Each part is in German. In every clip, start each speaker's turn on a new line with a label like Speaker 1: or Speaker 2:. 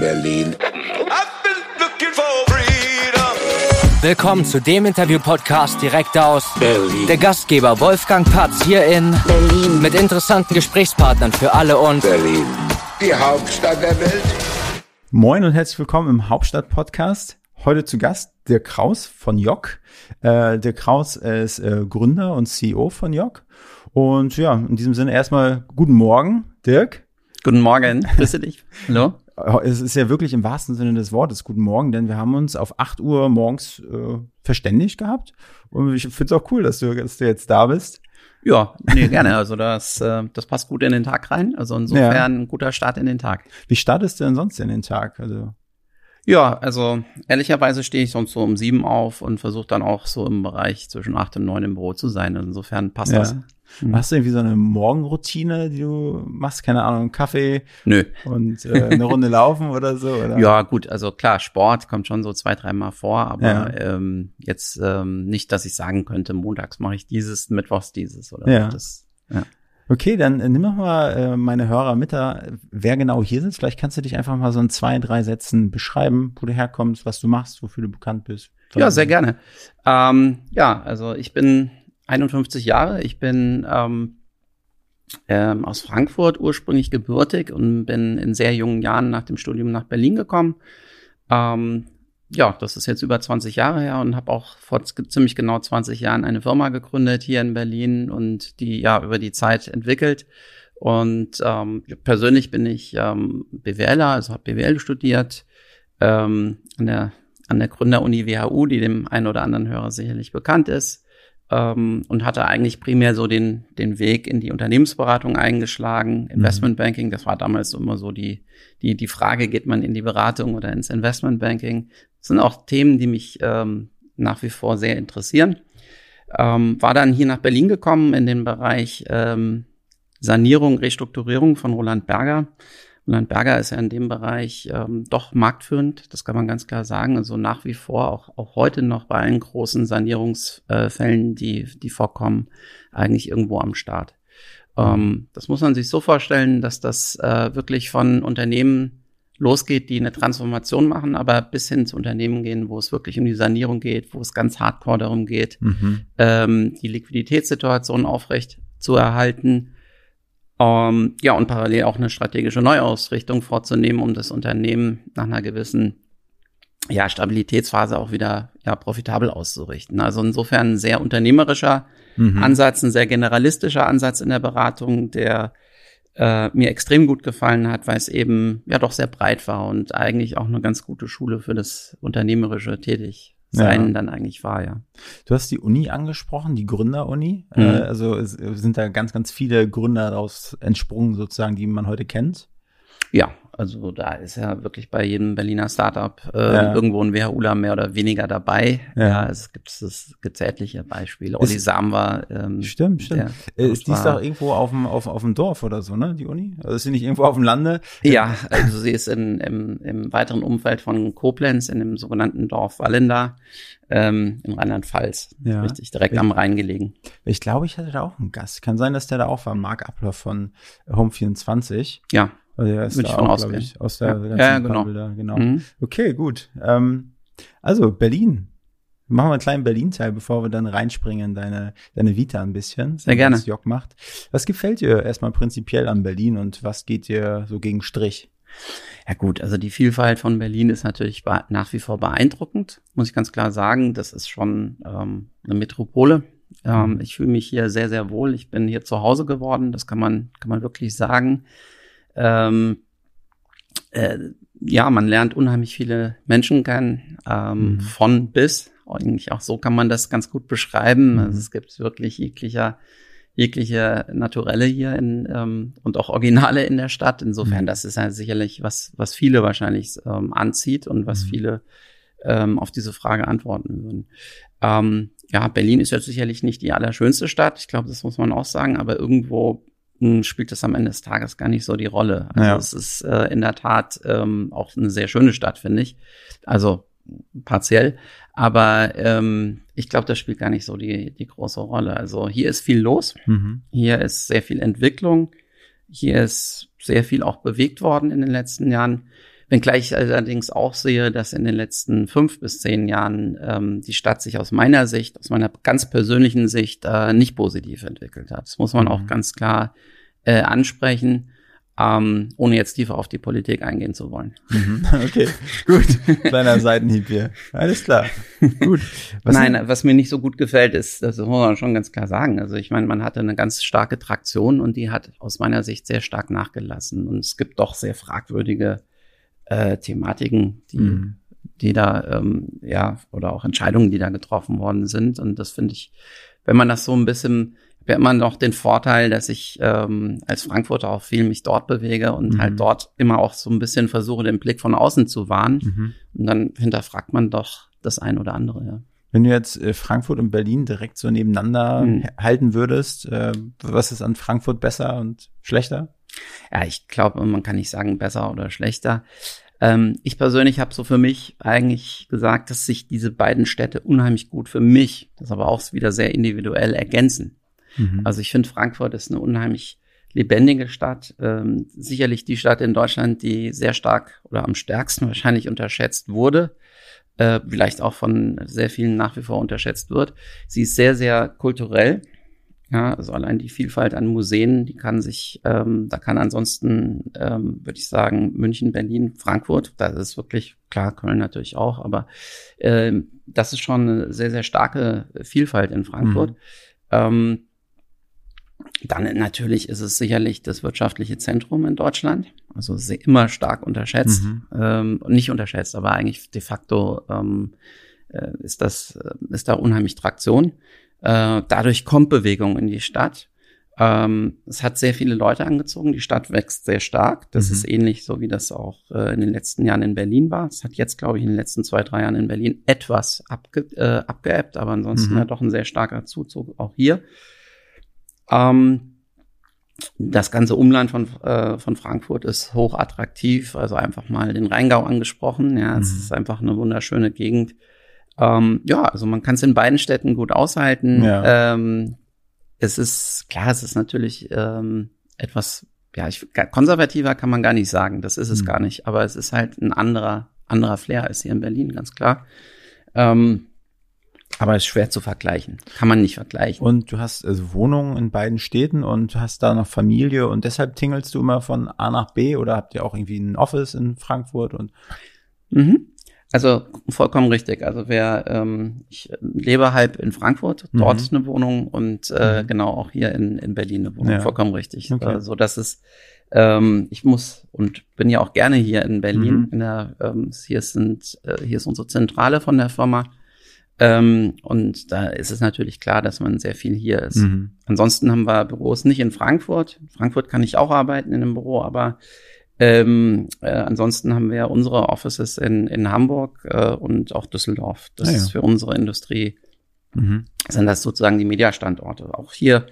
Speaker 1: Berlin.
Speaker 2: Willkommen zu dem Interview-Podcast direkt aus
Speaker 1: Berlin.
Speaker 2: der Gastgeber Wolfgang Patz hier in
Speaker 3: Berlin.
Speaker 2: mit interessanten Gesprächspartnern für alle und
Speaker 1: Berlin. Die Hauptstadt der Welt.
Speaker 4: Moin und herzlich willkommen im Hauptstadt-Podcast. Heute zu Gast Dirk Kraus von Jock. Äh, Dirk Kraus ist äh, Gründer und CEO von Jock. Und ja, in diesem Sinne erstmal guten Morgen, Dirk.
Speaker 5: Guten Morgen, grüße dich. Hallo.
Speaker 4: Es ist ja wirklich im wahrsten Sinne des Wortes guten Morgen, denn wir haben uns auf 8 Uhr morgens äh, verständigt gehabt. Und ich finde es auch cool, dass du, dass du jetzt da bist.
Speaker 5: Ja, nee, gerne. Also das, äh, das passt gut in den Tag rein. Also insofern ein guter Start in den Tag.
Speaker 4: Wie startest du denn sonst in den Tag? Also
Speaker 5: Ja, also ehrlicherweise stehe ich sonst so um sieben auf und versuche dann auch so im Bereich zwischen acht und neun im Büro zu sein. Insofern passt
Speaker 4: Ja.
Speaker 5: das. Mhm.
Speaker 4: hast du irgendwie so eine Morgenroutine, die du machst? Keine Ahnung, Kaffee
Speaker 5: Nö.
Speaker 4: und äh, eine Runde laufen oder so? Oder?
Speaker 5: Ja, gut, also klar, Sport kommt schon so zwei, dreimal vor, aber
Speaker 4: Ja.
Speaker 5: ähm, jetzt ähm, nicht, dass ich sagen könnte, montags mache ich dieses, mittwochs dieses oder
Speaker 4: Ja.
Speaker 5: das. Ja.
Speaker 4: Okay, dann äh, nimm doch mal äh, meine Hörer mit da, wer genau hier sitzt. Vielleicht kannst du dich einfach mal so in zwei, drei Sätzen beschreiben, wo du herkommst, was du machst, wofür du bekannt bist.
Speaker 5: Ja, sehr gerne. Ähm, ja, also ich bin 51 Jahre. Ich bin ähm, ähm, aus Frankfurt ursprünglich gebürtig und bin in sehr jungen Jahren nach dem Studium nach Berlin gekommen. Ähm, ja, das ist jetzt über 20 Jahre her und habe auch vor ziemlich genau 20 Jahren eine Firma gegründet hier in Berlin und die ja über die Zeit entwickelt. Und ähm, persönlich bin ich ähm, BWLer, also habe BWL studiert ähm, an der an der Gründeruni WHU, die dem einen oder anderen Hörer sicherlich bekannt ist, ähm, und hatte eigentlich primär so den, den Weg in die Unternehmensberatung eingeschlagen, Investmentbanking. Das war damals immer so die, die, die Frage, geht man in die Beratung oder ins Investmentbanking? Das sind auch Themen, die mich ähm, nach wie vor sehr interessieren. Ähm, war dann hier nach Berlin gekommen in den Bereich ähm, Sanierung, Restrukturierung von Roland Berger. Roland Berger ist ja in dem Bereich ähm, doch marktführend, das kann man ganz klar sagen. Also nach wie vor, auch, auch heute noch bei allen großen Sanierungsfällen, die, die vorkommen, eigentlich irgendwo am Start. Ähm, das muss man sich so vorstellen, dass das äh, wirklich von Unternehmen losgeht, die eine Transformation machen, aber bis hin zu Unternehmen gehen, wo es wirklich um die Sanierung geht, wo es ganz hardcore darum geht,
Speaker 4: Mhm.
Speaker 5: ähm, die Liquiditätssituation aufrecht zu erhalten. Ähm, ja, und parallel auch eine strategische Neuausrichtung vorzunehmen, um das Unternehmen nach einer gewissen ja, Stabilitätsphase auch wieder ja, profitabel auszurichten. Also insofern ein sehr unternehmerischer
Speaker 4: Mhm.
Speaker 5: Ansatz, ein sehr generalistischer Ansatz in der Beratung, der äh, mir extrem gut gefallen hat, weil es eben ja doch sehr breit war und eigentlich auch eine ganz gute Schule für das unternehmerische Tätigsein
Speaker 4: Ja.
Speaker 5: dann eigentlich war, ja.
Speaker 4: Du hast die Uni angesprochen, die Gründeruni.
Speaker 5: Mhm.
Speaker 4: Äh, also es sind da ganz, ganz viele Gründer daraus entsprungen, sozusagen, die man heute kennt.
Speaker 5: Ja, also da ist ja wirklich bei jedem Berliner Startup äh,
Speaker 4: Ja.
Speaker 5: irgendwo ein WHUler mehr oder weniger dabei.
Speaker 4: Ja.
Speaker 5: Ja, es gibt es gibt etliche Beispiele. Olli
Speaker 4: Ist-
Speaker 5: Sam war ähm,
Speaker 4: Stimmt, stimmt.
Speaker 5: der
Speaker 4: Äh, ist dies
Speaker 5: war-
Speaker 4: doch irgendwo auf dem, auf, auf dem Dorf oder so, ne, die Uni? Also ist sie nicht irgendwo auf dem Lande?
Speaker 5: Ja, also sie ist in, im, im weiteren Umfeld von Koblenz, in dem sogenannten Dorf Wallenda, ähm, in Rheinland-Pfalz.
Speaker 4: Ja.
Speaker 5: Richtig, direkt am Rhein gelegen.
Speaker 4: Ich glaube, ich hatte da auch einen Gast. Kann sein, dass der da auch war, Marc Abloff von Home24.
Speaker 5: Ja.
Speaker 4: Also der ist
Speaker 5: Würde
Speaker 4: da
Speaker 5: ich von
Speaker 4: auch,
Speaker 5: ausgehen.
Speaker 4: glaube ich, aus der
Speaker 5: Ja.
Speaker 4: ganzen
Speaker 5: Ja, genau.
Speaker 4: Bubble genau.
Speaker 5: Mhm.
Speaker 4: Okay, gut. Ähm, also Berlin. Machen wir einen kleinen Berlin-Teil, bevor wir dann reinspringen in deine, deine Vita ein bisschen.
Speaker 5: Sehr gerne.
Speaker 4: Was Jock macht. Was gefällt dir erstmal prinzipiell an Berlin und was geht dir so gegen Strich?
Speaker 5: Ja gut, also die Vielfalt von Berlin ist natürlich nach wie vor beeindruckend, muss ich ganz klar sagen. Das ist schon ähm, eine Metropole. Ähm, ich fühle mich hier sehr, sehr wohl. Ich bin hier zu Hause geworden, das kann man, kann man wirklich sagen. Ähm, äh, ja, man lernt unheimlich viele Menschen kennen, ähm,
Speaker 4: Mhm.
Speaker 5: von bis. Eigentlich auch so kann man das ganz gut beschreiben.
Speaker 4: Mhm.
Speaker 5: Also es gibt wirklich jeglicher, jegliche Naturelle hier in, ähm, und auch Originale in der Stadt. Insofern,
Speaker 4: Mhm.
Speaker 5: das ist ja sicherlich was, was viele wahrscheinlich ähm, anzieht und was
Speaker 4: Mhm.
Speaker 5: viele ähm, auf diese Frage antworten würden. Ähm, ja, Berlin ist jetzt sicherlich nicht die allerschönste Stadt. Ich glaube, das muss man auch sagen, aber irgendwo mh, spielt das am Ende des Tages gar nicht so die Rolle. Also
Speaker 4: Ja.
Speaker 5: es ist äh, in der Tat ähm, auch eine sehr schöne Stadt, finde ich. Also partiell. Aber ähm, ich glaube, das spielt gar nicht so die, die große Rolle. Also hier ist viel los.
Speaker 4: Mhm.
Speaker 5: Hier ist sehr viel Entwicklung. Hier ist sehr viel auch bewegt worden in den letzten Jahren. Wenngleich ich allerdings auch sehe, dass in den letzten fünf bis zehn Jahren ähm, die Stadt sich aus meiner Sicht, aus meiner ganz persönlichen Sicht, äh, nicht positiv entwickelt hat. Das muss man mhm. auch ganz klar äh, ansprechen ähm, ohne jetzt tiefer auf die Politik eingehen zu wollen.
Speaker 4: Mhm. Okay, gut. Kleiner Seitenhieb hier. Alles klar. Gut.
Speaker 5: Was Nein, denn? was mir nicht so gut gefällt, ist, das muss man schon ganz klar sagen. Also ich meine, man hatte eine ganz starke Traktion und die hat aus meiner Sicht sehr stark nachgelassen. Und es gibt doch sehr fragwürdige äh, Thematiken, die, mhm. die da, ähm, ja, oder auch Entscheidungen, die da getroffen worden sind. Und das finde ich, wenn man das so ein bisschen habe ja immer noch den Vorteil, dass ich ähm, als Frankfurter auch viel mich dort bewege und mhm. halt dort immer auch so ein bisschen versuche, den Blick von außen zu wahren. Mhm. Und dann hinterfragt man doch das ein oder andere, ja.
Speaker 4: Wenn du jetzt äh, Frankfurt und Berlin direkt so nebeneinander mhm. halten würdest, äh, was ist an Frankfurt besser und schlechter?
Speaker 5: Ja, ich glaube, man kann nicht sagen besser oder schlechter. Ähm, ich persönlich habe so für mich eigentlich gesagt, dass sich diese beiden Städte unheimlich gut für mich, das aber auch wieder sehr individuell ergänzen. Mhm. Also ich finde, Frankfurt ist eine unheimlich lebendige Stadt. Ähm, sicherlich die Stadt in Deutschland, die sehr stark oder am stärksten wahrscheinlich unterschätzt wurde. Äh, vielleicht auch von sehr vielen nach wie vor unterschätzt wird. Sie ist sehr, sehr kulturell. Ja, also allein die Vielfalt an Museen, die kann sich, ähm, da kann ansonsten, ähm, würde ich sagen, München, Berlin, Frankfurt, das ist wirklich klar, Köln natürlich auch, aber ähm, das ist schon eine sehr, sehr starke Vielfalt in Frankfurt. Mhm. Ähm, dann natürlich ist es sicherlich das wirtschaftliche Zentrum in Deutschland. Also immer stark unterschätzt. Mhm. Ähm, nicht unterschätzt, aber eigentlich de facto ähm, äh, ist das, äh, ist da unheimlich Traktion. Äh, dadurch kommt Bewegung in die Stadt. Ähm, es hat sehr viele Leute angezogen. Die Stadt wächst sehr stark. Das mhm. ist ähnlich so, wie das auch äh, in den letzten Jahren in Berlin war. Es hat jetzt, glaube ich, in den letzten zwei, drei Jahren in Berlin etwas abge äh, abgeebbt, aber ansonsten mhm. ja doch ein sehr starker Zuzug auch hier. Ähm, das ganze Umland von, äh, von Frankfurt ist hoch attraktiv, also einfach mal den Rheingau angesprochen. Ja, es mhm. ist einfach eine wunderschöne Gegend. Ähm, ja, also man kann es in beiden Städten gut aushalten. Ja. Ähm, es ist klar, es ist natürlich ähm, etwas, ja, ich, konservativer kann man gar nicht sagen. Das ist es mhm. gar nicht. Aber es ist halt ein anderer, anderer Flair als hier in Berlin, ganz klar. Ähm, aber ist schwer zu vergleichen. Kann man nicht vergleichen.
Speaker 4: Und du hast also Wohnungen in beiden Städten und hast da noch Familie und deshalb tingelst du immer von A nach B oder habt ihr auch irgendwie ein Office in Frankfurt und
Speaker 5: mhm. Also vollkommen richtig. Also wer ähm, ich lebe halb in Frankfurt, dort mhm. eine Wohnung und äh, mhm. genau auch hier in, in Berlin eine Wohnung. Ja. Vollkommen richtig. Okay. Äh, so dass es ähm, ich muss und bin ja auch gerne hier in Berlin. Mhm. In der, ähm, hier sind äh, hier ist unsere Zentrale von der Firma. Ähm, und da ist es natürlich klar, dass man sehr viel hier ist. Mhm. Ansonsten haben wir Büros nicht in Frankfurt. In Frankfurt kann ich auch arbeiten in einem Büro, aber ähm, äh, ansonsten haben wir unsere Offices in, in Hamburg äh, und auch Düsseldorf. Das ah, ja. ist für unsere Industrie, mhm. sind das sozusagen die Mediastandorte. Auch hier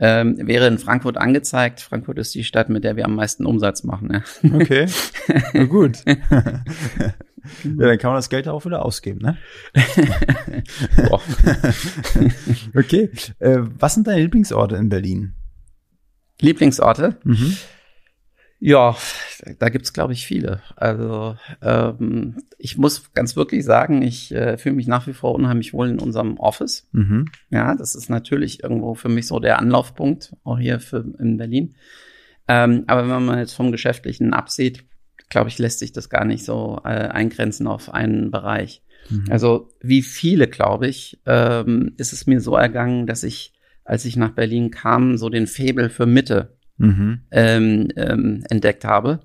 Speaker 5: ähm, wäre in Frankfurt angezeigt. Frankfurt ist die Stadt, mit der wir am meisten Umsatz machen.
Speaker 4: Ja. Okay, Na gut. Ja, dann kann man das Geld auch wieder ausgeben, ne? okay. Äh, was sind deine Lieblingsorte in Berlin?
Speaker 5: Lieblingsorte? Mhm. Ja, da gibt's glaube ich viele. Also ähm, ich muss ganz wirklich sagen, ich äh, fühle mich nach wie vor unheimlich wohl in unserem Office. Mhm. Ja, das ist natürlich irgendwo für mich so der Anlaufpunkt, auch hier für, in Berlin. Ähm, aber wenn man jetzt vom Geschäftlichen absieht, glaube ich, lässt sich das gar nicht so äh, eingrenzen auf einen Bereich. Mhm. Also wie viele, glaube ich, ähm, ist es mir so ergangen, dass ich, als ich nach Berlin kam, so den Febel für Mitte mhm. ähm, ähm, entdeckt habe.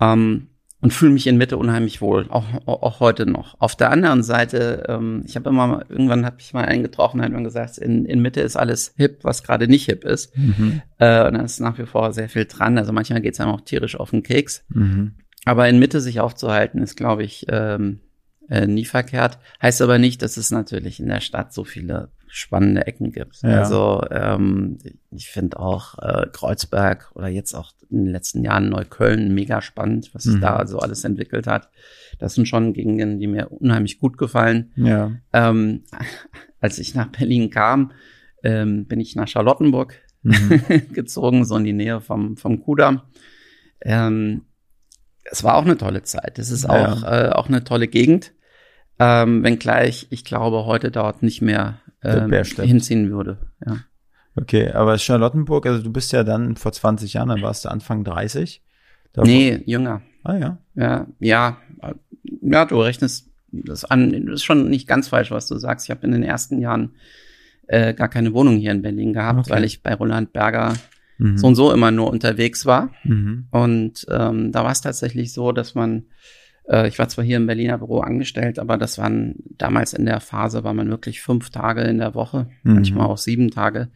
Speaker 5: Ähm, und fühle mich in Mitte unheimlich wohl, auch, auch heute noch. Auf der anderen Seite, ähm, ich habe immer, irgendwann habe ich mal eingetroffen, hat man gesagt, in, in Mitte ist alles hip, was gerade nicht hip ist. Mhm. Äh, und da ist nach wie vor sehr viel dran. Also manchmal geht es einem auch tierisch auf den Keks. Mhm. Aber in Mitte sich aufzuhalten, ist, glaube ich, ähm, äh, nie verkehrt. Heißt aber nicht, dass es natürlich in der Stadt so viele spannende Ecken gibt. Ja. Also ähm, ich finde auch äh, Kreuzberg oder jetzt auch in den letzten Jahren Neukölln mega spannend, was sich mhm. da so alles entwickelt hat. Das sind schon Gegenden, die mir unheimlich gut gefallen. Ja. Ähm, als ich nach Berlin kam, ähm, bin ich nach Charlottenburg mhm. gezogen, so in die Nähe vom, vom Kudamm. Ähm, es war auch eine tolle Zeit. Es ist
Speaker 4: Ja.
Speaker 5: auch, äh, auch eine tolle Gegend. Ähm, wenngleich, ich glaube, heute dort nicht mehr ähm, hinziehen würde. Ja.
Speaker 4: Okay, aber Charlottenburg, also du bist ja dann vor 20 Jahren, dann warst du Anfang 30. Da
Speaker 5: Nee, jünger.
Speaker 4: Ah ja.
Speaker 5: Ja, ja, ja, du rechnest das an. Das ist schon nicht ganz falsch, was du sagst. Ich habe in den ersten Jahren äh, gar keine Wohnung hier in Berlin gehabt,
Speaker 4: Okay.
Speaker 5: weil ich bei Roland Berger
Speaker 4: Mhm.
Speaker 5: so und so immer nur unterwegs war.
Speaker 4: Mhm.
Speaker 5: Und ähm, da war es tatsächlich so, dass man, äh, ich war zwar hier im Berliner Büro angestellt, aber das waren damals in der Phase, war man wirklich fünf Tage in der Woche,
Speaker 4: Mhm.
Speaker 5: manchmal auch sieben Tage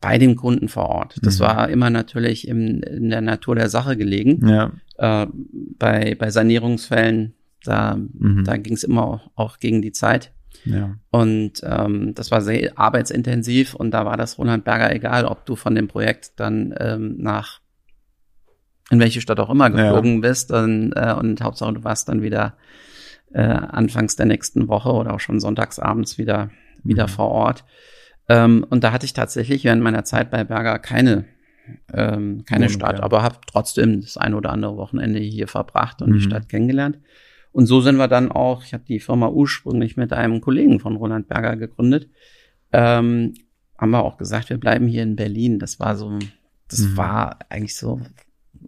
Speaker 5: bei dem Kunden vor Ort. Das
Speaker 4: Mhm.
Speaker 5: war immer natürlich im, in der Natur der Sache gelegen.
Speaker 4: Ja.
Speaker 5: Äh, bei, bei Sanierungsfällen, da,
Speaker 4: Mhm.
Speaker 5: da ging es immer auch, auch gegen die Zeit.
Speaker 4: Ja.
Speaker 5: Und ähm, das war sehr arbeitsintensiv und da war das Roland Berger egal, ob du von dem Projekt dann ähm, nach in welche Stadt auch immer
Speaker 4: Ja.
Speaker 5: geflogen bist dann, äh, und Hauptsache du warst dann wieder äh, anfangs der nächsten Woche oder auch schon sonntagsabends wieder wieder
Speaker 4: Mhm.
Speaker 5: vor Ort. Ähm, und da hatte ich tatsächlich während meiner Zeit bei Berger keine ähm, keine
Speaker 4: Wohnung,
Speaker 5: Stadt,
Speaker 4: ja.
Speaker 5: aber habe trotzdem das ein oder andere Wochenende hier verbracht und die
Speaker 4: Mhm.
Speaker 5: Stadt kennengelernt. Und so sind wir dann auch, ich habe die Firma ursprünglich mit einem Kollegen von Roland Berger gegründet, ähm, haben wir auch gesagt, wir bleiben hier in Berlin. Das war so, das
Speaker 4: Mhm.
Speaker 5: war eigentlich so,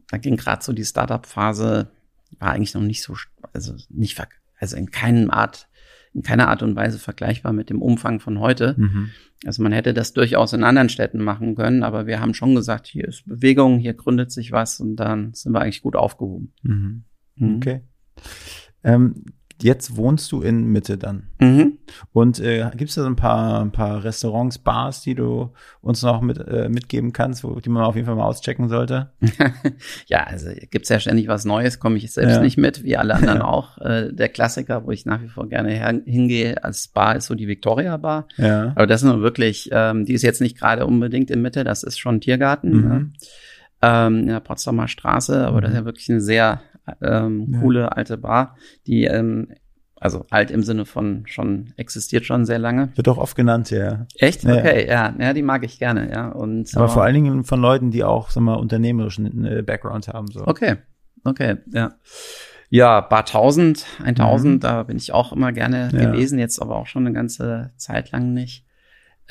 Speaker 5: da ging gerade so die Startup-Phase, war eigentlich noch nicht so, also nicht, also in keinem Art, in keiner Art und Weise vergleichbar mit dem Umfang von heute.
Speaker 4: Mhm.
Speaker 5: Also man hätte das durchaus in anderen Städten machen können, aber wir haben schon gesagt, hier ist Bewegung, hier gründet sich was und dann sind wir eigentlich gut aufgehoben.
Speaker 4: Mhm.
Speaker 5: Mhm.
Speaker 4: Okay. Ähm, jetzt wohnst du in Mitte dann.
Speaker 5: Mhm.
Speaker 4: Und äh, gibt es da so ein paar, ein paar Restaurants, Bars, die du uns noch mit, äh, mitgeben kannst, wo, die man auf jeden Fall mal auschecken sollte?
Speaker 5: ja, also gibt's ja ständig was Neues, komme ich selbst
Speaker 4: Ja.
Speaker 5: nicht mit, wie alle anderen auch. Äh, der Klassiker, wo ich nach wie vor gerne hingehe als Bar, ist so die Victoria Bar.
Speaker 4: Ja.
Speaker 5: Aber das ist nun wirklich, ähm, die ist jetzt nicht gerade unbedingt in Mitte, das ist schon Tiergarten
Speaker 4: Mhm.
Speaker 5: ne? ähm, in der Potsdamer Straße, aber das ist ja wirklich eine sehr ähm,
Speaker 4: Ja.
Speaker 5: coole alte Bar, die ähm, also alt im Sinne von schon existiert schon sehr lange.
Speaker 4: Wird auch oft genannt, ja.
Speaker 5: Echt?
Speaker 4: Ja.
Speaker 5: Okay, ja, ja, die mag ich gerne, ja. Und
Speaker 4: Aber vor allen Dingen von Leuten, die auch, sag mal, unternehmerischen äh, Background haben. So.
Speaker 5: Okay, okay, ja. Ja, Bar 1000, 1000,
Speaker 4: Mhm.
Speaker 5: da bin ich auch immer gerne
Speaker 4: Ja.
Speaker 5: gewesen, jetzt aber auch schon eine ganze Zeit lang nicht.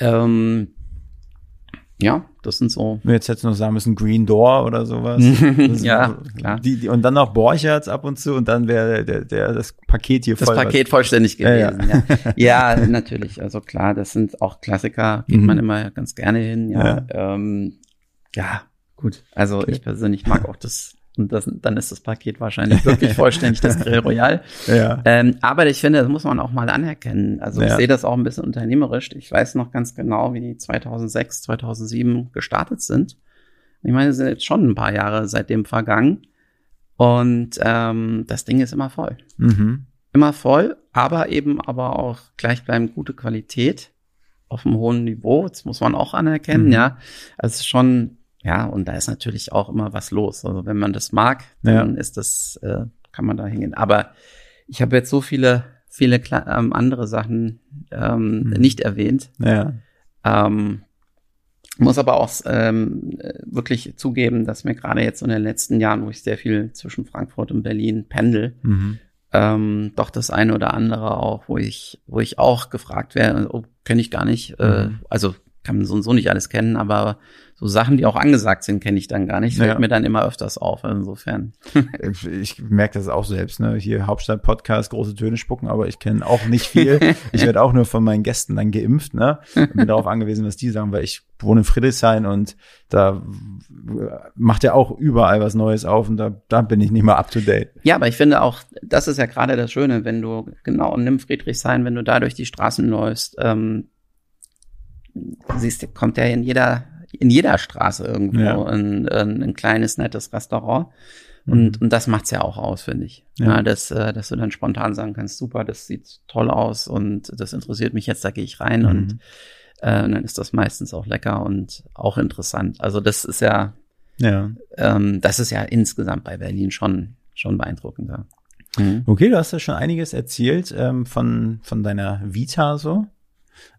Speaker 5: Ähm, ja, das sind so.
Speaker 4: Jetzt jetzt noch sagen müssen, Green Door oder sowas. Das
Speaker 5: Ja, klar.
Speaker 4: Die, die, und dann noch Borchertz ab und zu und dann wäre der, der, das Paket hier
Speaker 5: Das
Speaker 4: voll.
Speaker 5: Paket vollständig
Speaker 4: Ja, ja.
Speaker 5: gewesen, ja. Ja, natürlich. Also klar, das sind auch Klassiker, geht
Speaker 4: Mhm.
Speaker 5: man immer ganz gerne hin, ja.
Speaker 4: Ja.
Speaker 5: Ja, ähm, ja gut. Also
Speaker 4: Okay.
Speaker 5: ich persönlich mag auch das, und das, dann ist das Paket wahrscheinlich wirklich vollständig, das Grill Royal.
Speaker 4: Ja.
Speaker 5: Ähm, aber ich finde, das muss man auch mal anerkennen. Also ich
Speaker 4: Ja.
Speaker 5: sehe das auch ein bisschen unternehmerisch. Ich weiß noch ganz genau, wie die 2006, 2007 gestartet sind. Ich meine, es sind jetzt schon ein paar Jahre seitdem vergangen. Und ähm, das Ding ist immer voll.
Speaker 4: Mhm.
Speaker 5: Immer voll, aber eben aber auch gleichbleibend gute Qualität auf einem hohen Niveau. Das muss man auch anerkennen,
Speaker 4: Mhm.
Speaker 5: ja. Also es ist schon, ja, und da ist natürlich auch immer was los. Also wenn man das mag, dann ist das, äh, kann man da hingehen. Aber ich habe jetzt so viele, viele ähm, andere Sachen ähm,
Speaker 4: Mhm.
Speaker 5: nicht erwähnt.
Speaker 4: Ja.
Speaker 5: Ähm, muss aber auch ähm, äh, wirklich zugeben, dass mir gerade jetzt in den letzten Jahren, wo ich sehr viel zwischen Frankfurt und Berlin pendel,
Speaker 4: Mhm.
Speaker 5: ähm, doch das eine oder andere auch, wo ich, wo ich auch gefragt werde, oh, kenne ich gar nicht. Äh,
Speaker 4: Mhm.
Speaker 5: also kann so und so nicht alles kennen, aber so Sachen, die auch angesagt sind, kenne ich dann gar nicht. Fällt
Speaker 4: Ja.
Speaker 5: mir dann immer öfters auf. Insofern.
Speaker 4: Ich merke das auch selbst, ne? Hier Hauptstadt-Podcast, große Töne spucken, aber ich kenne auch nicht viel. ich werde auch nur von meinen Gästen dann geimpft, ne? Und bin darauf angewiesen, was die sagen, weil ich wohne in Friedrichshain und da macht ja auch überall was Neues auf und da, da bin ich nicht mal up to date.
Speaker 5: Ja, aber ich finde auch, das ist ja gerade das Schöne, wenn du, genau, nimm Friedrichshain, wenn du da durch die Straßen läufst, ähm, siehst du, kommt ja in jeder, in jeder Straße irgendwo
Speaker 4: Ja.
Speaker 5: ein, ein, ein kleines, nettes Restaurant. Und, und das macht's ja auch aus, finde ich.
Speaker 4: Ja.
Speaker 5: Ja. dass, äh, dass du dann spontan sagen kannst, super, das sieht toll aus und das interessiert mich jetzt, da gehe ich rein
Speaker 4: Mhm.
Speaker 5: und äh, dann ist das meistens auch lecker und auch interessant. Also das ist ja,
Speaker 4: Ja.
Speaker 5: ähm, das ist ja insgesamt bei Berlin schon, schon beeindruckender. Mhm.
Speaker 4: Okay, du hast ja schon einiges erzählt ähm, von, von deiner Vita so.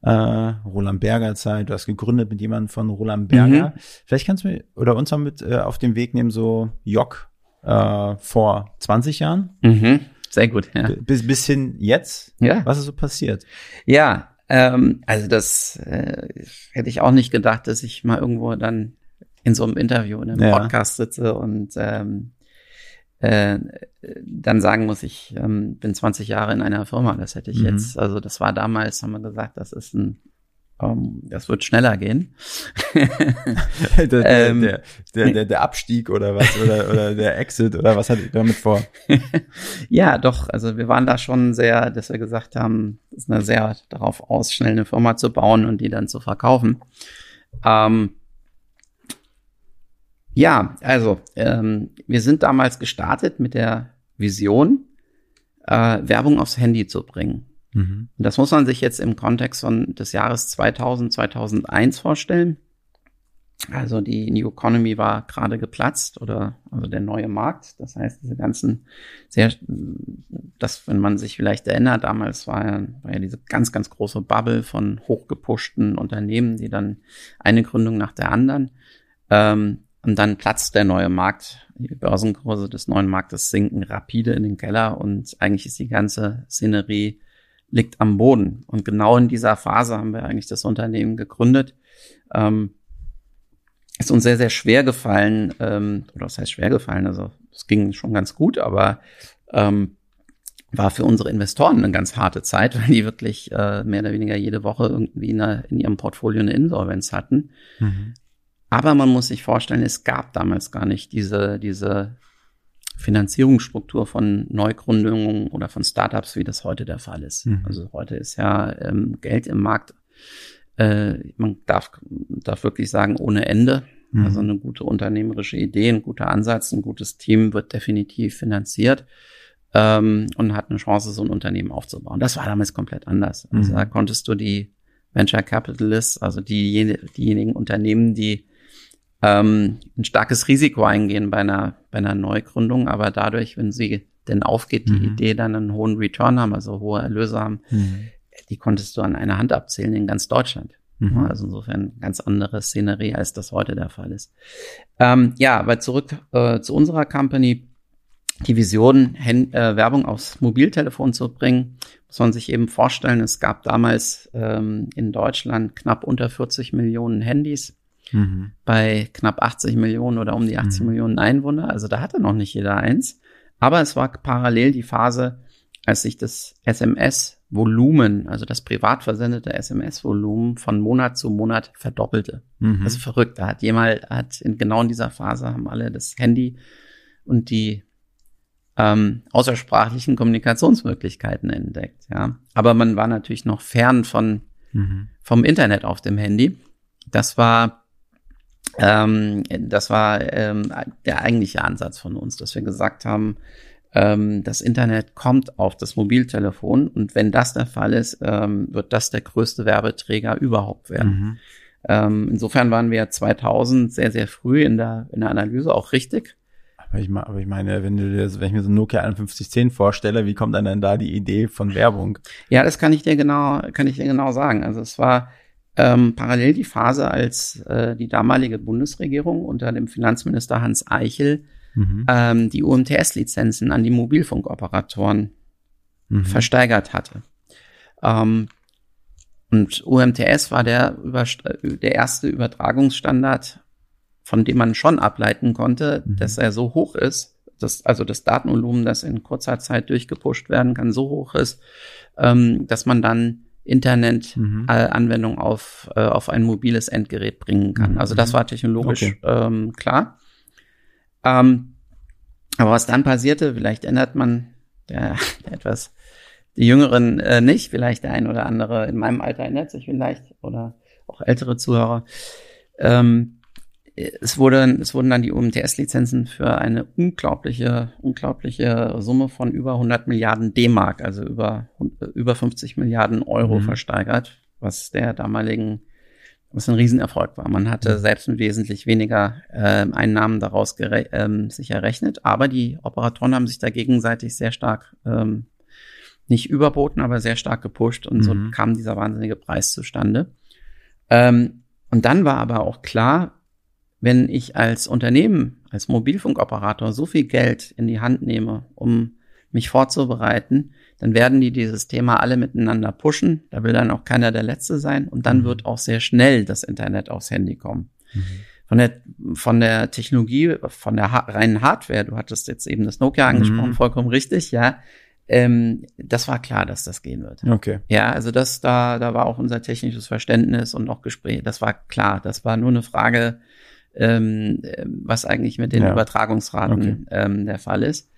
Speaker 4: Äh, Roland Berger Zeit, du hast gegründet mit jemandem von Roland Berger. Vielleicht kannst du mir oder uns mal mit äh, auf den Weg nehmen, so Jock. äh, vor 20 Jahren.
Speaker 5: Mhm. Sehr gut, ja.
Speaker 4: Bis, bis hin jetzt.
Speaker 5: Ja.
Speaker 4: Was ist so passiert?
Speaker 5: Ja, ähm, also das äh, hätte ich auch nicht gedacht, dass ich mal irgendwo dann in so einem Interview, in einem
Speaker 4: Ja.
Speaker 5: Podcast sitze und ähm, äh, dann sagen muss, ich ähm, bin 20 Jahre in einer Firma. Das hätte ich
Speaker 4: Mhm.
Speaker 5: jetzt, also das war damals, haben wir gesagt, das ist ein, ähm, das wird schneller gehen.
Speaker 4: der, der,
Speaker 5: Ähm.
Speaker 4: der, der, der, Abstieg oder was? Oder, oder der Exit oder was hat ihr damit vor?
Speaker 5: Ja, doch. Also wir waren da schon sehr, dass wir gesagt haben, es ist eine sehr darauf aus, schnell eine Firma zu bauen und die dann zu verkaufen. Ähm, ja, also ähm, wir sind damals gestartet mit der Vision, äh, Werbung aufs Handy zu bringen.
Speaker 4: Mhm.
Speaker 5: Und das muss man sich jetzt im Kontext von des Jahres 2000, 2001 vorstellen. Also die New Economy war gerade geplatzt oder also der neue Markt. Das heißt, diese ganzen sehr, das, wenn man sich vielleicht erinnert, damals war ja, war ja diese ganz, ganz große Bubble von hochgepushten Unternehmen, die dann eine Gründung nach der anderen. Ähm, und dann platzt der neue Markt. Die Börsenkurse des neuen Marktes sinken rapide in den Keller und eigentlich ist die ganze Szenerie liegt am Boden. Und genau in dieser Phase haben wir eigentlich das Unternehmen gegründet. Ähm, ist uns sehr, sehr schwer gefallen, ähm, oder was heißt schwer gefallen? Also es ging schon ganz gut, aber ähm, war für unsere Investoren eine ganz harte Zeit, weil die wirklich äh, mehr oder weniger jede Woche irgendwie in, einer, in ihrem Portfolio eine Insolvenz hatten.
Speaker 4: Mhm.
Speaker 5: Aber man muss sich vorstellen, es gab damals gar nicht diese, diese Finanzierungsstruktur von Neugründungen oder von Startups, wie das heute der Fall ist.
Speaker 4: Mhm.
Speaker 5: Also heute ist ja ähm, Geld im Markt, äh, man darf, darf wirklich sagen, ohne Ende.
Speaker 4: Mhm.
Speaker 5: Also eine gute unternehmerische Idee, ein guter Ansatz, ein gutes Team wird definitiv finanziert ähm, und hat eine Chance, so ein Unternehmen aufzubauen. Das war damals komplett anders. Also
Speaker 4: Mhm.
Speaker 5: da konntest du die Venture Capitalists, also die, diejenigen Unternehmen, die ähm, ein starkes Risiko eingehen bei einer, bei einer Neugründung, aber dadurch, wenn sie denn aufgeht, die
Speaker 4: Mhm.
Speaker 5: Idee dann einen hohen Return haben, also hohe Erlöse haben,
Speaker 4: Mhm.
Speaker 5: die konntest du an einer Hand abzählen in ganz Deutschland.
Speaker 4: Mhm.
Speaker 5: Also insofern ganz andere Szenerie, als das heute der Fall ist. Ähm, ja, aber zurück äh, zu unserer Company. Die Vision, Hen äh, Werbung aufs Mobiltelefon zu bringen, muss man sich eben vorstellen. Es gab damals ähm, in Deutschland knapp unter 40 Millionen Handys
Speaker 4: Mhm.
Speaker 5: bei knapp 80 Millionen oder um die 80
Speaker 4: Mhm.
Speaker 5: Millionen Einwohner. Also da hatte noch nicht jeder eins. Aber es war parallel die Phase, als sich das SMS-Volumen, also das privat versendete SMS-Volumen von Monat zu Monat verdoppelte.
Speaker 4: Mhm.
Speaker 5: Also verrückt. Da hat jemand, hat in genau in dieser Phase haben alle das Handy und die ähm, außersprachlichen Kommunikationsmöglichkeiten entdeckt. Ja, aber man war natürlich noch fern von
Speaker 4: Mhm.
Speaker 5: vom Internet auf dem Handy. Das war ähm, das war ähm, der eigentliche Ansatz von uns, dass wir gesagt haben, ähm, das Internet kommt auf das Mobiltelefon und wenn das der Fall ist, ähm, wird das der größte Werbeträger überhaupt werden.
Speaker 4: Mhm.
Speaker 5: Ähm, insofern waren wir 2000 sehr, sehr früh in der, in der Analyse auch richtig.
Speaker 4: Aber ich, meine, aber ich meine, wenn du dir, wenn ich mir so ein Nokia 5110 vorstelle, wie kommt dann denn da die Idee von Werbung?
Speaker 5: Ja, das kann ich dir genau, kann ich dir genau sagen. Also es war ähm, parallel die Phase, als äh, die damalige Bundesregierung unter dem Finanzminister Hans Eichel
Speaker 4: Mhm.
Speaker 5: ähm, die UMTS-Lizenzen an die Mobilfunkoperatoren
Speaker 4: Mhm.
Speaker 5: versteigert hatte. Ähm, und UMTS war der, Überst der erste Übertragungsstandard, von dem man schon ableiten konnte,
Speaker 4: Mhm.
Speaker 5: dass er so hoch ist, dass also das Datenvolumen, das in kurzer Zeit durchgepusht werden kann, so hoch ist, ähm, dass man dann
Speaker 4: Mhm.
Speaker 5: Internet-Anwendung auf, äh, auf ein mobiles Endgerät bringen kann.
Speaker 4: Mhm.
Speaker 5: Also das war technologisch
Speaker 4: Okay.
Speaker 5: ähm, klar. Ähm, aber was dann passierte, vielleicht ändert man der etwas die Jüngeren äh, nicht, vielleicht der ein oder andere in meinem Alter erinnert sich vielleicht oder auch ältere Zuhörer. Ähm, es, wurde, es wurden dann die UMTS-Lizenzen für eine unglaubliche, unglaubliche Summe von über 100 Milliarden D-Mark, also über, über 50 Milliarden Euro
Speaker 4: Mhm.
Speaker 5: versteigert, was der damaligen, was ein Riesenerfolg war. Man hatte
Speaker 4: Mhm.
Speaker 5: selbst mit wesentlich weniger ähm, Einnahmen daraus ähm, sich errechnet, aber die Operatoren haben sich da gegenseitig sehr stark ähm, nicht überboten, aber sehr stark gepusht und so
Speaker 4: Mhm.
Speaker 5: kam dieser wahnsinnige Preis zustande. Ähm, und dann war aber auch klar, wenn ich als Unternehmen, als Mobilfunkoperator so viel Geld in die Hand nehme, um mich vorzubereiten, dann werden die dieses Thema alle miteinander pushen. Da will dann auch keiner der Letzte sein. Und dann mhm. wird auch sehr schnell das Internet aufs Handy kommen. Mhm. Von der, von der Technologie, von der ha reinen Hardware, du hattest jetzt eben das Nokia angesprochen, mhm. vollkommen richtig, ja. Ähm, das war klar, dass das gehen wird.
Speaker 4: Okay.
Speaker 5: Ja, also das, da, da war auch unser technisches Verständnis und auch Gespräch, das war klar. Das war nur eine Frage, ähm, was eigentlich mit den ja. Übertragungsraten okay. ähm, der Fall ist.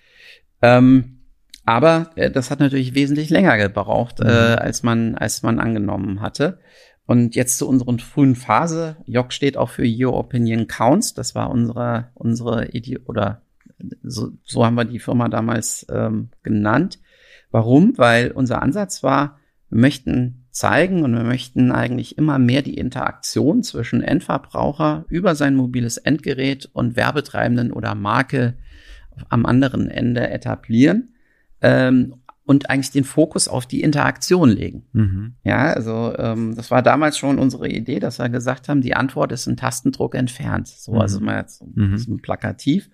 Speaker 5: Ähm, aber äh, das hat natürlich wesentlich länger gebraucht, äh, mhm. äh, als man als man angenommen hatte. Und jetzt zu unserer frühen Phase. JOC steht auch für Your Opinion Counts. Das war unsere unsere Idee oder so, so haben wir die Firma damals ähm, genannt. Warum? Weil unser Ansatz war, wir möchten zeigen und wir möchten eigentlich immer mehr die Interaktion zwischen Endverbraucher über sein mobiles Endgerät und Werbetreibenden oder Marke am anderen Ende etablieren ähm, und eigentlich den Fokus auf die Interaktion legen. Mhm. Ja, also ähm, das war damals schon unsere Idee, dass wir gesagt haben, die Antwort ist ein Tastendruck entfernt. So, also mhm. mal jetzt mhm. so plakativ.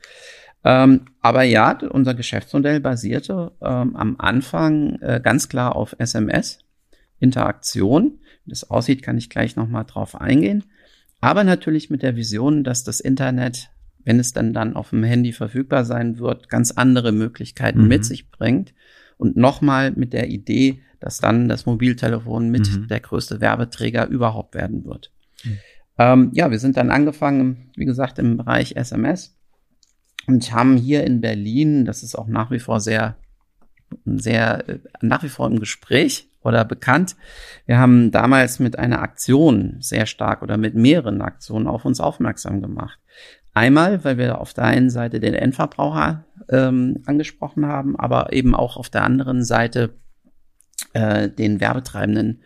Speaker 5: Ähm, aber ja, unser Geschäftsmodell basierte ähm, am Anfang äh, ganz klar auf SMS, Interaktion. Wie das aussieht, kann ich gleich nochmal drauf eingehen. Aber natürlich mit der Vision, dass das Internet wenn es dann dann auf dem Handy verfügbar sein wird, ganz andere Möglichkeiten mhm. mit sich bringt. Und nochmal mit der Idee, dass dann das Mobiltelefon mit mhm. der größte Werbeträger überhaupt werden wird. Mhm. Ähm, ja, wir sind dann angefangen, wie gesagt, im Bereich SMS und haben hier in Berlin, das ist auch nach wie vor sehr, sehr, äh, nach wie vor im Gespräch oder bekannt. Wir haben damals mit einer Aktion sehr stark oder mit mehreren Aktionen auf uns aufmerksam gemacht. Einmal, weil wir auf der einen Seite den Endverbraucher ähm, angesprochen haben, aber eben auch auf der anderen Seite äh, den Werbetreibenden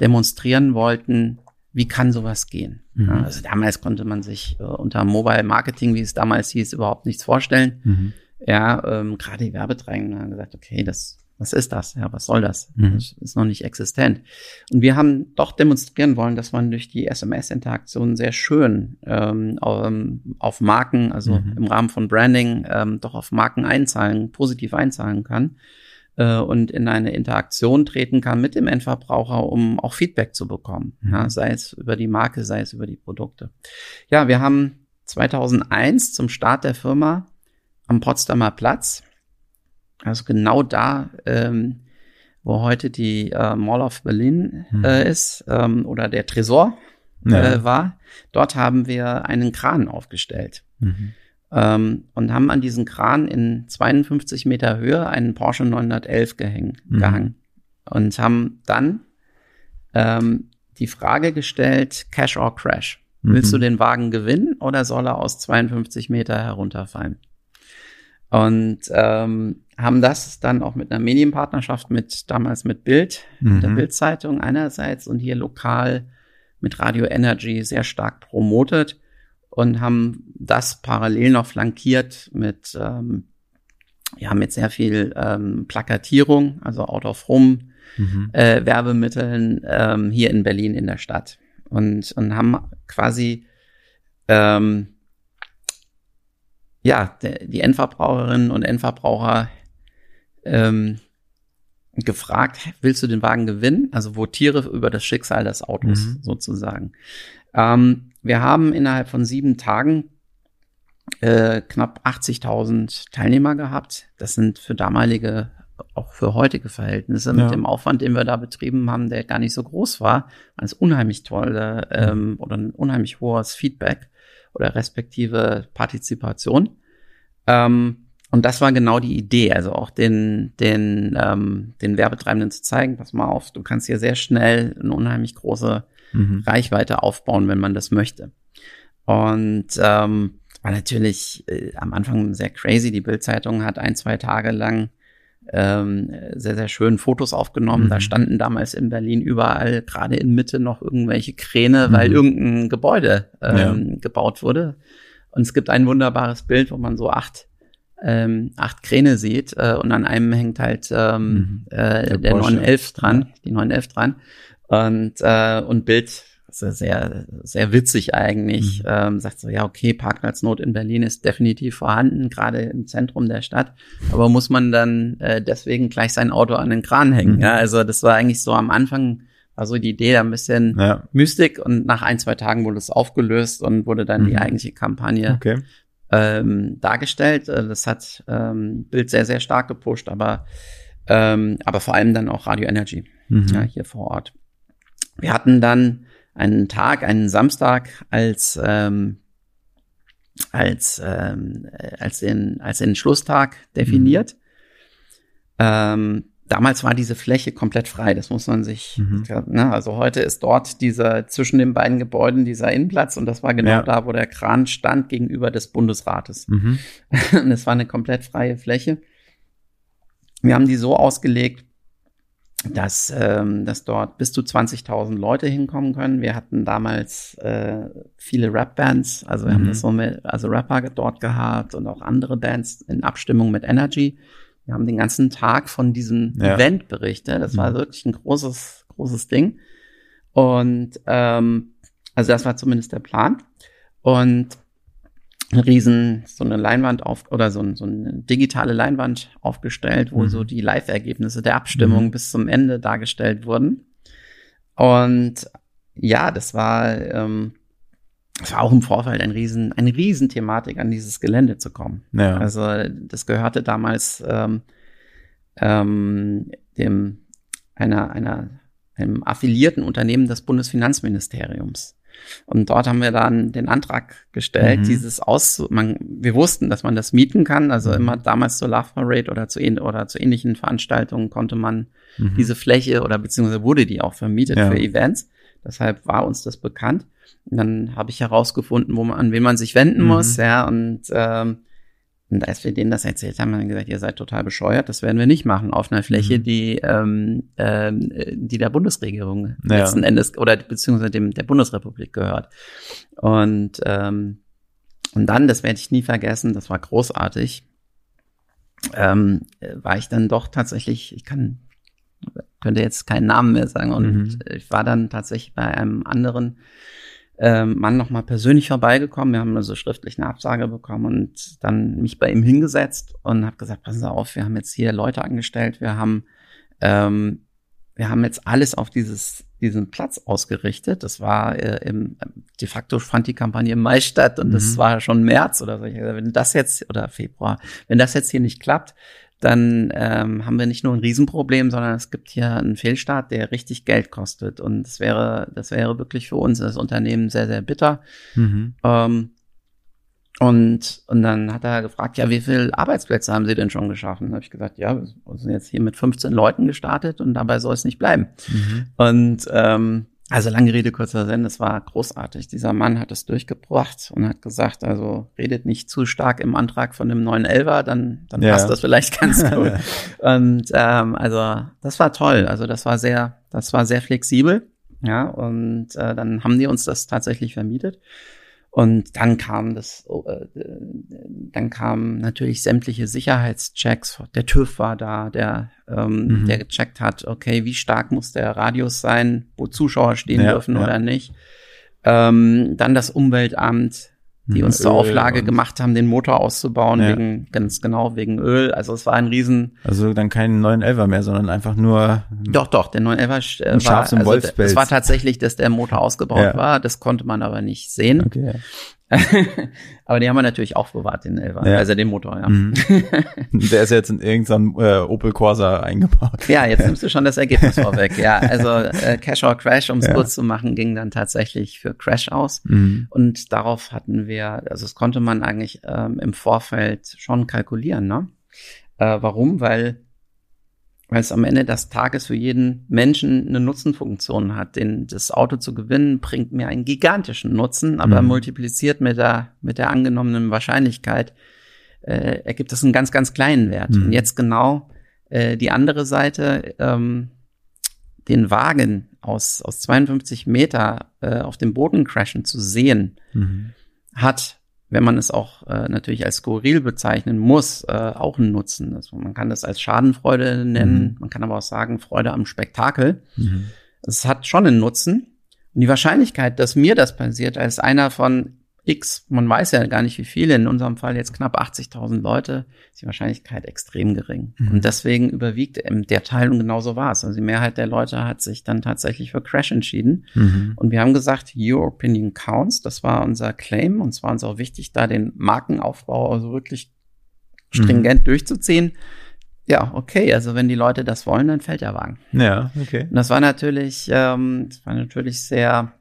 Speaker 5: demonstrieren wollten, wie kann sowas gehen. Mhm. Also damals konnte man sich äh, unter Mobile Marketing, wie es damals hieß, überhaupt nichts vorstellen. Mhm. Ja, ähm, gerade die Werbetreibenden haben gesagt, okay, das was ist das? Ja, was soll das? Mhm. Das ist noch nicht existent. Und wir haben doch demonstrieren wollen, dass man durch die SMS-Interaktion sehr schön ähm, auf Marken, also mhm. im Rahmen von Branding, ähm, doch auf Marken einzahlen, positiv einzahlen kann äh, und in eine Interaktion treten kann mit dem Endverbraucher, um auch Feedback zu bekommen. Mhm. Ja, sei es über die Marke, sei es über die Produkte. Ja, wir haben 2001 zum Start der Firma am Potsdamer Platz also genau da, ähm, wo heute die äh, Mall of Berlin mhm. äh, ist ähm, oder der Tresor ja. äh, war. Dort haben wir einen Kran aufgestellt. Mhm. Ähm, und haben an diesen Kran in 52 Meter Höhe einen Porsche 911 gehäng, mhm. gehangen. Und haben dann ähm, die Frage gestellt, Cash or Crash. Willst du mhm. den Wagen gewinnen oder soll er aus 52 Meter herunterfallen? Und ähm, haben das dann auch mit einer Medienpartnerschaft mit damals mit Bild, mhm. der Bildzeitung einerseits und hier lokal mit Radio Energy sehr stark promotet und haben das parallel noch flankiert mit ähm, ja mit sehr viel ähm, Plakatierung, also out of home mhm. äh, Werbemitteln ähm, hier in Berlin in der Stadt und und haben quasi ähm, ja, die Endverbraucherinnen und Endverbraucher ähm, gefragt, willst du den Wagen gewinnen? Also votiere über das Schicksal des Autos mhm. sozusagen. Ähm, wir haben innerhalb von sieben Tagen äh, knapp 80.000 Teilnehmer gehabt. Das sind für damalige, auch für heutige Verhältnisse ja. mit dem Aufwand, den wir da betrieben haben, der gar nicht so groß war, als unheimlich tolle ähm, oder ein unheimlich hohes Feedback oder respektive Partizipation. Ähm, und das war genau die Idee, also auch den, den, ähm, den Werbetreibenden zu zeigen, pass mal auf, du kannst hier sehr schnell eine unheimlich große mhm. Reichweite aufbauen, wenn man das möchte. Und ähm, war natürlich äh, am Anfang sehr crazy. Die Bildzeitung hat ein, zwei Tage lang ähm, sehr, sehr schön Fotos aufgenommen. Mhm. Da standen damals in Berlin überall, gerade in Mitte, noch irgendwelche Kräne, mhm. weil irgendein Gebäude ähm, ja. gebaut wurde. Und es gibt ein wunderbares Bild, wo man so acht ähm, acht Kräne sieht äh, und an einem hängt halt ähm, mhm. äh, der, der 911 dran, die 911 dran und äh, und Bild sehr, sehr, witzig eigentlich. Mhm. Ähm, sagt so, ja, okay, Parkplatznot in Berlin ist definitiv vorhanden, gerade im Zentrum der Stadt. Aber muss man dann äh, deswegen gleich sein Auto an den Kran hängen? Mhm. Ja, also das war eigentlich so am Anfang war so die Idee da ein bisschen ja. Mystik und nach ein, zwei Tagen wurde es aufgelöst und wurde dann mhm. die eigentliche Kampagne okay. Ähm, dargestellt. Äh, das hat ähm, Bild sehr, sehr stark gepusht, aber, ähm, aber vor allem dann auch Radio Energy mhm. ja, hier vor Ort. Wir hatten dann einen Tag, einen Samstag als ähm, als ähm, als den als den Schlusstag definiert. Mhm. Ähm, damals war diese Fläche komplett frei, das muss man sich, mhm. ne, also heute ist dort dieser, zwischen den beiden Gebäuden dieser Innenplatz und das war genau ja. da, wo der Kran stand gegenüber des Bundesrates. Mhm. Und es war eine komplett freie Fläche. Wir haben die so ausgelegt, dass, ähm, dass dort bis zu 20.000 Leute hinkommen können. Wir hatten damals äh, viele Rap-Bands, also wir mhm. haben das so mit, also Rapper dort gehabt und auch andere Bands in Abstimmung mit Energy. Wir haben den ganzen Tag von diesem ja. Event berichtet. Das war mhm. wirklich ein großes, großes Ding. Und ähm, also das war zumindest der Plan. Und ein riesen, so eine Leinwand auf, oder so, so eine digitale Leinwand aufgestellt, wo mhm. so die Live-Ergebnisse der Abstimmung mhm. bis zum Ende dargestellt wurden. Und ja, das war ähm, es war auch im Vorfeld ein riesen, eine Riesenthematik, an dieses Gelände zu kommen. Ja. Also das gehörte damals ähm, ähm, dem einer, einer, einem affiliierten Unternehmen des Bundesfinanzministeriums. Und dort haben wir dann den Antrag gestellt, mhm. dieses aus, man, wir wussten, dass man das mieten kann. Also mhm. immer damals zur Love Parade oder zu, oder zu ähnlichen Veranstaltungen konnte man mhm. diese Fläche oder beziehungsweise wurde die auch vermietet ja. für Events. Deshalb war uns das bekannt. Und dann habe ich herausgefunden, wo man, an wen man sich wenden mhm. muss, ja, und, ähm, und als wir denen das erzählt haben, haben wir gesagt, ihr seid total bescheuert, das werden wir nicht machen auf einer Fläche, mhm. die, ähm, ähm, die der Bundesregierung ja. letzten Endes oder beziehungsweise dem der Bundesrepublik gehört. Und, ähm, und dann, das werde ich nie vergessen, das war großartig, ähm, war ich dann doch tatsächlich, ich kann könnte jetzt keinen Namen mehr sagen. Und mhm. ich war dann tatsächlich bei einem anderen ähm, Mann nochmal persönlich vorbeigekommen. Wir haben also schriftlich eine Absage bekommen und dann mich bei ihm hingesetzt und habe gesagt, passen Sie auf, wir haben jetzt hier Leute angestellt, wir haben ähm, wir haben jetzt alles auf dieses diesen Platz ausgerichtet. Das war äh, im de facto fand die Kampagne im Mai statt und mhm. das war schon März oder so. Wenn das jetzt oder Februar, wenn das jetzt hier nicht klappt, dann ähm, haben wir nicht nur ein Riesenproblem, sondern es gibt hier einen Fehlstart, der richtig Geld kostet. Und das wäre, das wäre wirklich für uns das Unternehmen sehr, sehr bitter. Mhm. Ähm, und, und dann hat er gefragt, ja, wie viele Arbeitsplätze haben Sie denn schon geschaffen? Da habe ich gesagt, ja, wir sind jetzt hier mit 15 Leuten gestartet und dabei soll es nicht bleiben. Mhm. Und ähm, also lange Rede, kurzer Sinn, es war großartig. Dieser Mann hat es durchgebracht und hat gesagt, also redet nicht zu stark im Antrag von dem neuen Elver, dann, dann ja. passt das vielleicht ganz gut. und ähm, also das war toll. Also das war sehr, das war sehr flexibel. Ja, und äh, dann haben die uns das tatsächlich vermietet. Und dann kam das, oh, äh, dann kamen natürlich sämtliche Sicherheitschecks. Der TÜV war da, der, ähm, mhm. der gecheckt hat, okay, wie stark muss der Radius sein, wo Zuschauer stehen ja, dürfen ja. oder nicht. Ähm, dann das Umweltamt, die uns zur Auflage gemacht haben, den Motor auszubauen, ja. wegen, ganz genau, wegen Öl. Also es war ein Riesen.
Speaker 4: Also dann keinen neuen Elver mehr, sondern einfach nur.
Speaker 5: Doch, doch, der neue Elver äh, war, also, es war tatsächlich, dass der Motor ausgebaut ja. war. Das konnte man aber nicht sehen. Okay. Aber die haben wir natürlich auch bewahrt, den Elva. Ja. Also den Motor, ja. Mhm.
Speaker 4: Der ist jetzt in irgendeinem äh, Opel Corsa eingebaut.
Speaker 5: Ja, jetzt nimmst du schon das Ergebnis vorweg. Ja, also äh, Cash or Crash, um es ja. kurz zu machen, ging dann tatsächlich für Crash aus. Mhm. Und darauf hatten wir, also das konnte man eigentlich ähm, im Vorfeld schon kalkulieren, ne? Äh, warum? Weil weil es am Ende des Tages für jeden Menschen eine Nutzenfunktion hat. Den, das Auto zu gewinnen bringt mir einen gigantischen Nutzen, aber mhm. multipliziert mit der, mit der angenommenen Wahrscheinlichkeit äh, ergibt das einen ganz, ganz kleinen Wert. Mhm. Und jetzt genau äh, die andere Seite, ähm, den Wagen aus, aus 52 Meter äh, auf dem Boden crashen zu sehen, mhm. hat wenn man es auch äh, natürlich als skurril bezeichnen muss, äh, auch einen Nutzen. Also man kann das als Schadenfreude nennen, mhm. man kann aber auch sagen Freude am Spektakel. Mhm. Es hat schon einen Nutzen. Und die Wahrscheinlichkeit, dass mir das passiert, als einer von X, man weiß ja gar nicht wie viele, in unserem Fall jetzt knapp 80.000 Leute, ist die Wahrscheinlichkeit extrem gering. Mhm. Und deswegen überwiegt der Teil und genauso war es. Also die Mehrheit der Leute hat sich dann tatsächlich für Crash entschieden. Mhm. Und wir haben gesagt, Your Opinion counts. Das war unser Claim und zwar uns auch wichtig, da den Markenaufbau also wirklich stringent mhm. durchzuziehen. Ja, okay, also wenn die Leute das wollen, dann fällt der Wagen.
Speaker 4: Ja, okay.
Speaker 5: Und das war natürlich, ähm, das war natürlich sehr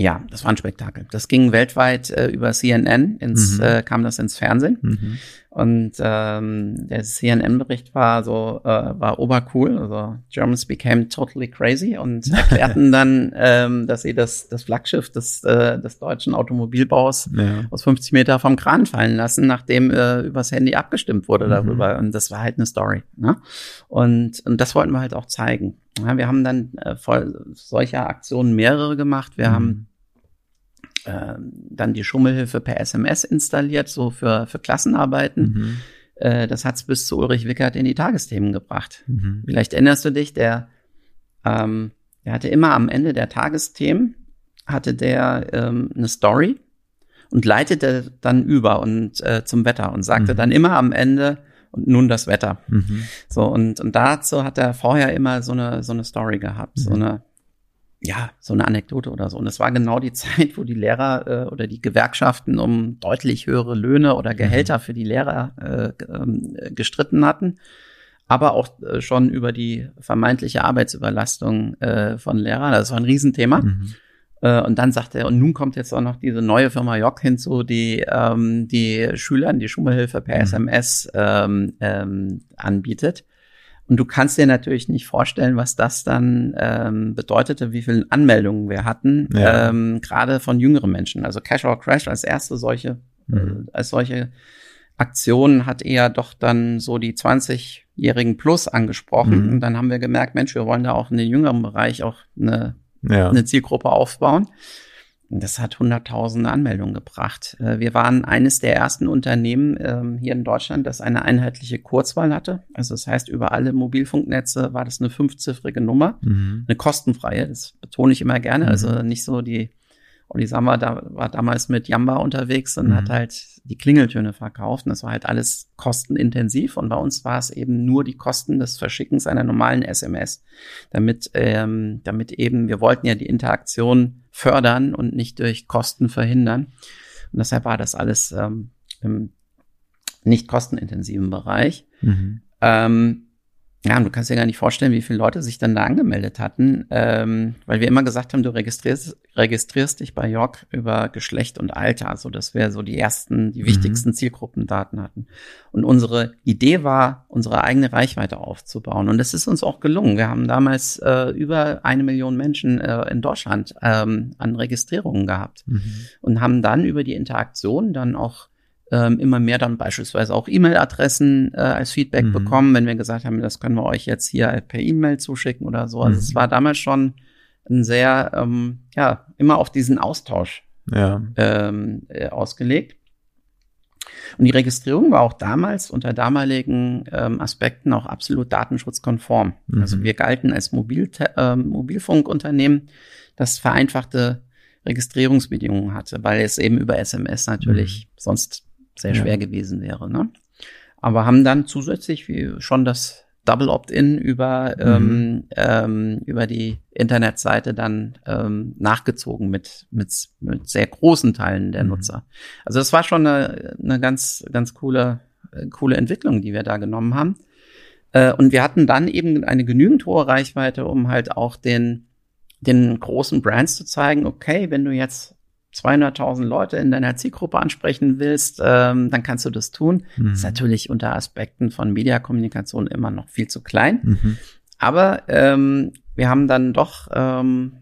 Speaker 5: ja, das war ein Spektakel. Das ging weltweit äh, über CNN, ins, mhm. äh, kam das ins Fernsehen. Mhm. Und ähm, der CNN-Bericht war so, äh, war obercool. Also Germans became totally crazy und erklärten dann, ähm, dass sie das, das Flaggschiff des, äh, des deutschen Automobilbaus ja. aus 50 Meter vom Kran fallen lassen, nachdem äh, übers Handy abgestimmt wurde mhm. darüber. Und das war halt eine Story. Ne? Und, und das wollten wir halt auch zeigen. Ja, wir haben dann äh, voll solcher Aktionen mehrere gemacht. Wir mhm. haben äh, dann die Schummelhilfe per SMS installiert, so für, für Klassenarbeiten. Mhm. Äh, das hat's bis zu Ulrich Wickert in die Tagesthemen gebracht. Mhm. Vielleicht erinnerst du dich, der, ähm, der hatte immer am Ende der Tagesthemen, hatte der ähm, eine Story und leitete dann über und äh, zum Wetter und sagte mhm. dann immer am Ende, und nun das Wetter. Mhm. So, und, und dazu hat er vorher immer so eine, so eine Story gehabt, mhm. so eine, ja, so eine Anekdote oder so. Und es war genau die Zeit, wo die Lehrer äh, oder die Gewerkschaften um deutlich höhere Löhne oder Gehälter mhm. für die Lehrer äh, äh, gestritten hatten, aber auch äh, schon über die vermeintliche Arbeitsüberlastung äh, von Lehrern. Das war ein Riesenthema. Mhm. Äh, und dann sagt er, und nun kommt jetzt auch noch diese neue Firma Jock hinzu, die ähm, die Schülern die Schulhilfe per mhm. SMS ähm, ähm, anbietet. Und du kannst dir natürlich nicht vorstellen, was das dann ähm, bedeutete, wie viele Anmeldungen wir hatten, ja. ähm, gerade von jüngeren Menschen. Also Cash or Crash als erste solche, mhm. äh, als solche Aktion hat eher doch dann so die 20-Jährigen plus angesprochen. Mhm. Und dann haben wir gemerkt, Mensch, wir wollen da auch in den jüngeren Bereich auch eine ja. eine Zielgruppe aufbauen. Das hat hunderttausende Anmeldungen gebracht. Äh, wir waren eines der ersten Unternehmen ähm, hier in Deutschland, das eine einheitliche Kurzwahl hatte. Also das heißt, über alle Mobilfunknetze war das eine fünfziffrige Nummer, mhm. eine kostenfreie. Das betone ich immer gerne. Mhm. Also nicht so die Olli Sammer da, war damals mit Jamba unterwegs und mhm. hat halt die Klingeltöne verkauft. Und das war halt alles kostenintensiv. Und bei uns war es eben nur die Kosten des Verschickens einer normalen SMS. Damit, ähm, damit eben, wir wollten ja die Interaktion fördern und nicht durch Kosten verhindern. Und deshalb war das alles ähm, im nicht kostenintensiven Bereich. Mhm. Ähm, ja, und du kannst dir gar nicht vorstellen, wie viele Leute sich dann da angemeldet hatten, ähm, weil wir immer gesagt haben, du registrierst, registrierst dich bei York über Geschlecht und Alter. Also dass wir so die ersten, die mhm. wichtigsten Zielgruppendaten hatten. Und unsere Idee war, unsere eigene Reichweite aufzubauen. Und das ist uns auch gelungen. Wir haben damals äh, über eine Million Menschen äh, in Deutschland ähm, an Registrierungen gehabt mhm. und haben dann über die Interaktion dann auch ähm, immer mehr dann beispielsweise auch E-Mail-Adressen äh, als Feedback mhm. bekommen, wenn wir gesagt haben, das können wir euch jetzt hier per E-Mail zuschicken oder so. Also mhm. es war damals schon ein sehr, ähm, ja, immer auf diesen Austausch ja. ähm, äh, ausgelegt. Und die Registrierung war auch damals unter damaligen ähm, Aspekten auch absolut datenschutzkonform. Mhm. Also wir galten als Mobil äh, Mobilfunkunternehmen, das vereinfachte Registrierungsbedingungen hatte, weil es eben über SMS natürlich mhm. sonst sehr schwer ja. gewesen wäre. Ne? Aber haben dann zusätzlich wie schon das Double Opt-in über mhm. ähm, ähm, über die Internetseite dann ähm, nachgezogen mit mit mit sehr großen Teilen der mhm. Nutzer. Also das war schon eine, eine ganz ganz coole äh, coole Entwicklung, die wir da genommen haben. Äh, und wir hatten dann eben eine genügend hohe Reichweite, um halt auch den den großen Brands zu zeigen, okay, wenn du jetzt 200.000 Leute in deiner Zielgruppe ansprechen willst, ähm, dann kannst du das tun. Mhm. ist natürlich unter Aspekten von Mediakommunikation immer noch viel zu klein. Mhm. Aber ähm, wir haben dann doch ähm,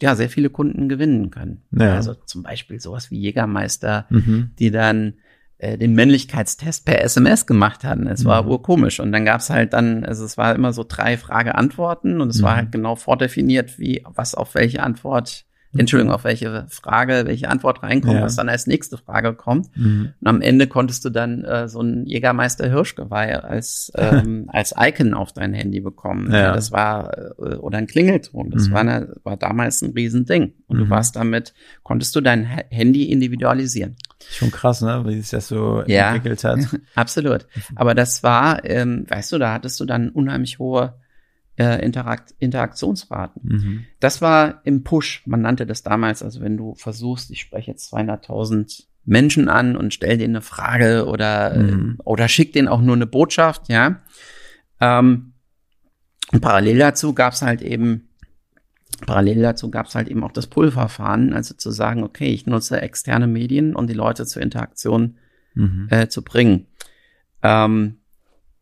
Speaker 5: ja sehr viele Kunden gewinnen können. Ja. Also zum Beispiel sowas wie Jägermeister, mhm. die dann äh, den Männlichkeitstest per SMS gemacht hatten. Es war mhm. urkomisch. Und dann gab's halt dann, also es war immer so drei Frage-Antworten und es war mhm. halt genau vordefiniert, wie was auf welche Antwort Entschuldigung, auf welche Frage, welche Antwort reinkommt,
Speaker 4: Ja.
Speaker 5: was dann als nächste Frage kommt.
Speaker 4: Mhm.
Speaker 5: Und am Ende konntest du dann äh, so ein Jägermeister Hirschgeweih als ähm, als Icon auf dein Handy bekommen.
Speaker 4: Ja.
Speaker 5: Das war äh, oder ein Klingelton. Das
Speaker 4: Mhm.
Speaker 5: war, eine, war damals ein Riesending. Und
Speaker 4: Mhm.
Speaker 5: du warst damit, konntest du dein Ha- Handy individualisieren.
Speaker 4: Schon krass, ne? Wie sich das so
Speaker 5: Ja.
Speaker 4: entwickelt hat.
Speaker 5: Absolut. Aber das war, ähm, weißt du, da hattest du dann unheimlich hohe äh, Interakt Interaktionsraten.
Speaker 4: Mhm.
Speaker 5: Das war im Push. Man nannte das damals, also wenn du versuchst, ich spreche jetzt 200.000 Menschen an und stell denen eine Frage oder,
Speaker 4: Mhm.
Speaker 5: oder schick denen auch nur eine Botschaft, ja. Ähm, und parallel dazu gab's halt eben, parallel dazu gab's halt eben auch das Pull-Verfahren, also zu sagen, okay, ich nutze externe Medien, um die Leute zur Interaktion
Speaker 4: Mhm.
Speaker 5: äh, zu bringen. Ähm,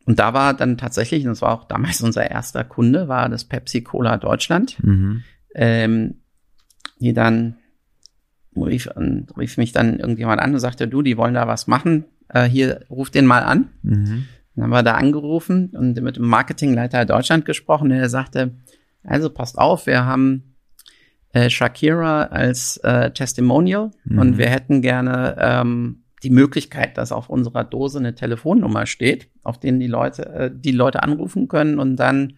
Speaker 5: und da war dann tatsächlich, und das war auch damals unser erster Kunde, war das Pepsi Cola Deutschland,
Speaker 4: Mhm.
Speaker 5: ähm, die dann rief, rief mich dann irgendjemand an und sagte, du, die wollen da was machen, äh, hier, ruf den mal an.
Speaker 4: Mhm.
Speaker 5: Dann haben wir da angerufen und mit dem Marketingleiter Deutschland gesprochen, der sagte, also passt auf, wir haben äh, Shakira als äh, Testimonial
Speaker 4: Mhm.
Speaker 5: und wir hätten gerne ähm, die Möglichkeit, dass auf unserer Dose eine Telefonnummer steht, auf denen die Leute, äh, die Leute anrufen können und dann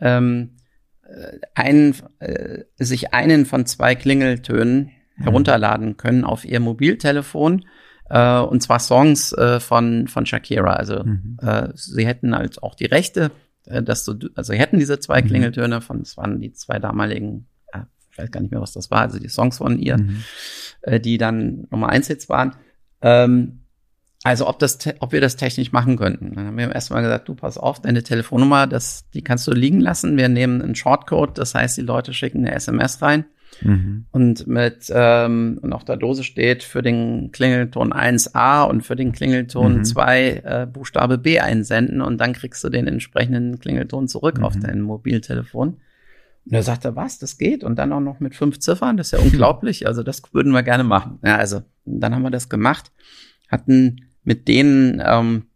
Speaker 5: ähm, äh, einen, äh, sich einen von zwei Klingeltönen herunterladen können auf ihr Mobiltelefon äh, und zwar Songs äh, von von Shakira. Also
Speaker 4: Mhm.
Speaker 5: äh, sie hätten halt auch die Rechte, äh, dass du, also sie hätten diese zwei
Speaker 4: Mhm.
Speaker 5: Klingeltöne von, das waren die zwei damaligen, äh, ich weiß gar nicht mehr, was das war, also die Songs von ihr,
Speaker 4: Mhm.
Speaker 5: äh, die dann Nummer eins Hits waren. Ähm, also ob das, ob wir das technisch machen könnten. Dann haben wir erstmal gesagt, du pass auf, deine Telefonnummer, das, die kannst du liegen lassen. Wir nehmen einen Shortcode, das heißt, die Leute schicken eine SMS rein
Speaker 4: Mhm.
Speaker 5: und mit ähm, und auf der Dose steht für den Klingelton 1a und für den Klingelton
Speaker 4: Mhm.
Speaker 5: 2 äh, Buchstabe B einsenden und dann kriegst du den entsprechenden Klingelton zurück auf
Speaker 4: Mhm.
Speaker 5: dein Mobiltelefon. Und er sagte, was, das geht? Und dann auch noch mit fünf Ziffern, das ist ja unglaublich. Also das würden wir gerne machen. Ja, also dann haben wir das gemacht, hatten mit denen ähm,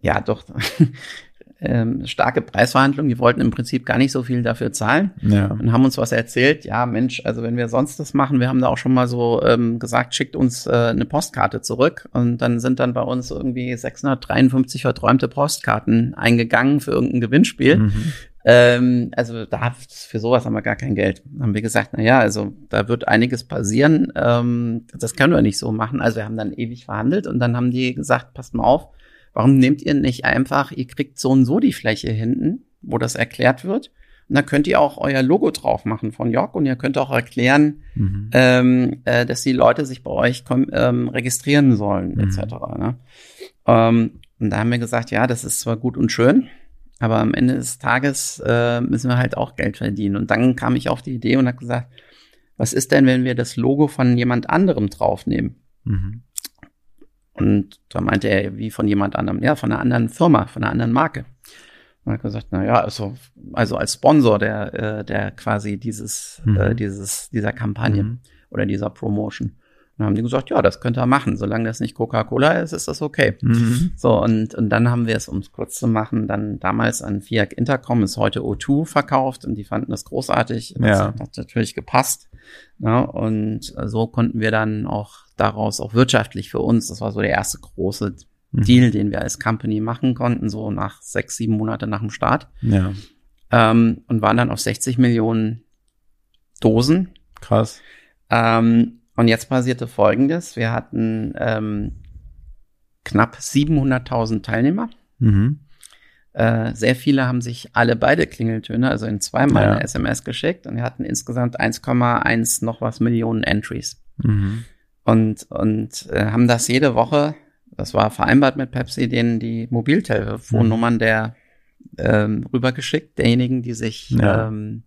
Speaker 5: ja doch ähm, starke Preisverhandlungen. Die wollten im Prinzip gar nicht so viel dafür zahlen
Speaker 4: Ja.
Speaker 5: und haben uns was erzählt. Ja, Mensch, also wenn wir sonst das machen, wir haben da auch schon mal so ähm, gesagt, schickt uns äh, eine Postkarte zurück. Und dann sind dann bei uns irgendwie 653 verträumte Postkarten eingegangen für irgendein Gewinnspiel.
Speaker 4: Mhm.
Speaker 5: Ähm, also da für sowas haben wir gar kein Geld. Dann haben wir gesagt, na ja, also da wird einiges passieren. Ähm, das können wir nicht so machen. Also wir haben dann ewig verhandelt und dann haben die gesagt, passt mal auf, warum nehmt ihr nicht einfach, ihr kriegt so und so die Fläche hinten, wo das erklärt wird. Und dann könnt ihr auch euer Logo drauf machen von York und ihr könnt auch erklären,
Speaker 4: Mhm.
Speaker 5: ähm, äh, dass die Leute sich bei euch ähm, registrieren sollen,
Speaker 4: Mhm.
Speaker 5: etc. Ne? Ähm, und da haben wir gesagt, ja, das ist zwar gut und schön, aber am Ende des Tages äh, müssen wir halt auch Geld verdienen. Und dann kam ich auf die Idee und habe gesagt, was ist denn, wenn wir das Logo von jemand anderem draufnehmen?
Speaker 4: Mhm.
Speaker 5: Und da meinte er, wie von jemand anderem, ja, von einer anderen Firma, von einer anderen Marke. Und hat gesagt, na ja, also, also als Sponsor der, äh, der quasi dieses,
Speaker 4: Mhm.
Speaker 5: äh, dieses, dieser Kampagne
Speaker 4: Mhm.
Speaker 5: oder dieser Promotion. Dann haben die gesagt, ja, das könnt ihr machen. Solange das nicht Coca-Cola ist, ist das okay.
Speaker 4: Mhm.
Speaker 5: So, und, und dann haben wir es, um es kurz zu machen, dann damals an Fiat Intercom, ist heute O2 verkauft und die fanden das großartig. Das
Speaker 4: Ja.
Speaker 5: hat natürlich gepasst. Ja, und so konnten wir dann auch daraus auch wirtschaftlich für uns, das war so der erste große
Speaker 4: Mhm.
Speaker 5: Deal, den wir als Company machen konnten, so nach sechs, sieben Monate nach dem Start.
Speaker 4: Ja,
Speaker 5: Ähm, und waren dann auf 60 Millionen Dosen
Speaker 4: krass.
Speaker 5: ähm, und jetzt passierte Folgendes. Wir hatten ähm, knapp 700.000 Teilnehmer.
Speaker 4: Mhm.
Speaker 5: Äh, sehr viele haben sich alle beide Klingeltöne, also in zweimal
Speaker 4: Ja.
Speaker 5: eine SMS geschickt. Und wir hatten insgesamt 1,1 noch was Millionen Entries.
Speaker 4: Mhm.
Speaker 5: Und, und äh, haben das jede Woche, das war vereinbart mit Pepsi, denen die Mobiltelefonnummern der ähm, rübergeschickt, derjenigen, die sich,
Speaker 4: Ja.
Speaker 5: ähm,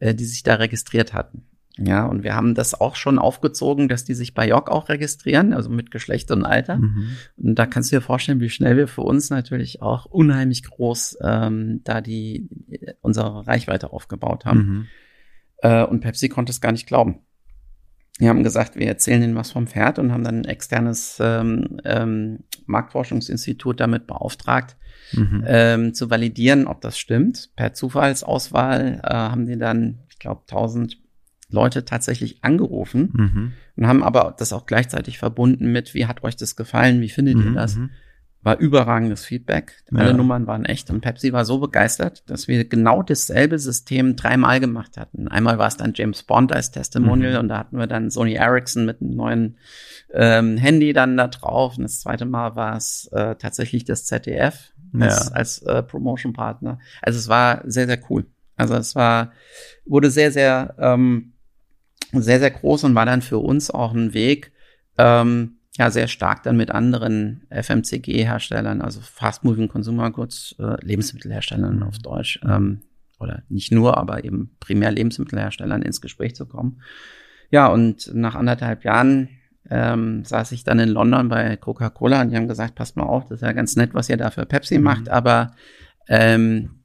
Speaker 5: äh, die sich da registriert hatten. Ja, und wir haben das auch schon aufgezogen, dass die sich bei York auch registrieren, also mit Geschlecht und Alter.
Speaker 4: Mhm.
Speaker 5: Und da kannst du dir vorstellen, wie schnell wir für uns natürlich auch unheimlich groß ähm, da die unsere Reichweite aufgebaut haben.
Speaker 4: Mhm.
Speaker 5: Äh, und Pepsi konnte es gar nicht glauben. Die haben gesagt, wir erzählen ihnen was vom Pferd und haben dann ein externes ähm, ähm, Marktforschungsinstitut damit beauftragt,
Speaker 4: Mhm.
Speaker 5: ähm, zu validieren, ob das stimmt. Per Zufallsauswahl äh, haben die dann, ich glaube, 1000 Leute tatsächlich angerufen
Speaker 4: Mhm.
Speaker 5: und haben aber das auch gleichzeitig verbunden mit, wie hat euch das gefallen, wie findet ihr
Speaker 4: Mhm,
Speaker 5: das?
Speaker 4: mhm.
Speaker 5: War überragendes Feedback. Alle
Speaker 4: Ja.
Speaker 5: Nummern waren echt und Pepsi war so begeistert, dass wir genau dasselbe System dreimal gemacht hatten. Einmal war es dann James Bond als Testimonial
Speaker 4: Mhm.
Speaker 5: und da hatten wir dann Sony Ericsson mit einem neuen ähm, Handy dann da drauf. Und das zweite Mal war es äh, tatsächlich das ZDF als,
Speaker 4: Ja.
Speaker 5: als äh, Promotion Partner. Also es war sehr, sehr cool. Also es war, wurde sehr, sehr, ähm, sehr, sehr groß und war dann für uns auch ein Weg, ähm, ja, sehr stark dann mit anderen FMCG-Herstellern, also Fast Moving Consumer Goods, äh, Lebensmittelherstellern auf Deutsch, ähm, oder nicht nur, aber eben primär Lebensmittelherstellern ins Gespräch zu kommen. Ja, und nach anderthalb Jahren ähm, saß ich dann in London bei Coca-Cola und die haben gesagt, passt mal auf, das ist ja ganz nett, was ihr da für Pepsi
Speaker 4: Mhm.
Speaker 5: macht, aber ähm,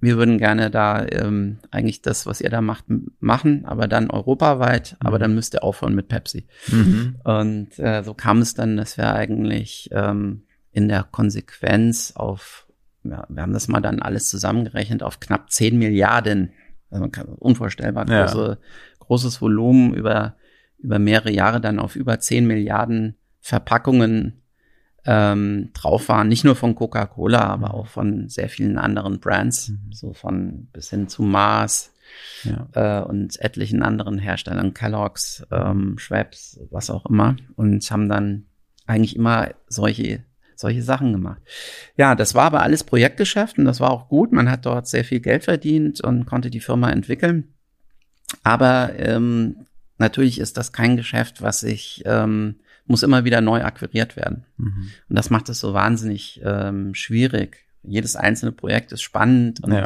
Speaker 5: wir würden gerne da ähm, eigentlich das, was ihr da macht, machen, aber dann europaweit, aber dann müsst ihr aufhören mit Pepsi.
Speaker 4: Mhm.
Speaker 5: Und äh, so kam es dann, dass wir eigentlich ähm, in der Konsequenz auf, ja, wir haben das mal dann alles zusammengerechnet, auf knapp 10 Milliarden, also man kann, unvorstellbar
Speaker 4: Ja.
Speaker 5: große, großes Volumen über, über mehrere Jahre dann auf über 10 Milliarden Verpackungen ähm, drauf waren, nicht nur von Coca-Cola, aber auch von sehr vielen anderen Brands, so von bis hin zu Mars,
Speaker 4: Ja.
Speaker 5: äh, und etlichen anderen Herstellern, Kellogg's, ähm, Schweppes, was auch immer, und haben dann eigentlich immer solche solche Sachen gemacht. Ja, das war aber alles Projektgeschäft und das war auch gut. Man hat dort sehr viel Geld verdient und konnte die Firma entwickeln. Aber ähm, natürlich ist das kein Geschäft, was ich ähm, muss immer wieder neu akquiriert werden.
Speaker 4: Mhm.
Speaker 5: Und das macht es so wahnsinnig ähm, schwierig. Jedes einzelne Projekt ist spannend und
Speaker 4: Ja.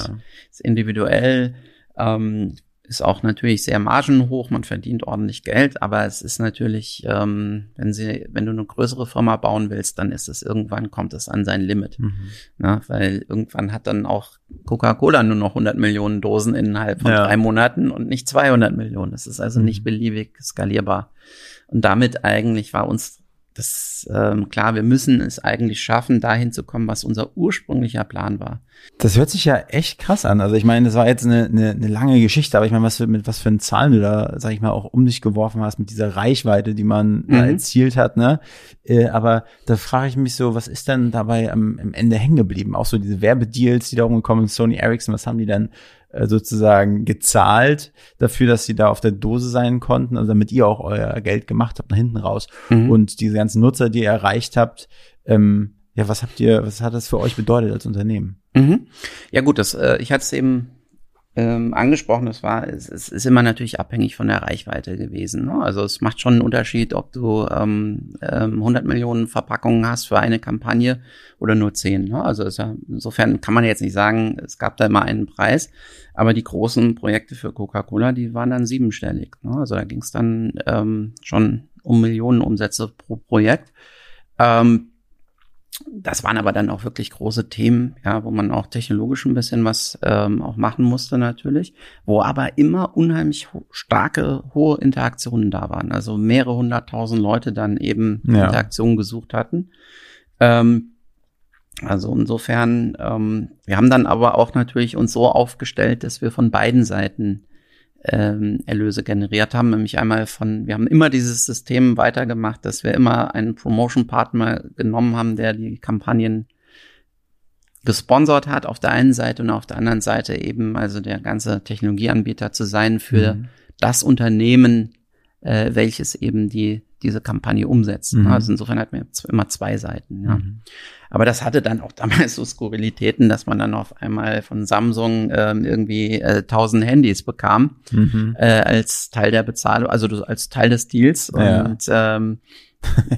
Speaker 5: ist individuell, ähm, ist auch natürlich sehr margenhoch, man verdient ordentlich Geld, aber es ist natürlich, ähm, wenn sie, wenn du eine größere Firma bauen willst, dann ist es irgendwann kommt es an sein Limit.
Speaker 4: Mhm.
Speaker 5: Ne? Weil irgendwann hat dann auch Coca-Cola nur noch 100 Millionen Dosen innerhalb von
Speaker 4: Ja.
Speaker 5: drei Monaten und nicht 200 Millionen. Das ist also
Speaker 4: Mhm.
Speaker 5: nicht beliebig skalierbar. Und damit eigentlich war uns das ähm, klar, wir müssen es eigentlich schaffen, dahin zu kommen, was unser ursprünglicher Plan war.
Speaker 4: Das hört sich ja echt krass an. Also ich meine, das war jetzt eine, eine, eine lange Geschichte, aber ich meine, was für, mit was für einen Zahlen du da, sag ich mal, auch um dich geworfen hast mit dieser Reichweite, die man da
Speaker 5: Mhm.
Speaker 4: erzielt hat, ne? Äh, aber da frage ich mich so, was ist denn dabei am, am Ende hängen geblieben? Auch so diese Werbedeals, die da rumgekommen sind, Sony Ericsson, was haben die dann sozusagen gezahlt dafür, dass sie da auf der Dose sein konnten, also damit ihr auch euer Geld gemacht habt nach hinten raus
Speaker 5: Mhm.
Speaker 4: und diese ganzen Nutzer, die ihr erreicht habt, ähm, ja, was habt ihr, was hat das für euch bedeutet als Unternehmen?
Speaker 5: Mhm. Ja gut, das, äh, ich hatte es eben ähm, angesprochen, das war, es, es ist immer natürlich abhängig von der Reichweite gewesen. Ne? Also es macht schon einen Unterschied, ob du ähm, ähm, 100 Millionen Verpackungen hast für eine Kampagne oder nur 10. Ne? Also ja, insofern kann man jetzt nicht sagen, es gab da immer einen Preis, aber die großen Projekte für Coca-Cola, die waren dann siebenstellig. Ne? Also da ging es dann ähm, schon um Millionen Umsätze pro Projekt. Ähm, das waren aber dann auch wirklich große Themen, ja, wo man auch technologisch ein bisschen was ähm, auch machen musste natürlich, wo aber immer unheimlich ho starke, hohe Interaktionen da waren. Also mehrere hunderttausend Leute dann eben
Speaker 4: Ja.
Speaker 5: Interaktionen gesucht hatten. Ähm, also insofern, ähm, wir haben dann aber auch natürlich uns so aufgestellt, dass wir von beiden Seiten ähm, Erlöse generiert haben, nämlich einmal von, wir haben immer dieses System weitergemacht, dass wir immer einen Promotion-Partner genommen haben, der die Kampagnen gesponsert hat auf der einen Seite und auf der anderen Seite eben also der ganze Technologieanbieter zu sein für
Speaker 4: Mhm.
Speaker 5: das Unternehmen, äh, welches eben die diese Kampagne umsetzt.
Speaker 4: Mhm.
Speaker 5: Also insofern wir z- immer zwei Seiten. Ja.
Speaker 4: Mhm.
Speaker 5: Aber das hatte dann auch damals so Skurrilitäten, dass man dann auf einmal von Samsung ähm, irgendwie äh, 1000 Handys bekam
Speaker 4: Mhm.
Speaker 5: äh, als Teil der Bezahlung, also als Teil des Deals.
Speaker 4: Ja.
Speaker 5: Und, ähm,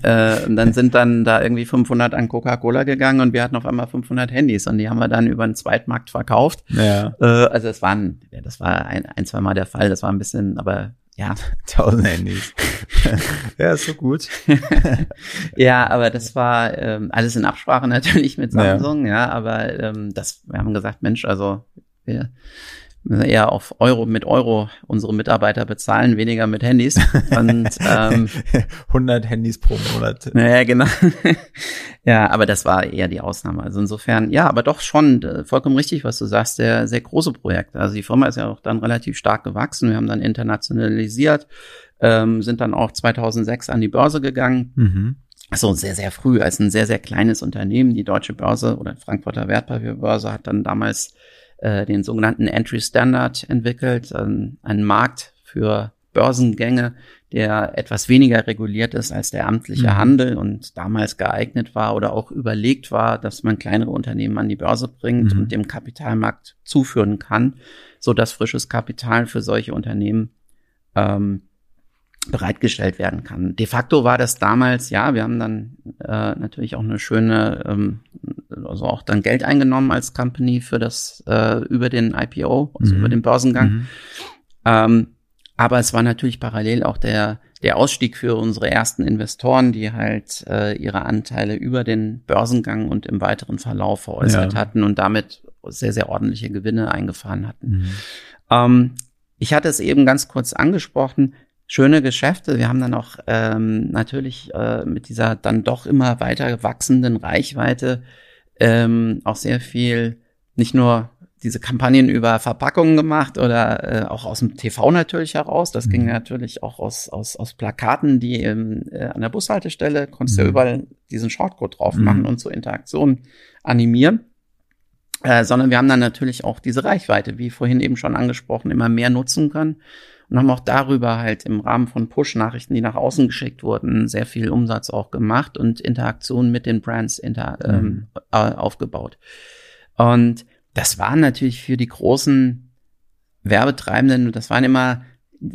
Speaker 5: äh, und dann sind dann da irgendwie 500 an Coca-Cola gegangen und wir hatten auf einmal 500 Handys und die haben wir dann über den Zweitmarkt verkauft.
Speaker 4: Ja,
Speaker 5: Äh, also es waren, ja, das war ein, ein, zwei Mal der Fall, das war ein bisschen, aber ja,
Speaker 4: tausend Handys. ja, ist so gut.
Speaker 5: ja, aber das war ähm, alles in Absprache natürlich mit
Speaker 4: Ja.
Speaker 5: Samsung, ja, aber ähm, das, wir haben gesagt, Mensch, also wir, eher auf Euro mit Euro unsere Mitarbeiter bezahlen, weniger mit Handys. Und,
Speaker 4: ähm, 100 Handys pro Monat.
Speaker 5: Naja, genau. ja, aber das war eher die Ausnahme. Also insofern, ja, aber doch schon äh, vollkommen richtig, was du sagst, sehr, sehr große Projekte. Also die Firma ist ja auch dann relativ stark gewachsen. Wir haben dann internationalisiert, ähm, sind dann auch 2006 an die Börse gegangen. Mhm. Also sehr, sehr früh, als ein sehr, sehr kleines Unternehmen. Die Deutsche Börse oder Frankfurter Wertpapierbörse hat dann damals äh, den sogenannten Entry Standard entwickelt, ähm, einen Markt für Börsengänge, der etwas weniger reguliert ist als der amtliche mhm. Handel und damals geeignet war oder auch überlegt war, dass man kleinere Unternehmen an die Börse bringt mhm. und dem Kapitalmarkt zuführen kann, so dass frisches Kapital für solche Unternehmen ähm, bereitgestellt werden kann. De facto war das damals, ja, wir haben dann äh, natürlich auch eine schöne, ähm, also auch dann Geld eingenommen als Company für das äh, über den IPO, also mhm. über den Börsengang. Mhm. Ähm, aber es war natürlich parallel auch der der Ausstieg für unsere ersten Investoren, die halt äh, ihre Anteile über den Börsengang und im weiteren Verlauf veräußert ja. hatten und damit sehr sehr ordentliche Gewinne eingefahren hatten. Mhm. Ähm, ich hatte es eben ganz kurz angesprochen schöne Geschäfte. Wir haben dann auch ähm, natürlich äh, mit dieser dann doch immer weiter wachsenden Reichweite ähm, auch sehr viel, nicht nur diese Kampagnen über Verpackungen gemacht oder äh, auch aus dem TV natürlich heraus. Das mhm. ging natürlich auch aus, aus, aus Plakaten, die ähm, äh, an der Bushaltestelle konntest du mhm. ja überall diesen Shortcode drauf machen mhm. und zur Interaktion animieren. Äh, sondern wir haben dann natürlich auch diese Reichweite, wie vorhin eben schon angesprochen, immer mehr nutzen können und haben auch darüber halt im Rahmen von Push-Nachrichten, die nach außen geschickt wurden, sehr viel Umsatz auch gemacht und Interaktion mit den Brands inter, ähm, mhm. ähm, aufgebaut. Und das waren natürlich für die großen Werbetreibenden, das waren immer,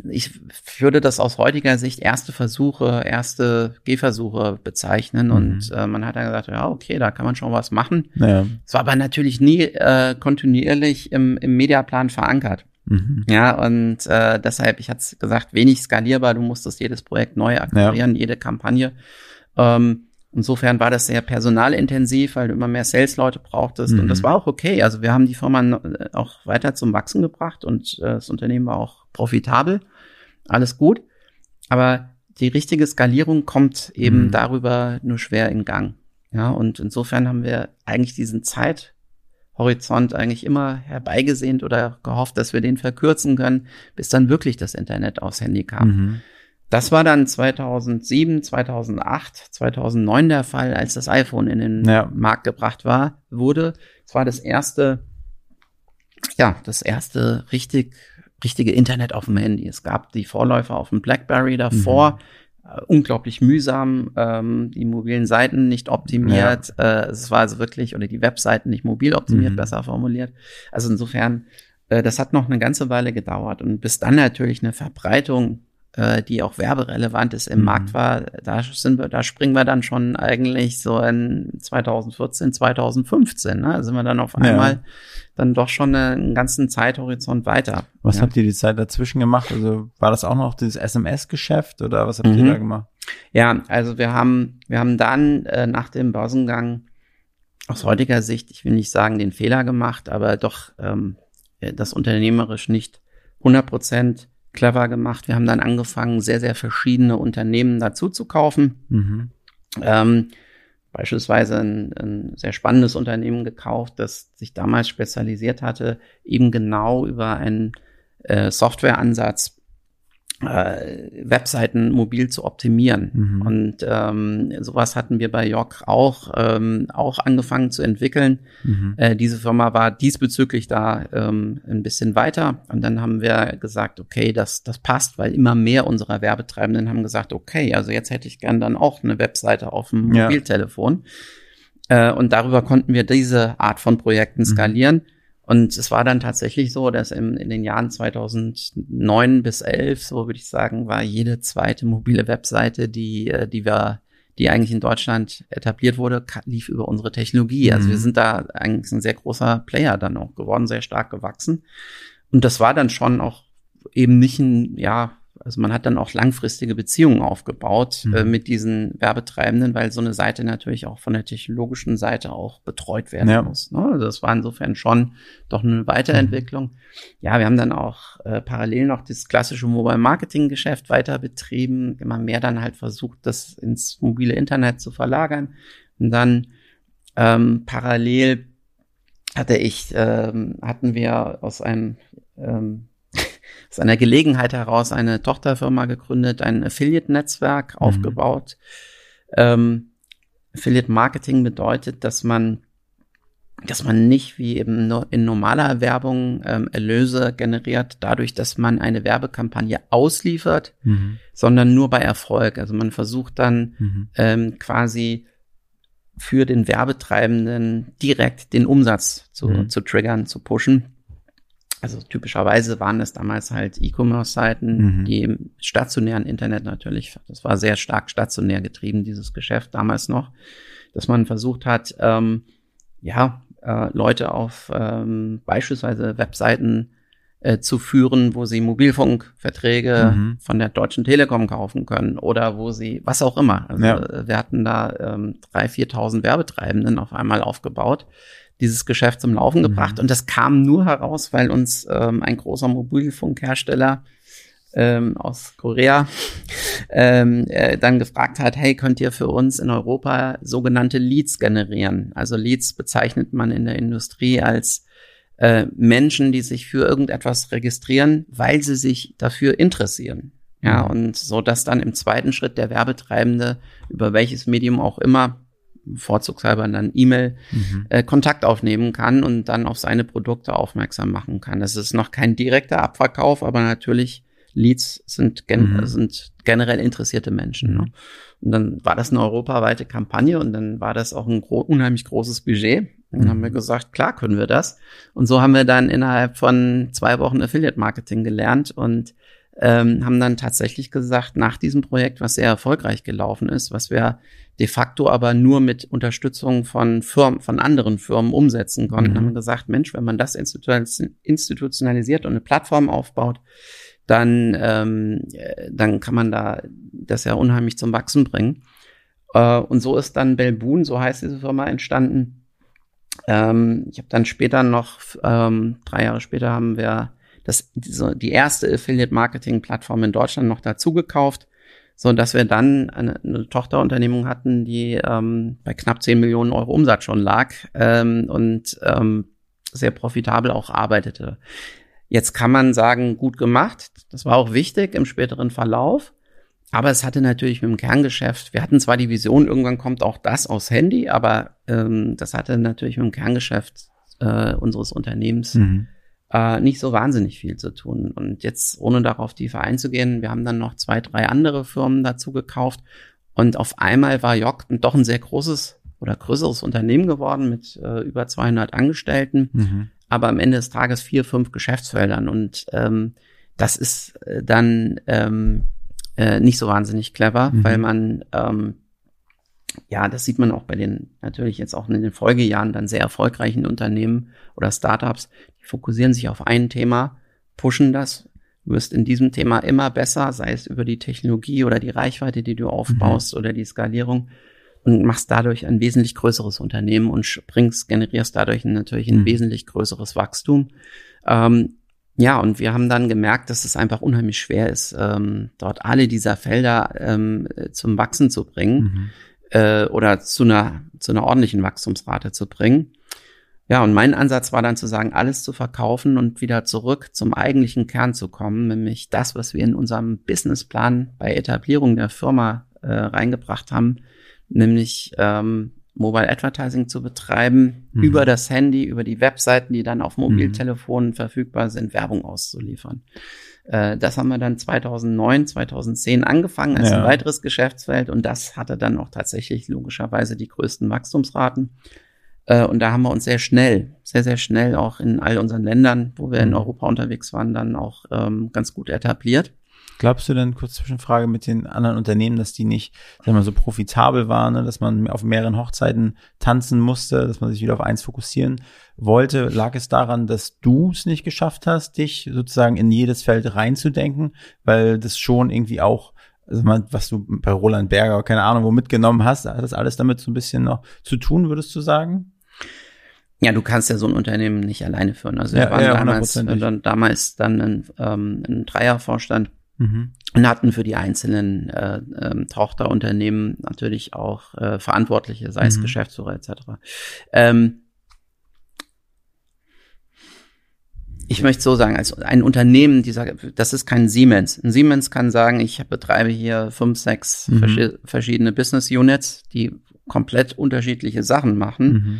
Speaker 5: ich würde das aus heutiger Sicht erste Versuche, erste Gehversuche bezeichnen. Mhm. Und äh, man hat dann gesagt, ja, okay, da kann man schon was machen.
Speaker 4: Ja.
Speaker 5: Es war aber natürlich nie äh, kontinuierlich im, im Mediaplan verankert. Mhm. Ja, und äh, deshalb, ich hatte gesagt, wenig skalierbar, du musstest jedes Projekt neu akquirieren, ja. jede Kampagne. Ähm, insofern war das sehr personalintensiv, weil du immer mehr Sales-Leute brauchtest. Mhm. Und das mhm. war auch okay. Also wir haben die Firma äh, auch weiter zum Wachsen gebracht und äh, das Unternehmen war auch profitabel. Alles gut. Aber die richtige Skalierung kommt eben mhm. darüber nur schwer in Gang. Ja, und insofern haben wir eigentlich diesen Zeit, Horizont eigentlich immer herbeigesehnt oder gehofft, dass wir den verkürzen können, bis dann wirklich das Internet aufs Handy kam. Mhm. Das war dann 2007, 2008, 2009 der Fall, als das iPhone in den ja. Markt gebracht war, wurde. Es war das erste, ja, das erste richtig, richtige Internet auf dem Handy. Es gab die Vorläufer auf dem BlackBerry davor. Mhm unglaublich mühsam, ähm, die mobilen Seiten nicht optimiert. Ja. Äh, es war also wirklich, oder die Webseiten nicht mobil optimiert, mhm. besser formuliert. Also insofern, äh, das hat noch eine ganze Weile gedauert. Und bis dann natürlich eine Verbreitung äh, die auch werberelevant ist im mhm. Markt war, da sind wir, da springen wir dann schon eigentlich so in 2014, 2015. Ne? Da sind wir dann auf einmal ja. dann doch schon einen ganzen Zeithorizont weiter.
Speaker 4: Was
Speaker 5: ja.
Speaker 4: habt ihr die Zeit dazwischen gemacht? Also war das auch noch dieses SMS-Geschäft oder was habt mhm. ihr da gemacht?
Speaker 5: Ja, also wir haben, wir haben dann äh, nach dem Börsengang aus heutiger Sicht, ich will nicht sagen den Fehler gemacht, aber doch ähm, das unternehmerisch nicht 100 Prozent clever gemacht. Wir haben dann angefangen, sehr, sehr verschiedene Unternehmen dazu zu kaufen. Mhm. Ähm, beispielsweise ein, ein sehr spannendes Unternehmen gekauft, das sich damals spezialisiert hatte, eben genau über einen äh, Softwareansatz äh, Webseiten mobil zu optimieren. Mhm. Und ähm, sowas hatten wir bei York auch, ähm, auch angefangen zu entwickeln. Mhm. Äh, diese Firma war diesbezüglich da ähm, ein bisschen weiter. Und dann haben wir gesagt, okay, das, das passt, weil immer mehr unserer Werbetreibenden haben gesagt, okay, also jetzt hätte ich gern dann auch eine Webseite auf dem Mobiltelefon. Ja. Äh, und darüber konnten wir diese Art von Projekten mhm. skalieren. Mhm. Und es war dann tatsächlich so, dass im, in den Jahren 2009 bis 11, so würde ich sagen, war jede zweite mobile Webseite, die, äh, die wir, die eigentlich in Deutschland etabliert wurde, lief über unsere Technologie. Mhm. Also wir mhm. sind da eigentlich ein sehr großer Player dann auch geworden, sehr stark gewachsen. Und das war dann schon auch eben nicht ein, ja, also man hat dann auch langfristige Beziehungen aufgebaut
Speaker 4: Mhm.
Speaker 5: äh, mit diesen Werbetreibenden, weil so eine Seite natürlich auch von der technologischen Seite auch betreut werden
Speaker 4: Ja.
Speaker 5: muss. Ne? Also das war insofern schon doch eine Weiterentwicklung. Ja, wir haben dann auch äh, parallel noch das klassische Mobile Marketing Geschäft weiter betrieben, immer mehr dann halt versucht, das ins mobile Internet zu verlagern. Und dann ähm, parallel hatte ich, ähm, hatten wir aus einem ähm, aus einer Gelegenheit heraus eine Tochterfirma gegründet, ein Affiliate-Netzwerk aufgebaut. Ähm, Affiliate-Marketing bedeutet, dass man dass man nicht wie eben nur in normaler Werbung ähm, Erlöse generiert, dadurch, dass man eine Werbekampagne ausliefert,
Speaker 4: Mhm.
Speaker 5: sondern nur bei Erfolg. Also man versucht dann
Speaker 4: Mhm.
Speaker 5: ähm, quasi für den Werbetreibenden direkt den Umsatz zu,
Speaker 4: Mhm.
Speaker 5: zu triggern, zu pushen. Also typischerweise waren es damals halt E-Commerce-Seiten,
Speaker 4: Mhm.
Speaker 5: die im stationären Internet natürlich, das war sehr stark stationär getrieben, dieses Geschäft damals noch, dass man versucht hat, ähm, ja, äh, Leute auf ähm, beispielsweise Webseiten äh, zu führen, wo sie Mobilfunkverträge
Speaker 4: Mhm.
Speaker 5: von der Deutschen Telekom kaufen können oder wo sie, was auch immer. Also
Speaker 4: Ja.
Speaker 5: wir hatten da ähm, 3.000, 4.000 Werbetreibenden auf einmal aufgebaut, dieses Geschäft zum Laufen
Speaker 4: Mhm.
Speaker 5: gebracht und das kam nur heraus, weil uns ähm, ein großer Mobilfunkhersteller ähm, aus Korea ähm, äh, dann gefragt hat, hey, könnt ihr für uns in Europa sogenannte Leads generieren? Also Leads bezeichnet man in der Industrie als äh, Menschen, die sich für irgendetwas registrieren, weil sie sich dafür interessieren. Ja,
Speaker 4: Mhm.
Speaker 5: und so, dass dann im zweiten Schritt der Werbetreibende über welches Medium auch immer, vorzugshalber dann E-Mail,
Speaker 4: Mhm.
Speaker 5: äh, Kontakt aufnehmen kann und dann auf seine Produkte aufmerksam machen kann. Das ist noch kein direkter Abverkauf, aber natürlich Leads sind, gen
Speaker 4: Mhm.
Speaker 5: sind generell interessierte Menschen. Ne? Und dann war das eine europaweite Kampagne und dann war das auch ein gro unheimlich großes Budget. Und dann haben wir
Speaker 4: Mhm.
Speaker 5: gesagt, klar können wir das. Und so haben wir dann innerhalb von zwei Wochen Affiliate Marketing gelernt und ähm, haben dann tatsächlich gesagt, nach diesem Projekt, was sehr erfolgreich gelaufen ist, was wir de facto aber nur mit Unterstützung von Firmen, von anderen Firmen umsetzen konnten,
Speaker 4: Mhm.
Speaker 5: haben gesagt, Mensch, wenn man das institu- institutionalisiert und eine Plattform aufbaut, dann, ähm, äh, dann kann man da das ja unheimlich zum Wachsen bringen. Äh, und so ist dann Belboon, so heißt diese Firma, entstanden. Ähm, ich habe dann später noch, ähm, drei Jahre später haben wir das, diese, die erste Affiliate-Marketing-Plattform in Deutschland noch dazu gekauft, so dass wir dann eine, eine Tochterunternehmung hatten, die ähm, bei knapp 10 Millionen Euro Umsatz schon lag ähm, und ähm, sehr profitabel auch arbeitete. Jetzt kann man sagen, gut gemacht. Das war auch wichtig im späteren Verlauf. Aber es hatte natürlich mit dem Kerngeschäft, wir hatten zwar die Vision, irgendwann kommt auch das aus Handy, aber ähm, das hatte natürlich mit dem Kerngeschäft äh, unseres Unternehmens
Speaker 4: Mhm.
Speaker 5: Äh, nicht so wahnsinnig viel zu tun. Und jetzt, ohne darauf tiefer einzugehen, wir haben dann noch zwei, drei andere Firmen dazu gekauft. Und auf einmal war Jock doch ein sehr großes oder größeres Unternehmen geworden mit äh, über 200 Angestellten
Speaker 4: Mhm.
Speaker 5: aber am Ende des Tages vier, fünf Geschäftsfeldern. Und ähm, das ist äh, dann ähm, äh, nicht so wahnsinnig clever,
Speaker 4: Mhm.
Speaker 5: weil man, ähm, ja, das sieht man auch bei den, natürlich jetzt auch in den Folgejahren dann sehr erfolgreichen Unternehmen oder Startups, die fokussieren sich auf ein Thema, pushen das, wirst in diesem Thema immer besser, sei es über die Technologie oder die Reichweite, die du aufbaust oder die Skalierung und machst dadurch ein wesentlich größeres Unternehmen und springst, generierst dadurch natürlich ein
Speaker 4: Mhm.
Speaker 5: wesentlich größeres Wachstum. Ähm, ja, und wir haben dann gemerkt, dass es einfach unheimlich schwer ist, ähm, dort alle dieser Felder ähm, äh, zum Wachsen zu bringen
Speaker 4: Mhm.
Speaker 5: äh, oder zu einer, zu einer ordentlichen Wachstumsrate zu bringen. Ja, und mein Ansatz war dann zu sagen, alles zu verkaufen und wieder zurück zum eigentlichen Kern zu kommen, nämlich das, was wir in unserem Businessplan bei Etablierung der Firma äh, reingebracht haben, nämlich ähm, Mobile Advertising zu betreiben,
Speaker 4: Mhm.
Speaker 5: über das Handy, über die Webseiten, die dann auf Mobiltelefonen verfügbar sind, Werbung auszuliefern. Äh, das haben wir dann 2009, 2010 angefangen als
Speaker 4: Ja.
Speaker 5: ein weiteres Geschäftsfeld und das hatte dann auch tatsächlich logischerweise die größten Wachstumsraten. Äh, und da haben wir uns sehr schnell, sehr, sehr schnell auch in all unseren Ländern, wo wir in
Speaker 4: Mhm.
Speaker 5: Europa unterwegs waren, dann auch ähm, ganz gut etabliert.
Speaker 4: Glaubst du denn, kurz Zwischenfrage, mit den anderen Unternehmen, dass die nicht, sag mal, so profitabel waren, ne? dass man auf mehreren Hochzeiten tanzen musste, dass man sich wieder auf eins fokussieren wollte? Lag es daran, dass du es nicht geschafft hast, dich sozusagen in jedes Feld reinzudenken, weil das schon irgendwie auch also mal, was du bei Roland Berger, keine Ahnung, wo mitgenommen hast, hat das alles damit so ein bisschen noch zu tun, würdest du sagen?
Speaker 5: Ja, du kannst ja so ein Unternehmen nicht alleine führen. Also
Speaker 4: Ja,
Speaker 5: wir waren
Speaker 4: ja,
Speaker 5: damals,
Speaker 4: hundertprozentig.
Speaker 5: dann, damals dann ein, ähm, ein Dreiervorstand
Speaker 4: Mhm.
Speaker 5: und hatten für die einzelnen äh, ähm, Tochterunternehmen natürlich auch äh, Verantwortliche, sei es
Speaker 4: Mhm.
Speaker 5: Geschäftsführer etc. Ähm, ich möchte so sagen, als ein Unternehmen, die sagt, das ist kein Siemens. Ein Siemens kann sagen, ich betreibe hier fünf, sechs
Speaker 4: Mhm.
Speaker 5: verschi- verschiedene Business Units, die komplett unterschiedliche Sachen machen.
Speaker 4: Mhm.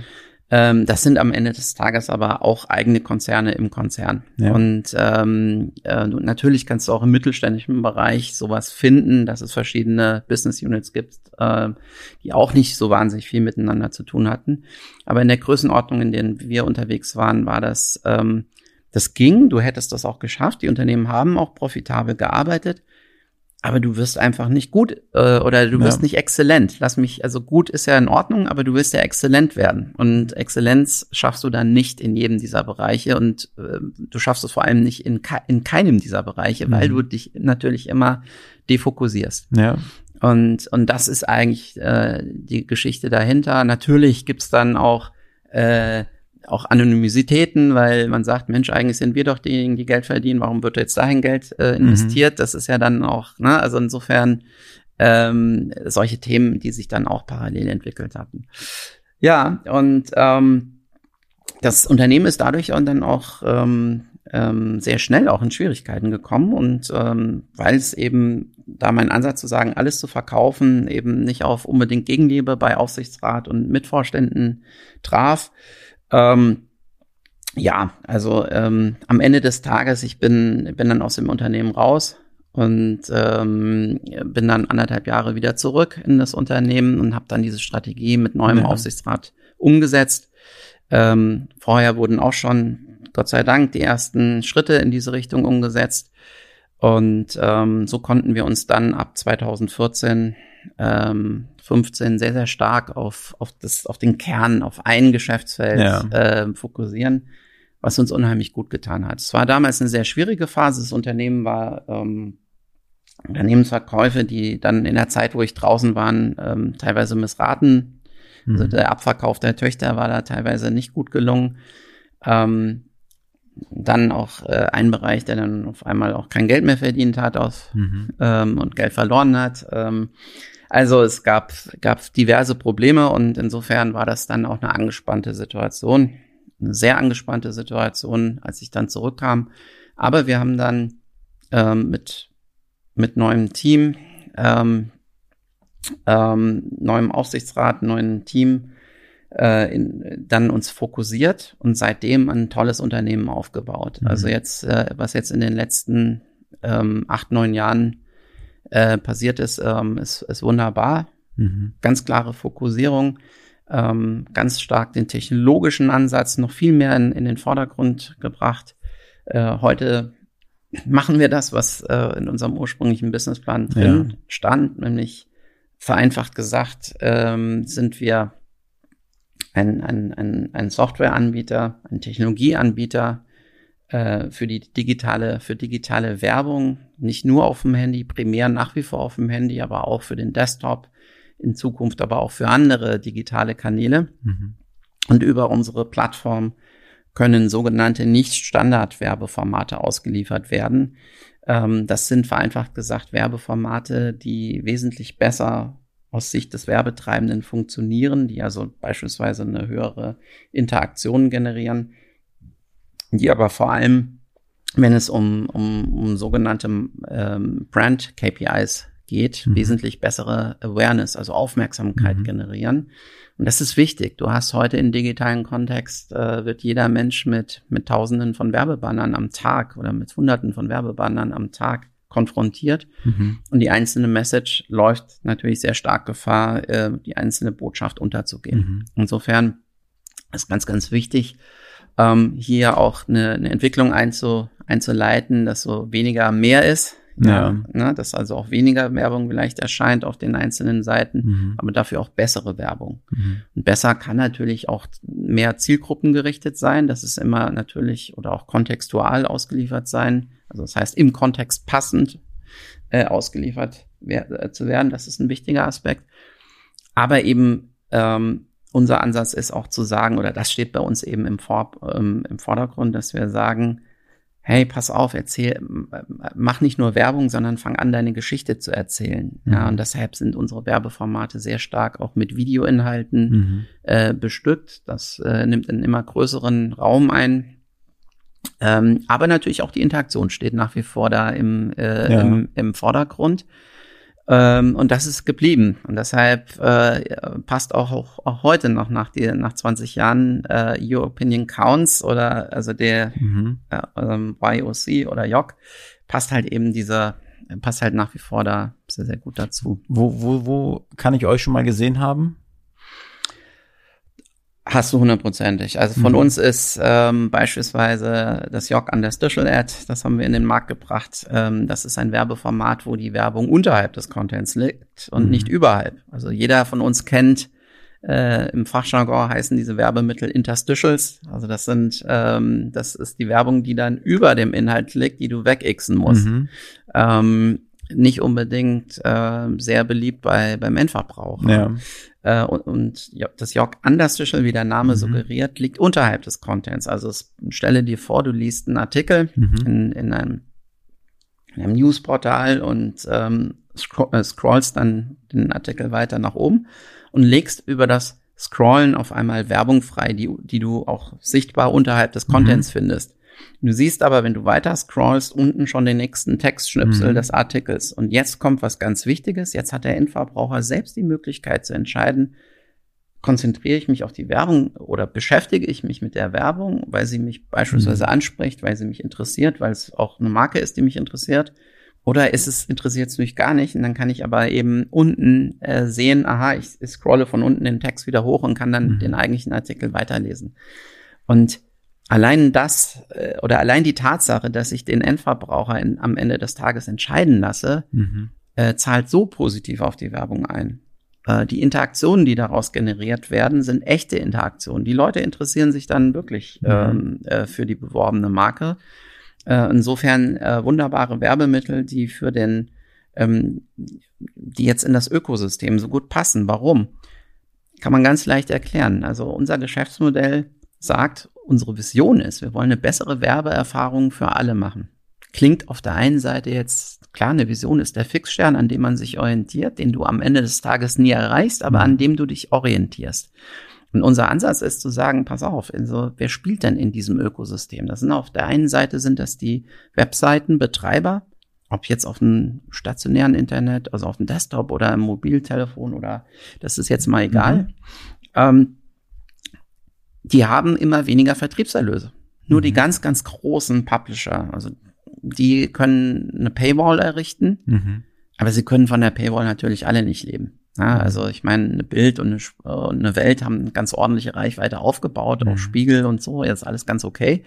Speaker 5: Ähm, das sind am Ende des Tages aber auch eigene Konzerne im Konzern.
Speaker 4: Ja.
Speaker 5: Und ähm, äh, natürlich kannst du auch im mittelständischen Bereich sowas finden, dass es verschiedene Business Units gibt, äh, die auch nicht so wahnsinnig viel miteinander zu tun hatten. Aber in der Größenordnung, in denen wir unterwegs waren, war das, ähm, das ging. Du hättest das auch geschafft. Die Unternehmen haben auch profitabel gearbeitet. Aber du wirst einfach nicht gut äh, oder du wirst
Speaker 4: Ja.
Speaker 5: nicht exzellent. Lass mich, also gut ist ja in Ordnung, aber du wirst ja exzellent werden. Und Exzellenz schaffst du dann nicht in jedem dieser Bereiche und äh, du schaffst es vor allem nicht in, in keinem dieser Bereiche, weil
Speaker 4: Mhm.
Speaker 5: du dich natürlich immer defokussierst.
Speaker 4: Ja.
Speaker 5: Und, und das ist eigentlich äh, die Geschichte dahinter. Natürlich gibt's dann auch, äh, auch Anonymisitäten, weil man sagt, Mensch, eigentlich sind wir doch diejenigen, die Geld verdienen, warum wird jetzt dahin Geld äh, investiert? Das ist ja dann auch, ne, also insofern ähm, solche Themen, die sich dann auch parallel entwickelt hatten. Ja, und ähm, das Unternehmen ist dadurch und dann auch ähm, ähm, sehr schnell auch in Schwierigkeiten gekommen und ähm, weil es eben da mein Ansatz zu sagen, alles zu verkaufen, eben nicht auf unbedingt Gegenliebe bei Aufsichtsrat und Mitvorständen traf. Ähm, ja, also ähm, am Ende des Tages, ich bin, bin dann aus dem Unternehmen raus und ähm, bin dann anderthalb Jahre wieder zurück in das Unternehmen und habe dann diese Strategie mit neuem
Speaker 4: Ja.
Speaker 5: Aufsichtsrat umgesetzt. Ähm, vorher wurden auch schon, Gott sei Dank, die ersten Schritte in diese Richtung umgesetzt. Und ähm, so konnten wir uns dann ab 2014, ähm, 15 sehr, sehr stark auf, auf, das, auf den Kern, auf ein Geschäftsfeld
Speaker 4: Ja.
Speaker 5: äh, fokussieren, was uns unheimlich gut getan hat. Es war damals eine sehr schwierige Phase. Das Unternehmen war ähm, Unternehmensverkäufe, die dann in der Zeit, wo ich draußen war, ähm, teilweise missraten also
Speaker 4: Mhm.
Speaker 5: der Abverkauf der Töchter war da teilweise nicht gut gelungen. Ähm, dann auch äh, ein Bereich, der dann auf einmal auch kein Geld mehr verdient hat aus,
Speaker 4: Mhm.
Speaker 5: ähm, und Geld verloren hat. Ähm, also es gab, gab diverse Probleme und insofern war das dann auch eine angespannte Situation, eine sehr angespannte Situation, als ich dann zurückkam. Aber wir haben dann ähm, mit, mit neuem Team, ähm, ähm, neuem Aufsichtsrat, neuen Team, äh, in, dann uns fokussiert und seitdem ein tolles Unternehmen aufgebaut.
Speaker 4: Mhm.
Speaker 5: Also jetzt, äh, was jetzt in den letzten ähm, acht, neun Jahren äh, passiert ist, ähm, ist, ist wunderbar.
Speaker 4: Mhm.
Speaker 5: Ganz klare Fokussierung, ähm, ganz stark den technologischen Ansatz noch viel mehr in, in den Vordergrund gebracht. Äh, heute machen wir das, was äh, in unserem ursprünglichen Businessplan drin
Speaker 4: Ja.
Speaker 5: stand, nämlich vereinfacht gesagt, ähm, sind wir ein, ein, ein, ein Softwareanbieter, ein Technologieanbieter äh, für die digitale, für digitale Werbung, nicht nur auf dem Handy, primär nach wie vor auf dem Handy, aber auch für den Desktop, in Zukunft aber auch für andere digitale Kanäle.
Speaker 4: Mhm.
Speaker 5: Und über unsere Plattform können sogenannte Nicht-Standard-Werbeformate ausgeliefert werden. Ähm, das sind vereinfacht gesagt Werbeformate, die wesentlich besser aus Sicht des Werbetreibenden funktionieren, die also beispielsweise eine höhere Interaktion generieren, die aber vor allem, wenn es um, um, um sogenannte ähm, Brand-KPIs geht,
Speaker 4: Mhm.
Speaker 5: wesentlich bessere Awareness, also Aufmerksamkeit
Speaker 4: Mhm.
Speaker 5: generieren. Und das ist wichtig. Du hast heute im digitalen Kontext, äh, wird jeder Mensch mit, mit Tausenden von Werbebannern am Tag oder mit Hunderten von Werbebannern am Tag konfrontiert.
Speaker 4: Mhm.
Speaker 5: Und die einzelne Message läuft natürlich sehr stark Gefahr, äh, die einzelne Botschaft unterzugehen.
Speaker 4: Mhm.
Speaker 5: Insofern ist ganz, ganz wichtig, ähm, hier auch eine, eine Entwicklung einzu, einzuleiten, dass so weniger mehr ist. Ja. Ne, dass also auch weniger Werbung vielleicht erscheint auf den einzelnen Seiten, mhm. aber dafür auch bessere Werbung. Mhm. Und besser kann natürlich auch mehr zielgruppengerichtet sein. Das ist immer natürlich oder auch kontextual ausgeliefert sein. Also das heißt, im Kontext passend äh, ausgeliefert wer äh, zu werden. Das ist ein wichtiger Aspekt. Aber eben ähm, unser Ansatz ist auch zu sagen, oder das steht bei uns eben im, Vor ähm, im Vordergrund, dass wir sagen, hey, pass auf, erzähl, mach nicht nur Werbung, sondern fang an, deine Geschichte zu erzählen. Mhm. Ja, und deshalb sind unsere Werbeformate sehr stark auch mit Videoinhalten mhm. äh, bestückt. Das äh, nimmt einen immer größeren Raum ein. Ähm, aber natürlich auch die Interaktion steht nach wie vor da im, äh, ja. im, im Vordergrund. Ähm, und das ist geblieben. Und deshalb äh, passt auch, auch, auch heute noch nach, die, nach 20 Jahren äh, Your Opinion Counts oder also der mhm. äh, ähm, YOC oder YOC passt halt eben dieser, passt halt nach wie vor da sehr, sehr gut dazu.
Speaker 4: Wo, wo, wo kann ich euch schon mal gesehen haben?
Speaker 5: Hast du hundertprozentig. Also von mhm. uns ist ähm, beispielsweise das Jock an der Stischel Ad, das haben wir in den Markt gebracht. Ähm, das ist ein Werbeformat, wo die Werbung unterhalb des Contents liegt und mhm. nicht überhalb. Also jeder von uns kennt, äh, im Fachjargon heißen diese Werbemittel Interstitials. Also das sind, ähm, das ist die Werbung, die dann über dem Inhalt liegt, die du wegixen musst. Mhm. Ähm, nicht unbedingt äh, sehr beliebt bei beim Endverbraucher. Ja. Äh, und, und ja, das York Understischel, wie der Name mhm. suggeriert, liegt unterhalb des Contents. Also es, stelle dir vor, du liest einen Artikel mhm. in, in, einem, in einem Newsportal und ähm, scroll, äh, scrollst dann den Artikel weiter nach oben und legst über das Scrollen auf einmal Werbung frei, die, die du auch sichtbar unterhalb des Contents mhm. findest. Du siehst aber, wenn du weiter scrollst, unten schon den nächsten Textschnipsel mhm. des Artikels. Und jetzt kommt was ganz Wichtiges. Jetzt hat der Endverbraucher selbst die Möglichkeit zu entscheiden, konzentriere ich mich auf die Werbung oder beschäftige ich mich mit der Werbung, weil sie mich beispielsweise mhm. anspricht, weil sie mich interessiert, weil es auch eine Marke ist, die mich interessiert. Oder ist es interessiert es mich gar nicht? Und dann kann ich aber eben unten äh, sehen, aha, ich, ich scrolle von unten den Text wieder hoch und kann dann mhm. den eigentlichen Artikel weiterlesen. Und allein das äh, oder allein die Tatsache, dass ich den Endverbraucher in, am Ende des Tages entscheiden lasse, mhm. äh, zahlt so positiv auf die Werbung ein. Äh, die Interaktionen, die daraus generiert werden, sind echte Interaktionen. Die Leute interessieren sich dann wirklich mhm. ähm, äh, für die beworbene Marke. Äh, insofern äh, wunderbare Werbemittel, die für den, ähm, die jetzt in das Ökosystem so gut passen. Warum? Kann man ganz leicht erklären. Also unser Geschäftsmodell sagt, unsere Vision ist. Wir wollen eine bessere Werbeerfahrung für alle machen. Klingt auf der einen Seite jetzt, klar, eine Vision ist der Fixstern, an dem man sich orientiert, den du am Ende des Tages nie erreichst, aber an dem du dich orientierst. Und unser Ansatz ist zu sagen, pass auf, also wer spielt denn in diesem Ökosystem? Das sind auf der einen Seite sind das die Webseitenbetreiber, ob jetzt auf dem stationären Internet, also auf dem Desktop oder im Mobiltelefon oder das ist jetzt mal egal. Mhm. Ähm, die haben immer weniger Vertriebserlöse. Nur mhm. die ganz, ganz großen Publisher, also die können eine Paywall errichten, mhm. aber sie können von der Paywall natürlich alle nicht leben. Ja, mhm. also ich meine, eine Bild und eine, und eine, Welt haben eine ganz ordentliche Reichweite aufgebaut, auch mhm. Spiegel und so, jetzt alles ganz okay.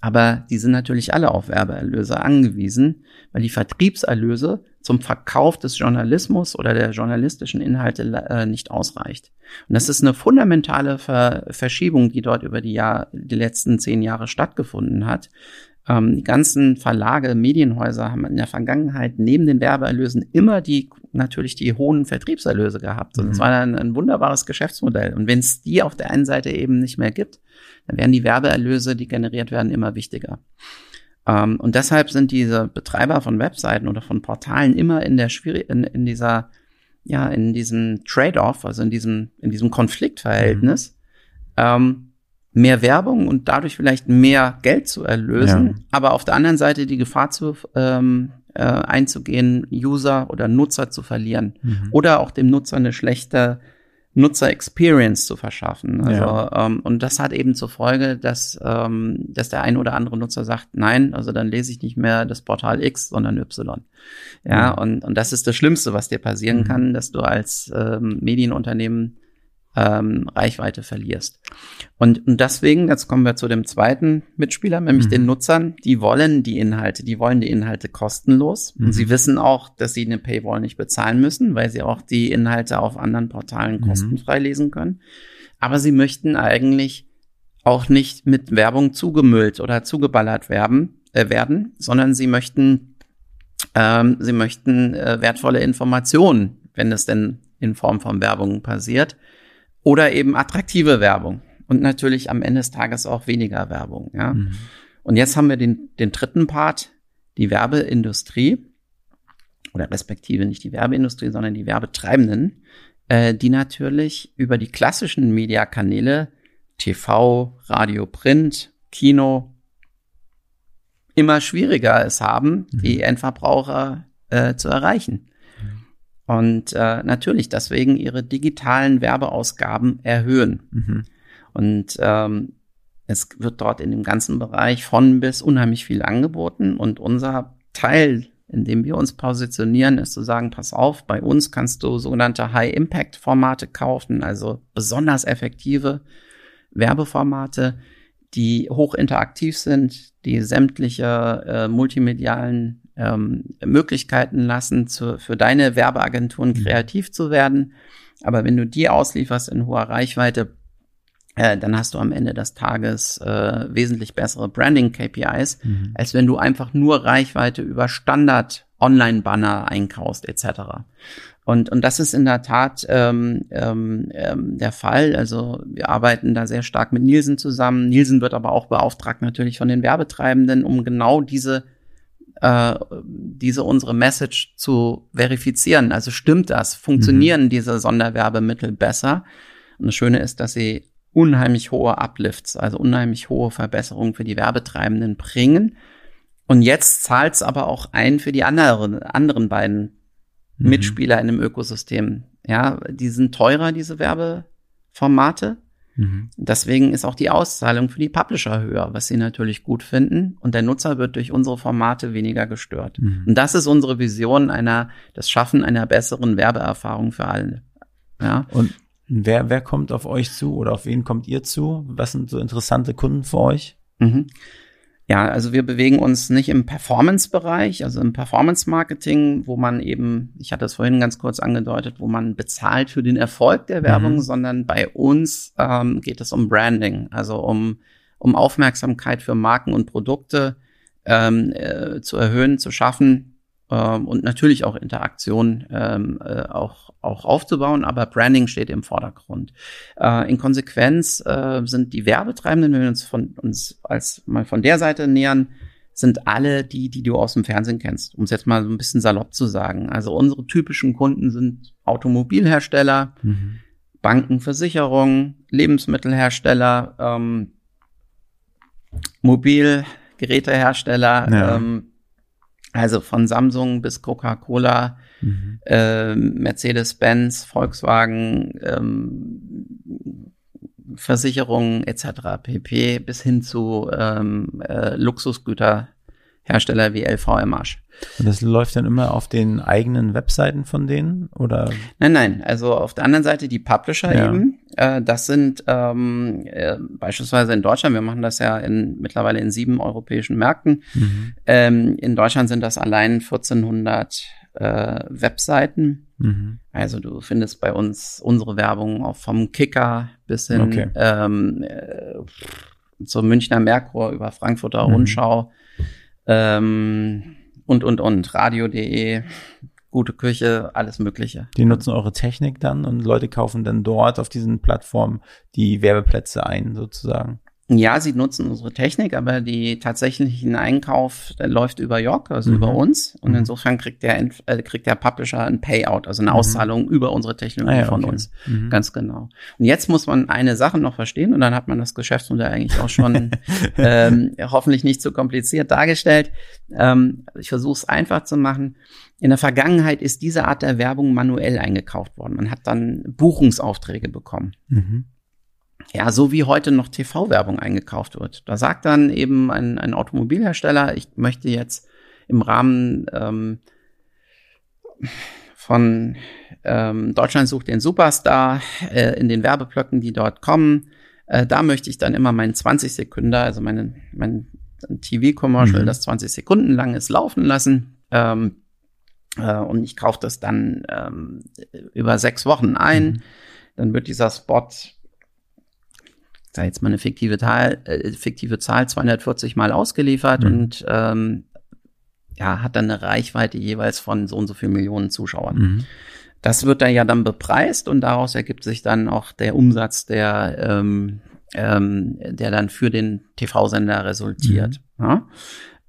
Speaker 5: Aber die sind natürlich alle auf Werbeerlöse angewiesen, weil die Vertriebserlöse zum Verkauf des Journalismus oder der journalistischen Inhalte äh, nicht ausreicht. Und das ist eine fundamentale Ver Verschiebung, die dort über die, Jahr, die letzten zehn Jahre stattgefunden hat. Ähm, die ganzen Verlage, Medienhäuser haben in der Vergangenheit neben den Werbeerlösen immer die natürlich die hohen Vertriebserlöse gehabt. Und es mhm. war dann ein wunderbares Geschäftsmodell. Und wenn es die auf der einen Seite eben nicht mehr gibt, dann werden die Werbeerlöse, die generiert werden, immer wichtiger. Ähm, und deshalb sind diese Betreiber von Webseiten oder von Portalen immer in der Schwierig in, in dieser ja in diesem Trade-off, also in diesem in diesem Konfliktverhältnis. Mhm. Ähm, mehr Werbung und dadurch vielleicht mehr Geld zu erlösen, ja. aber auf der anderen Seite die Gefahr zu ähm, äh, einzugehen, User oder Nutzer zu verlieren mhm. oder auch dem Nutzer eine schlechte Nutzer-Experience zu verschaffen. Also, ja. ähm, und das hat eben zur Folge, dass, ähm, dass der ein oder andere Nutzer sagt, nein, also dann lese ich nicht mehr das Portal X, sondern Y. Ja, mhm. und, und das ist das Schlimmste, was dir passieren mhm. kann, dass du als ähm, Medienunternehmen ähm, Reichweite verlierst. Und, und deswegen, jetzt kommen wir zu dem zweiten Mitspieler, nämlich
Speaker 4: Mhm.
Speaker 5: den Nutzern, die wollen die Inhalte, die wollen die Inhalte kostenlos.
Speaker 4: Mhm.
Speaker 5: Und sie wissen auch, dass sie eine Paywall nicht bezahlen müssen, weil sie auch die Inhalte auf anderen Portalen
Speaker 4: Mhm.
Speaker 5: kostenfrei lesen können. Aber sie möchten eigentlich auch nicht mit Werbung zugemüllt oder zugeballert werben, äh, werden, sondern sie möchten, ähm, sie möchten äh, wertvolle Informationen, wenn es denn in Form von Werbung passiert, oder eben attraktive Werbung. Und natürlich am Ende des Tages auch weniger Werbung. Ja?
Speaker 4: Mhm.
Speaker 5: Und jetzt haben wir den, den dritten Part, die Werbeindustrie, oder respektive nicht die Werbeindustrie, sondern die Werbetreibenden, äh, die natürlich über die klassischen Mediakanäle TV, Radio, Print, Kino immer schwieriger es haben, die Endverbraucher äh, zu erreichen. Und äh, natürlich deswegen ihre digitalen Werbeausgaben erhöhen.
Speaker 4: Mhm.
Speaker 5: Und ähm, es wird dort in dem ganzen Bereich von bis unheimlich viel angeboten. Und unser Teil, in dem wir uns positionieren, ist zu sagen, pass auf, bei uns kannst du sogenannte High-Impact-Formate kaufen, also besonders effektive Werbeformate, die hoch interaktiv sind, die sämtliche äh, multimedialen ähm, Möglichkeiten lassen, zu, für deine Werbeagenturen kreativ zu werden. Aber wenn du die auslieferst in hoher Reichweite, äh, dann hast du am Ende des Tages äh, wesentlich bessere Branding-KPIs,
Speaker 4: Mhm.
Speaker 5: als wenn du einfach nur Reichweite über Standard-Online-Banner einkaufst etc. Und, und das ist in der Tat ähm, ähm, ähm, der Fall. Also wir arbeiten da sehr stark mit Nielsen zusammen. Nielsen wird aber auch beauftragt natürlich von den Werbetreibenden, um genau diese äh, diese unsere Message zu verifizieren. Also stimmt das? Funktionieren diese Sonderwerbemittel besser? Und das Schöne ist, dass sie unheimlich hohe Uplifts, also unheimlich hohe Verbesserungen für die Werbetreibenden bringen. Und jetzt zahlt es aber auch ein für die anderen, anderen beiden
Speaker 4: Mhm.
Speaker 5: Mitspieler in dem Ökosystem. Ja, die sind teurer, diese Werbeformate.
Speaker 4: Mhm.
Speaker 5: Deswegen ist auch die Auszahlung für die Publisher höher, was sie natürlich gut finden. Und der Nutzer wird durch unsere Formate weniger gestört.
Speaker 4: Mhm.
Speaker 5: Und das ist unsere Vision einer, das Schaffen einer besseren Werbeerfahrung für alle. Ja.
Speaker 4: Und wer, wer kommt auf euch zu oder auf wen kommt ihr zu? Was sind so interessante Kunden für euch?
Speaker 5: Mhm. Ja, also wir bewegen uns nicht im Performance-Bereich, also im Performance-Marketing, wo man eben, ich hatte es vorhin ganz kurz angedeutet, wo man bezahlt für den Erfolg der Werbung,
Speaker 4: Mhm.
Speaker 5: sondern bei uns ähm, geht es um Branding, also um, um Aufmerksamkeit für Marken und Produkte ähm, äh, zu erhöhen, zu schaffen ähm, und natürlich auch Interaktion ähm, äh, auch, auch aufzubauen, aber Branding steht im Vordergrund. Äh, in Konsequenz äh, sind die Werbetreibenden, wenn wir uns von uns als mal von der Seite nähern, sind alle die, die du aus dem Fernsehen kennst, um es jetzt mal so ein bisschen salopp zu sagen. Also unsere typischen Kunden sind Automobilhersteller,
Speaker 4: Mhm.
Speaker 5: Banken, Versicherungen, Lebensmittelhersteller, ähm, Mobilgerätehersteller,
Speaker 4: Ja.
Speaker 5: ähm, also von Samsung bis Coca-Cola,
Speaker 4: Mhm.
Speaker 5: ähm, Mercedes-Benz, Volkswagen, ähm, Versicherungen etc. pp. bis hin zu ähm, äh, Luxusgüterhersteller wie LVMH.
Speaker 4: Und das läuft dann immer auf den eigenen Webseiten von denen oder?
Speaker 5: Nein, nein, also auf der anderen Seite die Publisher
Speaker 4: Ja.
Speaker 5: eben. Äh, das sind ähm, äh, beispielsweise in Deutschland, wir machen das ja in, mittlerweile in sieben europäischen Märkten.
Speaker 4: Mhm.
Speaker 5: Ähm, in Deutschland sind das allein 1400 äh, Webseiten.
Speaker 4: Mhm.
Speaker 5: Also du findest bei uns unsere Werbung auch vom Kicker bis hin
Speaker 4: Okay.
Speaker 5: ähm, äh, zur Münchner Merkur über Frankfurter
Speaker 4: Mhm.
Speaker 5: Rundschau ähm, und, und, und. Radio.de, gute Küche, alles Mögliche.
Speaker 4: Die nutzen eure Technik dann und Leute kaufen dann dort auf diesen Plattformen die Werbeplätze ein, sozusagen.
Speaker 5: Ja, sie nutzen unsere Technik, aber die tatsächlichen Einkauf läuft über York, also
Speaker 4: Mhm.
Speaker 5: über uns. Und
Speaker 4: Mhm.
Speaker 5: insofern kriegt der, äh, kriegt der Publisher ein Payout, also eine
Speaker 4: Mhm.
Speaker 5: Auszahlung über unsere Technologie
Speaker 4: Ah ja,
Speaker 5: von
Speaker 4: okay.
Speaker 5: uns.
Speaker 4: Mhm.
Speaker 5: Ganz genau. Und jetzt muss man eine Sache noch verstehen und dann hat man das Geschäftsmodell eigentlich auch schon ähm, hoffentlich nicht so kompliziert dargestellt. Ähm, ich versuche es einfach zu machen. In der Vergangenheit ist diese Art der Werbung manuell eingekauft worden. Man hat dann Buchungsaufträge bekommen.
Speaker 4: Mhm.
Speaker 5: Ja, so wie heute noch TV-Werbung eingekauft wird. Da sagt dann eben ein, ein Automobilhersteller, ich möchte jetzt im Rahmen ähm, von ähm, Deutschland sucht den Superstar äh, in den Werbeblöcken, die dort kommen. Äh, da möchte ich dann immer meinen 20 Sekunden, also meinen, mein TV-Commercial, mhm. das 20 Sekunden lang ist, laufen lassen. Ähm, äh, und ich kaufe das dann ähm, über sechs Wochen ein. Mhm. Dann wird dieser Spot, sag jetzt mal eine fiktive Zahl, äh, fiktive Zahl 240 Mal ausgeliefert mhm. und ähm, ja, hat dann eine Reichweite jeweils von so und so viel Millionen Zuschauern. Mhm. Das wird da ja dann bepreist und daraus ergibt sich dann auch der Umsatz, der, ähm, ähm, der dann für den TV-Sender resultiert. Mhm. Ja?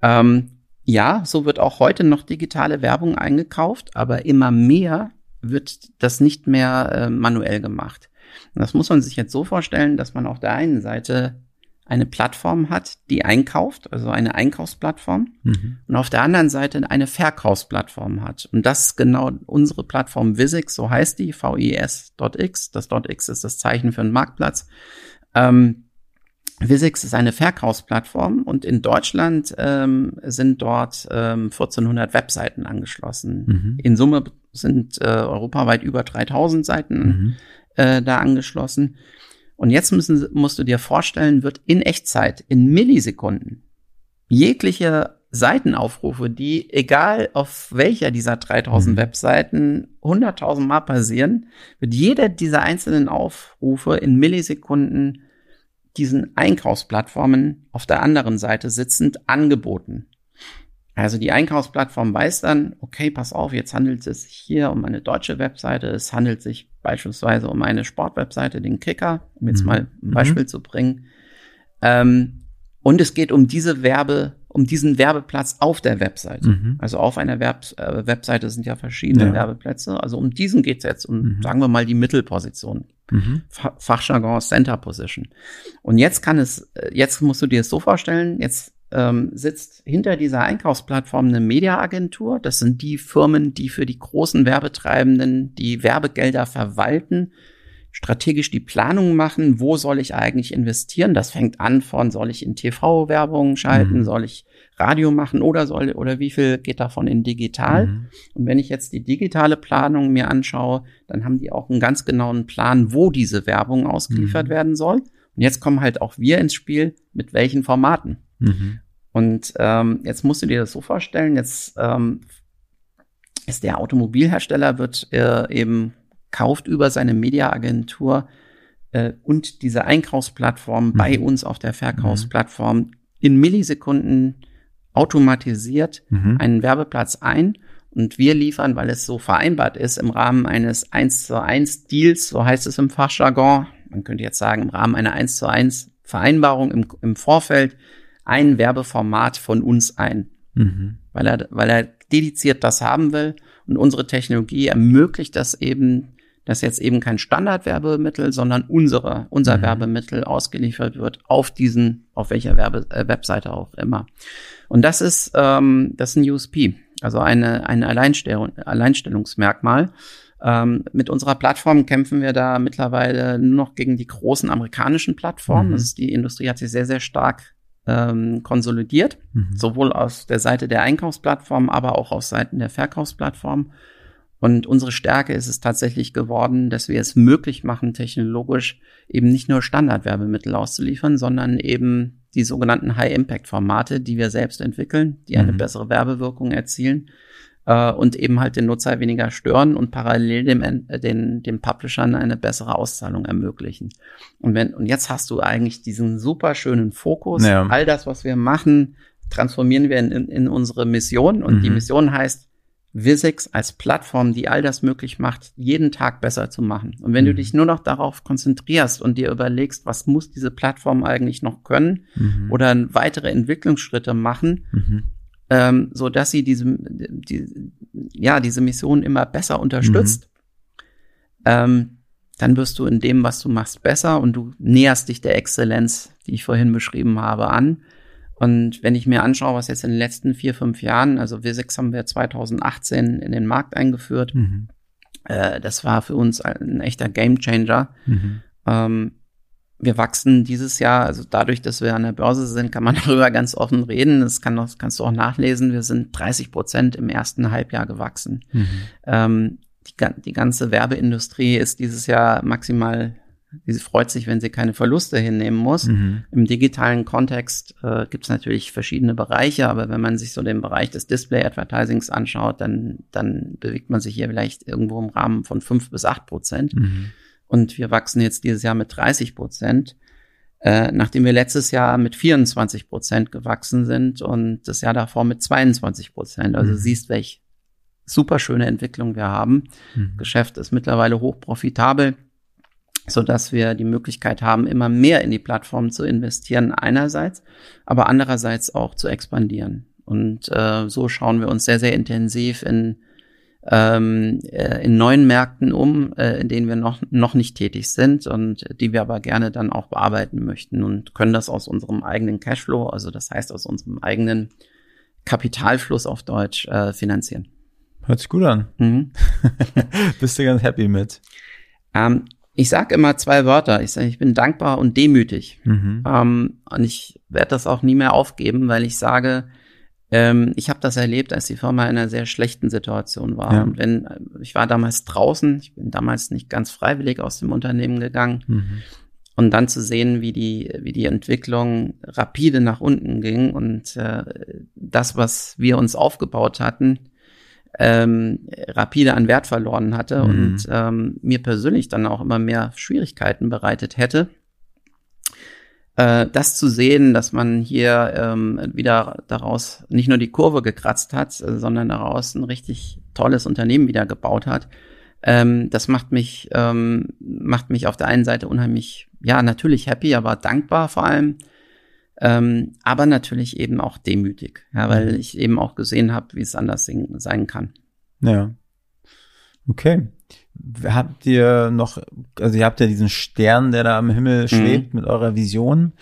Speaker 5: Ähm, ja, so wird auch heute noch digitale Werbung eingekauft, aber immer mehr wird das nicht mehr äh, manuell gemacht. Und das muss man sich jetzt so vorstellen, dass man auf der einen Seite eine Plattform hat, die einkauft, also eine Einkaufsplattform, mhm. und auf der anderen Seite eine Verkaufsplattform hat. Und das ist genau unsere Plattform Visix, so heißt die, VIS.x. Das .x ist das Zeichen für einen Marktplatz. Ähm, Visix ist eine Verkaufsplattform und in Deutschland ähm, sind dort ähm, 1400 Webseiten angeschlossen. Mhm. In Summe sind äh, europaweit über 3000 Seiten mhm. äh, da angeschlossen. Und jetzt müssen, musst du dir vorstellen, wird in Echtzeit, in Millisekunden, jegliche Seitenaufrufe, die egal auf welcher dieser 3000 mhm. Webseiten 100.000 Mal passieren, wird jeder dieser einzelnen Aufrufe in Millisekunden diesen Einkaufsplattformen auf der anderen Seite sitzend angeboten. Also die Einkaufsplattform weiß dann, okay, pass auf, jetzt handelt es sich hier um eine deutsche Webseite, es handelt sich beispielsweise um eine Sportwebseite, den Kicker, um jetzt mhm. mal ein mhm. Beispiel mhm. zu bringen. Ähm, und es geht um diese Werbe, um diesen Werbeplatz auf der Webseite. Mhm. Also auf einer Werb äh, Webseite sind ja verschiedene ja. Werbeplätze. Also um diesen geht's jetzt, um, mhm. sagen wir mal, die Mittelposition. Mhm. Fachjargon Center Position. Und jetzt kann es, äh, jetzt musst du dir es so vorstellen, jetzt ähm, sitzt hinter dieser Einkaufsplattform eine Mediaagentur. Das sind die Firmen, die für die großen Werbetreibenden die Werbegelder verwalten, strategisch die Planung machen, wo soll ich eigentlich investieren. Das fängt an von, soll ich in TV-Werbung schalten, mhm. soll ich Radio machen oder soll, oder wie viel geht davon in digital? Mhm. Und wenn ich jetzt die digitale Planung mir anschaue, dann haben die auch einen ganz genauen Plan, wo diese Werbung ausgeliefert mhm. werden soll. Und jetzt kommen halt auch wir ins Spiel, mit welchen Formaten. Mhm. Und ähm, jetzt musst du dir das so vorstellen, jetzt ähm, ist der Automobilhersteller, wird äh, eben kauft über seine Mediaagentur äh, und diese Einkaufsplattform mhm. bei uns auf der Verkaufsplattform mhm. in Millisekunden automatisiert mhm. einen Werbeplatz ein und wir liefern, weil es so vereinbart ist, im Rahmen eines 1 zu 1 Deals, so heißt es im Fachjargon, man könnte jetzt sagen, im Rahmen einer 1 zu 1 Vereinbarung im, im Vorfeld, ein Werbeformat von uns ein, mhm. weil er, weil er dediziert das haben will und unsere Technologie ermöglicht das eben, dass jetzt eben kein Standardwerbemittel, sondern unsere, unser mhm. Werbemittel ausgeliefert wird auf diesen, auf welcher Werbe, äh, Webseite auch immer. Und das ist, ähm, das ist ein USP, also eine, ein Alleinstellung, Alleinstellungsmerkmal. Ähm, mit unserer Plattform kämpfen wir da mittlerweile nur noch gegen die großen amerikanischen Plattformen. Mhm. Das ist, die Industrie hat sich sehr, sehr stark ähm, konsolidiert, mhm. sowohl aus der Seite der Einkaufsplattform, aber auch aus Seiten der Verkaufsplattform. Und unsere Stärke ist es tatsächlich geworden, dass wir es möglich machen, technologisch eben nicht nur Standardwerbemittel auszuliefern, sondern eben die sogenannten High-Impact-Formate, die wir selbst entwickeln, die eine mhm. bessere Werbewirkung erzielen äh, und eben halt den Nutzer weniger stören und parallel dem, äh, den, den Publishern eine bessere Auszahlung ermöglichen. Und wenn, und jetzt hast du eigentlich diesen super schönen Fokus. Ja. All das, was wir machen, transformieren wir in, in, in unsere Mission. Und mhm. die Mission heißt, Visix als Plattform, die all das möglich macht, jeden Tag besser zu machen. Und wenn mhm. du dich nur noch darauf konzentrierst und dir überlegst, was muss diese Plattform eigentlich noch können mhm. oder weitere Entwicklungsschritte machen, mhm ähm, so dass sie diese, die, ja, diese Mission immer besser unterstützt, mhm. ähm, dann wirst du in dem, was du machst, besser und du näherst dich der Exzellenz, die ich vorhin beschrieben habe, an. Und wenn ich mir anschaue, was jetzt in den letzten vier, fünf Jahren, also W6 haben wir 2018 in den Markt eingeführt, mhm. äh, das war für uns ein echter Gamechanger. Mhm. Ähm, wir wachsen dieses Jahr, also dadurch, dass wir an der Börse sind, kann man darüber ganz offen reden. Das kann auch, kannst du auch nachlesen. Wir sind 30 Prozent im ersten Halbjahr gewachsen. Mhm. Ähm, die, die ganze Werbeindustrie ist dieses Jahr maximal Sie freut sich, wenn sie keine Verluste hinnehmen muss. Mhm. Im digitalen Kontext äh, gibt es natürlich verschiedene Bereiche, aber wenn man sich so den Bereich des Display-Advertisings anschaut, dann, dann bewegt man sich hier vielleicht irgendwo im Rahmen von fünf bis acht Prozent. Mhm. Und wir wachsen jetzt dieses Jahr mit 30 Prozent, äh, nachdem wir letztes Jahr mit 24 Prozent gewachsen sind und das Jahr davor mit 22 Prozent. Also mhm. siehst, welch super schöne Entwicklung wir haben. Mhm. Geschäft ist mittlerweile hoch profitabel so dass wir die Möglichkeit haben, immer mehr in die Plattform zu investieren einerseits, aber andererseits auch zu expandieren. Und äh, so schauen wir uns sehr, sehr intensiv in, ähm, äh, in neuen Märkten um, äh, in denen wir noch, noch nicht tätig sind und die wir aber gerne dann auch bearbeiten möchten und können das aus unserem eigenen Cashflow, also das heißt aus unserem eigenen Kapitalfluss auf Deutsch, äh, finanzieren.
Speaker 4: Hört sich gut an. Mhm. Bist du ganz happy mit?
Speaker 5: Ähm, ich sage immer zwei Wörter. Ich sage, ich bin dankbar und demütig. Mhm. Ähm, und ich werde das auch nie mehr aufgeben, weil ich sage, ähm, ich habe das erlebt, als die Firma in einer sehr schlechten Situation war. Ja. Und wenn ich war damals draußen, ich bin damals nicht ganz freiwillig aus dem Unternehmen gegangen. Mhm. Und dann zu sehen, wie die, wie die Entwicklung rapide nach unten ging und äh, das, was wir uns aufgebaut hatten, ähm, rapide an Wert verloren hatte mhm. und ähm, mir persönlich dann auch immer mehr Schwierigkeiten bereitet hätte. Äh, das zu sehen, dass man hier ähm, wieder daraus nicht nur die Kurve gekratzt hat, äh, sondern daraus ein richtig tolles Unternehmen wieder gebaut hat, ähm, das macht mich, ähm, macht mich auf der einen Seite unheimlich, ja, natürlich happy, aber dankbar vor allem ähm, aber natürlich eben auch demütig, ja, weil mhm. ich eben auch gesehen habe, wie es anders sein kann.
Speaker 4: Ja. Okay. Habt ihr noch, also ihr habt ja diesen Stern, der da am Himmel mhm. schwebt mhm. mit eurer Vision.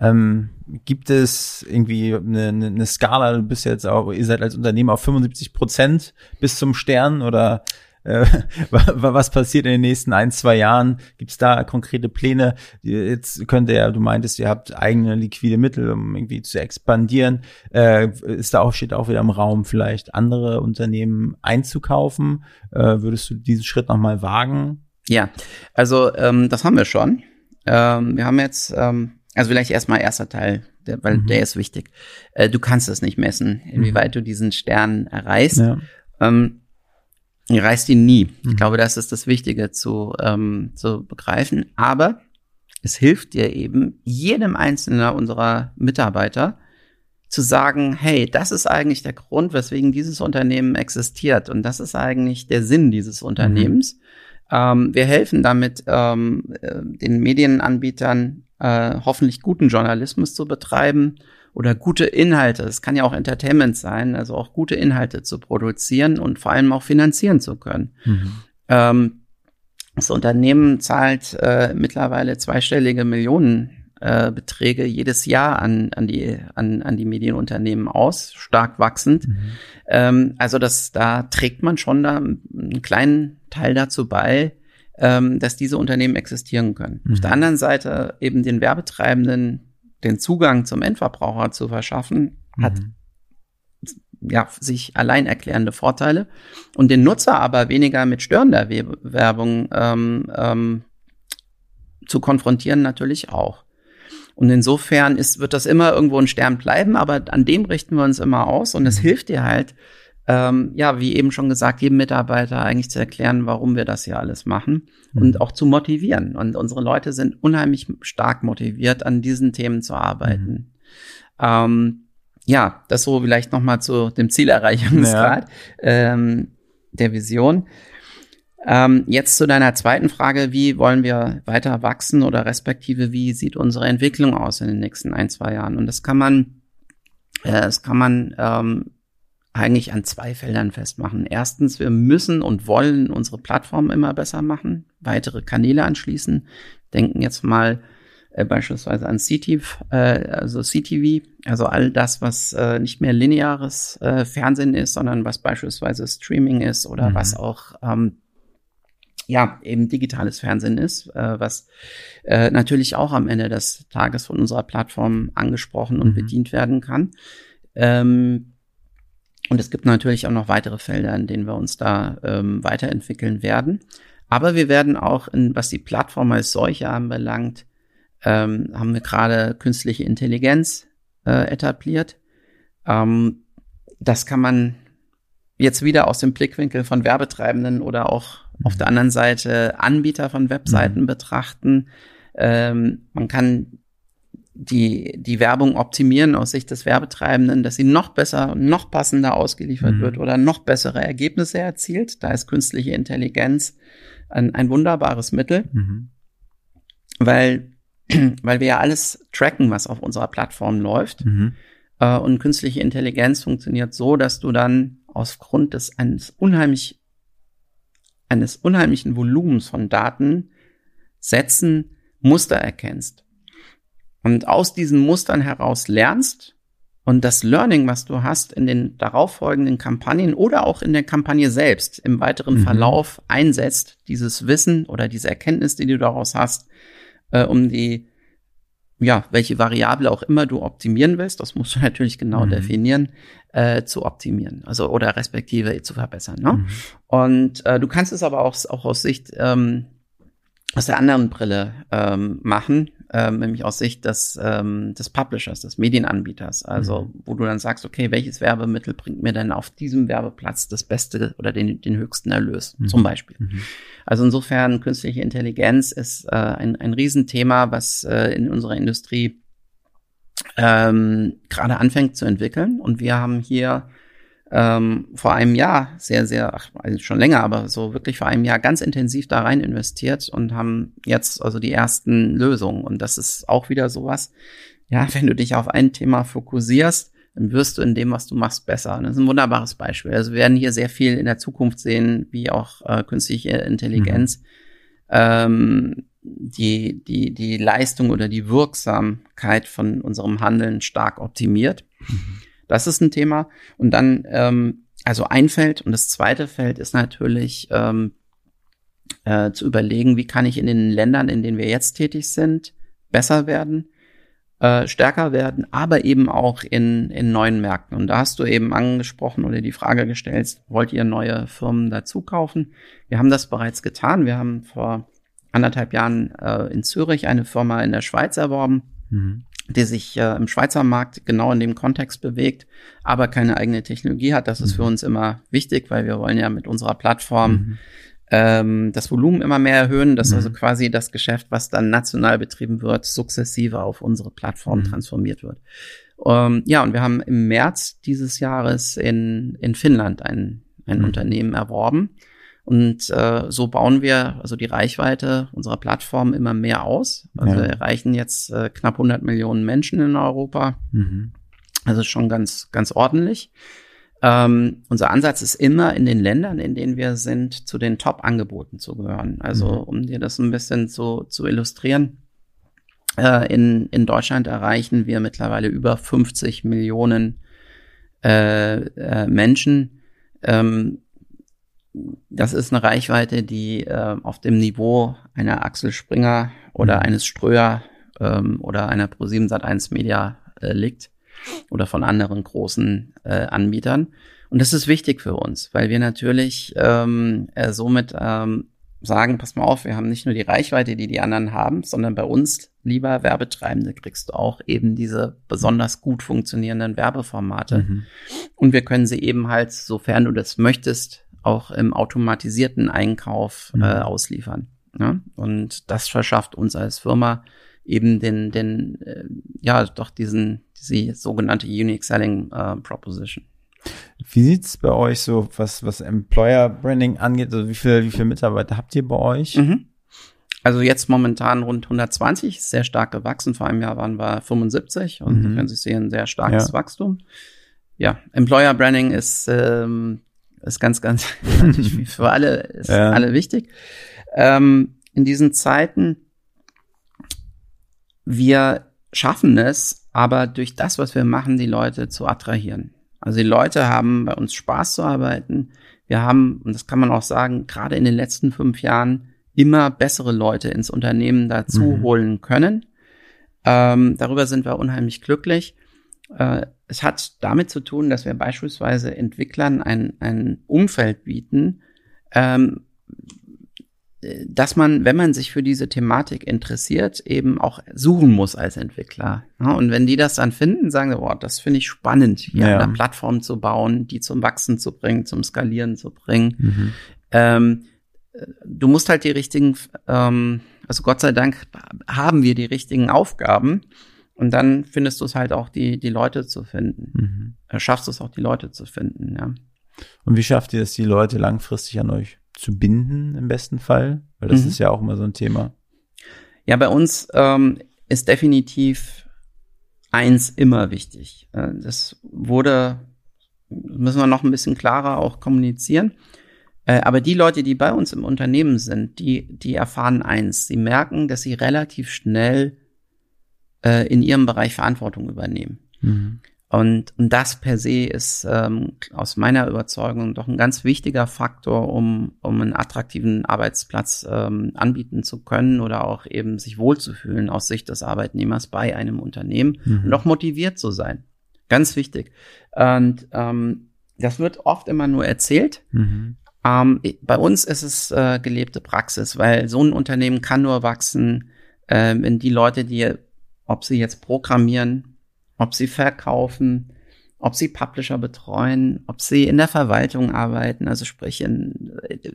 Speaker 4: Ähm, gibt es irgendwie eine, eine, Skala, du bist jetzt auch, ihr seid als Unternehmen auf 75 Prozent bis zum Stern oder äh, was passiert in den nächsten ein, zwei Jahren? Gibt es da konkrete Pläne? Jetzt könnte ja, du meintest, ihr habt eigene liquide Mittel, um irgendwie zu expandieren. Äh, ist da auch, steht auch wieder im Raum, vielleicht andere Unternehmen einzukaufen? Äh, würdest du diesen Schritt nochmal wagen?
Speaker 5: Ja, also ähm, das haben wir schon. Ähm, wir haben jetzt, ähm, also vielleicht erstmal erster Teil, der, weil mhm. der ist wichtig. Äh, du kannst es nicht messen, inwieweit mhm. du diesen Stern erreichst. Ja. Ähm, reißt ihn nie. Ich mhm. glaube, das ist das Wichtige zu, ähm, zu begreifen. Aber es hilft dir eben, jedem einzelnen unserer Mitarbeiter zu sagen, hey, das ist eigentlich der Grund, weswegen dieses Unternehmen existiert. Und das ist eigentlich der Sinn dieses Unternehmens. Mhm. Ähm, wir helfen damit ähm, äh, den Medienanbietern äh, hoffentlich guten Journalismus zu betreiben oder gute Inhalte, es kann ja auch Entertainment sein, also auch gute Inhalte zu produzieren und vor allem auch finanzieren zu können. Mhm. Ähm, das Unternehmen zahlt äh, mittlerweile zweistellige Millionenbeträge äh, jedes Jahr an, an, die, an, an die Medienunternehmen aus, stark wachsend. Mhm. Ähm, also das, da trägt man schon da einen kleinen Teil dazu bei, ähm, dass diese Unternehmen existieren können. Mhm. Auf der anderen Seite eben den Werbetreibenden den Zugang zum Endverbraucher zu verschaffen, mhm. hat ja sich allein erklärende Vorteile und den Nutzer aber weniger mit störender Werbung ähm, ähm, zu konfrontieren natürlich auch. Und insofern ist, wird das immer irgendwo ein Stern bleiben, aber an dem richten wir uns immer aus und es mhm. hilft dir halt, ähm, ja, wie eben schon gesagt, jedem Mitarbeiter eigentlich zu erklären, warum wir das hier alles machen mhm. und auch zu motivieren. Und unsere Leute sind unheimlich stark motiviert, an diesen Themen zu arbeiten. Mhm. Ähm, ja, das so vielleicht noch mal zu dem Zielerreichungsgrad ja. ähm, der Vision. Ähm, jetzt zu deiner zweiten Frage, wie wollen wir weiter wachsen oder respektive wie sieht unsere Entwicklung aus in den nächsten ein, zwei Jahren? Und das kann man, äh, das kann man ähm, eigentlich an zwei Feldern festmachen. Erstens, wir müssen und wollen unsere Plattform immer besser machen, weitere Kanäle anschließen. Denken jetzt mal äh, beispielsweise an CTV, äh, also CTV, also all das, was äh, nicht mehr lineares äh, Fernsehen ist, sondern was beispielsweise Streaming ist oder mhm. was auch ähm, ja, eben digitales Fernsehen ist, äh, was äh, natürlich auch am Ende des Tages von unserer Plattform angesprochen und mhm. bedient werden kann. Ähm, und es gibt natürlich auch noch weitere Felder, in denen wir uns da ähm, weiterentwickeln werden. Aber wir werden auch, in, was die Plattform als solche anbelangt, ähm, haben wir gerade künstliche Intelligenz äh, etabliert. Ähm, das kann man jetzt wieder aus dem Blickwinkel von Werbetreibenden oder auch auf der anderen Seite Anbieter von Webseiten mhm. betrachten. Ähm, man kann die, die Werbung optimieren aus Sicht des Werbetreibenden, dass sie noch besser, noch passender ausgeliefert mhm. wird oder noch bessere Ergebnisse erzielt. Da ist künstliche Intelligenz ein, ein wunderbares Mittel, mhm. weil, weil wir ja alles tracken, was auf unserer Plattform läuft. Mhm. Äh, und künstliche Intelligenz funktioniert so, dass du dann aufgrund des eines unheimlich eines unheimlichen Volumens von Daten Sätzen Muster erkennst und aus diesen Mustern heraus lernst und das Learning, was du hast in den darauffolgenden Kampagnen oder auch in der Kampagne selbst im weiteren mhm. Verlauf einsetzt, dieses Wissen oder diese Erkenntnis, die du daraus hast, äh, um die ja, welche Variable auch immer du optimieren willst, das musst du natürlich genau mhm. definieren, äh, zu optimieren, also oder respektive zu verbessern. Ne? Mhm. Und äh, du kannst es aber auch, auch aus Sicht ähm, aus der anderen Brille ähm, machen, ähm, nämlich aus Sicht des, ähm, des Publishers, des Medienanbieters. Also, mhm. wo du dann sagst, okay, welches Werbemittel bringt mir denn auf diesem Werbeplatz das beste oder den, den höchsten Erlös, mhm. zum Beispiel. Mhm. Also insofern, künstliche Intelligenz ist äh, ein, ein Riesenthema, was äh, in unserer Industrie ähm, gerade anfängt zu entwickeln. Und wir haben hier ähm, vor einem Jahr sehr, sehr, ach, also schon länger, aber so wirklich vor einem Jahr ganz intensiv da rein investiert und haben jetzt also die ersten Lösungen. Und das ist auch wieder sowas, ja, wenn du dich auf ein Thema fokussierst, dann wirst du in dem, was du machst, besser. Und das ist ein wunderbares Beispiel. Also wir werden hier sehr viel in der Zukunft sehen, wie auch äh, künstliche Intelligenz mhm. ähm, die, die, die Leistung oder die Wirksamkeit von unserem Handeln stark optimiert. Mhm. Das ist ein Thema. Und dann, ähm, also ein Feld und das zweite Feld ist natürlich ähm, äh, zu überlegen, wie kann ich in den Ländern, in denen wir jetzt tätig sind, besser werden, äh, stärker werden, aber eben auch in, in neuen Märkten. Und da hast du eben angesprochen oder die Frage gestellt, wollt ihr neue Firmen dazu kaufen? Wir haben das bereits getan. Wir haben vor anderthalb Jahren äh, in Zürich eine Firma in der Schweiz erworben. Mhm die sich äh, im Schweizer Markt genau in dem Kontext bewegt, aber keine eigene Technologie hat. Das ist für mhm. uns immer wichtig, weil wir wollen ja mit unserer Plattform mhm. ähm, das Volumen immer mehr erhöhen, dass also mhm. also quasi das Geschäft, was dann national betrieben wird, sukzessive auf unsere Plattform mhm. transformiert wird. Ähm, ja, und wir haben im März dieses Jahres in, in Finnland ein, ein mhm. Unternehmen erworben und äh, so bauen wir also die Reichweite unserer Plattform immer mehr aus. Also ja. wir erreichen jetzt äh, knapp 100 Millionen Menschen in Europa. Mhm. Also schon ganz, ganz ordentlich. Ähm, unser Ansatz ist immer in den Ländern, in denen wir sind, zu den Top-Angeboten zu gehören. Also mhm. um dir das ein bisschen zu, zu illustrieren. Äh, in, in Deutschland erreichen wir mittlerweile über 50 Millionen äh, äh, Menschen. Ähm, das ist eine Reichweite, die äh, auf dem Niveau einer Axel Springer oder mhm. eines Ströer ähm, oder einer Pro7 Sat1 Media äh, liegt oder von anderen großen äh, Anbietern. Und das ist wichtig für uns, weil wir natürlich ähm, äh, somit ähm, sagen, pass mal auf, wir haben nicht nur die Reichweite, die die anderen haben, sondern bei uns, lieber Werbetreibende, kriegst du auch eben diese besonders gut funktionierenden Werbeformate. Mhm. Und wir können sie eben halt, sofern du das möchtest, auch im automatisierten Einkauf mhm. äh, ausliefern. Ja? Und das verschafft uns als Firma eben den, den, äh, ja, doch diesen, diese sogenannte Unique Selling äh, Proposition.
Speaker 4: Wie sieht's bei euch so, was, was Employer Branding angeht? Also wie viele, wie viele Mitarbeiter habt ihr bei euch? Mhm.
Speaker 5: Also jetzt momentan rund 120, sehr stark gewachsen. Vor einem Jahr waren wir 75 und mhm. können Sie sehen, sehr starkes ja. Wachstum. Ja, Employer Branding ist ähm, ist ganz, ganz natürlich für alle, ist ja. alle wichtig. Ähm, in diesen Zeiten, wir schaffen es, aber durch das, was wir machen, die Leute zu attrahieren. Also die Leute haben bei uns Spaß zu arbeiten. Wir haben, und das kann man auch sagen, gerade in den letzten fünf Jahren immer bessere Leute ins Unternehmen dazu mhm. holen können. Ähm, darüber sind wir unheimlich glücklich. Äh, es hat damit zu tun, dass wir beispielsweise Entwicklern ein, ein Umfeld bieten, ähm, dass man, wenn man sich für diese Thematik interessiert, eben auch suchen muss als Entwickler. Ja, und wenn die das dann finden, sagen sie, boah, das finde ich spannend, hier ja. eine Plattform zu bauen, die zum Wachsen zu bringen, zum Skalieren zu bringen. Mhm. Ähm, du musst halt die richtigen, ähm, also Gott sei Dank haben wir die richtigen Aufgaben. Und dann findest du es halt auch, die, die Leute zu finden. Mhm. Äh, schaffst du es auch, die Leute zu finden, ja.
Speaker 4: Und wie schafft ihr es, die Leute langfristig an euch zu binden im besten Fall? Weil das mhm. ist ja auch immer so ein Thema.
Speaker 5: Ja, bei uns ähm, ist definitiv eins immer wichtig. Äh, das wurde, müssen wir noch ein bisschen klarer auch kommunizieren. Äh, aber die Leute, die bei uns im Unternehmen sind, die, die erfahren eins. Sie merken, dass sie relativ schnell äh, in ihrem Bereich Verantwortung übernehmen. Mhm. Und, und das per se ist ähm, aus meiner Überzeugung doch ein ganz wichtiger Faktor, um, um einen attraktiven Arbeitsplatz ähm, anbieten zu können oder auch eben sich wohlzufühlen aus Sicht des Arbeitnehmers bei einem Unternehmen mhm. und auch motiviert zu sein. Ganz wichtig. Und ähm, das wird oft immer nur erzählt. Mhm. Ähm, bei uns ist es äh, gelebte Praxis, weil so ein Unternehmen kann nur wachsen, äh, wenn die Leute, die, ob sie jetzt programmieren, ob sie verkaufen, ob sie Publisher betreuen, ob sie in der Verwaltung arbeiten, also sprich in,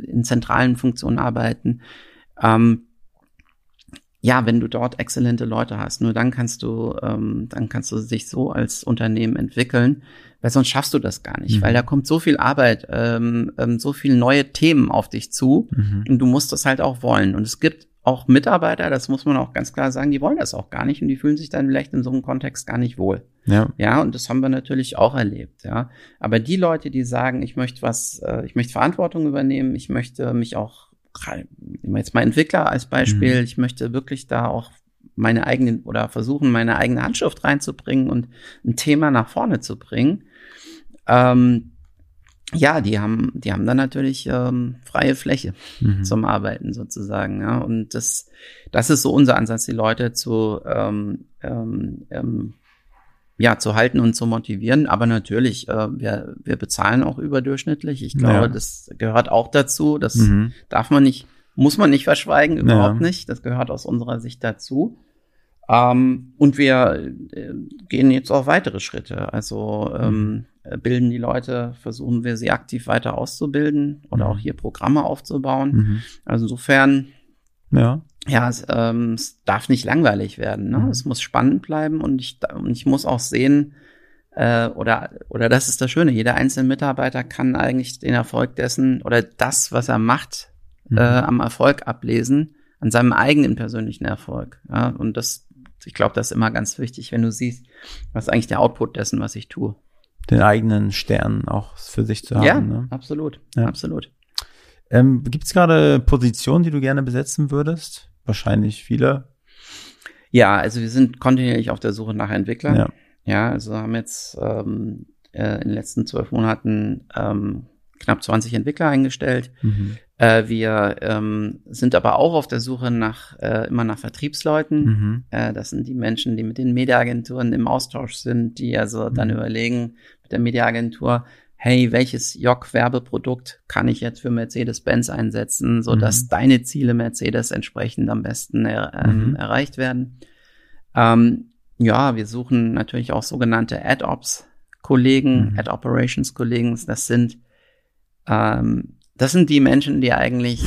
Speaker 5: in zentralen Funktionen arbeiten. Ähm, ja, wenn du dort exzellente Leute hast, nur dann kannst du, ähm, dann kannst du dich so als Unternehmen entwickeln, weil sonst schaffst du das gar nicht, mhm. weil da kommt so viel Arbeit, ähm, ähm, so viel neue Themen auf dich zu mhm. und du musst das halt auch wollen. Und es gibt auch Mitarbeiter, das muss man auch ganz klar sagen, die wollen das auch gar nicht und die fühlen sich dann vielleicht in so einem Kontext gar nicht wohl. Ja. Ja, und das haben wir natürlich auch erlebt, ja. Aber die Leute, die sagen, ich möchte was, äh, ich möchte Verantwortung übernehmen, ich möchte mich auch, jetzt mal Entwickler als Beispiel, mhm. ich möchte wirklich da auch meine eigenen oder versuchen, meine eigene Handschrift reinzubringen und ein Thema nach vorne zu bringen. Ähm, ja, die haben, die haben dann natürlich ähm, freie Fläche mhm. zum Arbeiten sozusagen. Ja. Und das, das ist so unser Ansatz, die Leute zu, ähm, ähm, ähm, ja, zu halten und zu motivieren. Aber natürlich, äh, wir, wir bezahlen auch überdurchschnittlich. Ich glaube, ja. das gehört auch dazu. Das mhm. darf man nicht, muss man nicht verschweigen, überhaupt ja. nicht. Das gehört aus unserer Sicht dazu. Ähm, und wir äh, gehen jetzt auch weitere Schritte. Also ähm, mhm. Bilden die Leute, versuchen wir sie aktiv weiter auszubilden oder auch mhm. hier Programme aufzubauen. Mhm. Also insofern, ja, ja, es, ähm, es darf nicht langweilig werden. Ne? Mhm. Es muss spannend bleiben und ich, und ich muss auch sehen, äh, oder, oder das ist das Schöne, jeder einzelne Mitarbeiter kann eigentlich den Erfolg dessen oder das, was er macht, mhm. äh, am Erfolg ablesen, an seinem eigenen persönlichen Erfolg. Ja? Und das, ich glaube, das ist immer ganz wichtig, wenn du siehst, was ist eigentlich der Output dessen, was ich tue
Speaker 4: den eigenen Stern auch für sich zu haben.
Speaker 5: Ja, ne? absolut, ja. absolut.
Speaker 4: Ähm, Gibt es gerade Positionen, die du gerne besetzen würdest? Wahrscheinlich viele.
Speaker 5: Ja, also wir sind kontinuierlich auf der Suche nach Entwicklern. Ja, ja also haben jetzt ähm, äh, in den letzten zwölf Monaten ähm, knapp 20 Entwickler eingestellt. Mhm. Äh, wir ähm, sind aber auch auf der Suche nach äh, immer nach Vertriebsleuten. Mhm. Äh, das sind die Menschen, die mit den Mediaagenturen im Austausch sind, die also mhm. dann überlegen mit der Mediaagentur, hey, welches JOC-Werbeprodukt kann ich jetzt für Mercedes-Benz einsetzen, so dass mhm. deine Ziele Mercedes entsprechend am besten er, ähm, mhm. erreicht werden. Ähm, ja, wir suchen natürlich auch sogenannte Ad-Ops-Kollegen, mhm. Ad-Operations-Kollegen. Das sind ähm, das sind die Menschen, die eigentlich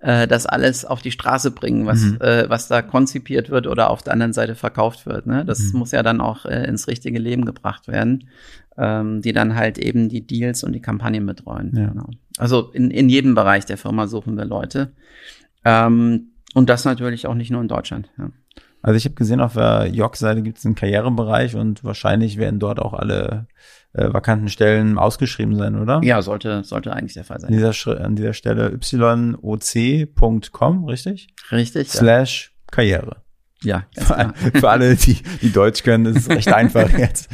Speaker 5: äh, das alles auf die Straße bringen, was, mhm. äh, was da konzipiert wird oder auf der anderen Seite verkauft wird. Ne? Das mhm. muss ja dann auch äh, ins richtige Leben gebracht werden, ähm, die dann halt eben die Deals und die Kampagnen betreuen. Ja. Genau. Also in, in jedem Bereich der Firma suchen wir Leute. Ähm, und das natürlich auch nicht nur in Deutschland. Ja.
Speaker 4: Also ich habe gesehen, auf der Jog-Seite gibt es einen Karrierebereich und wahrscheinlich werden dort auch alle äh, vakanten Stellen ausgeschrieben sein, oder?
Speaker 5: Ja, sollte, sollte eigentlich der Fall sein.
Speaker 4: An dieser, an dieser Stelle yoc.com, richtig?
Speaker 5: Richtig.
Speaker 4: Slash ja. Karriere.
Speaker 5: Ja,
Speaker 4: ganz genau. Für alle, die, die Deutsch können, das ist recht einfach jetzt.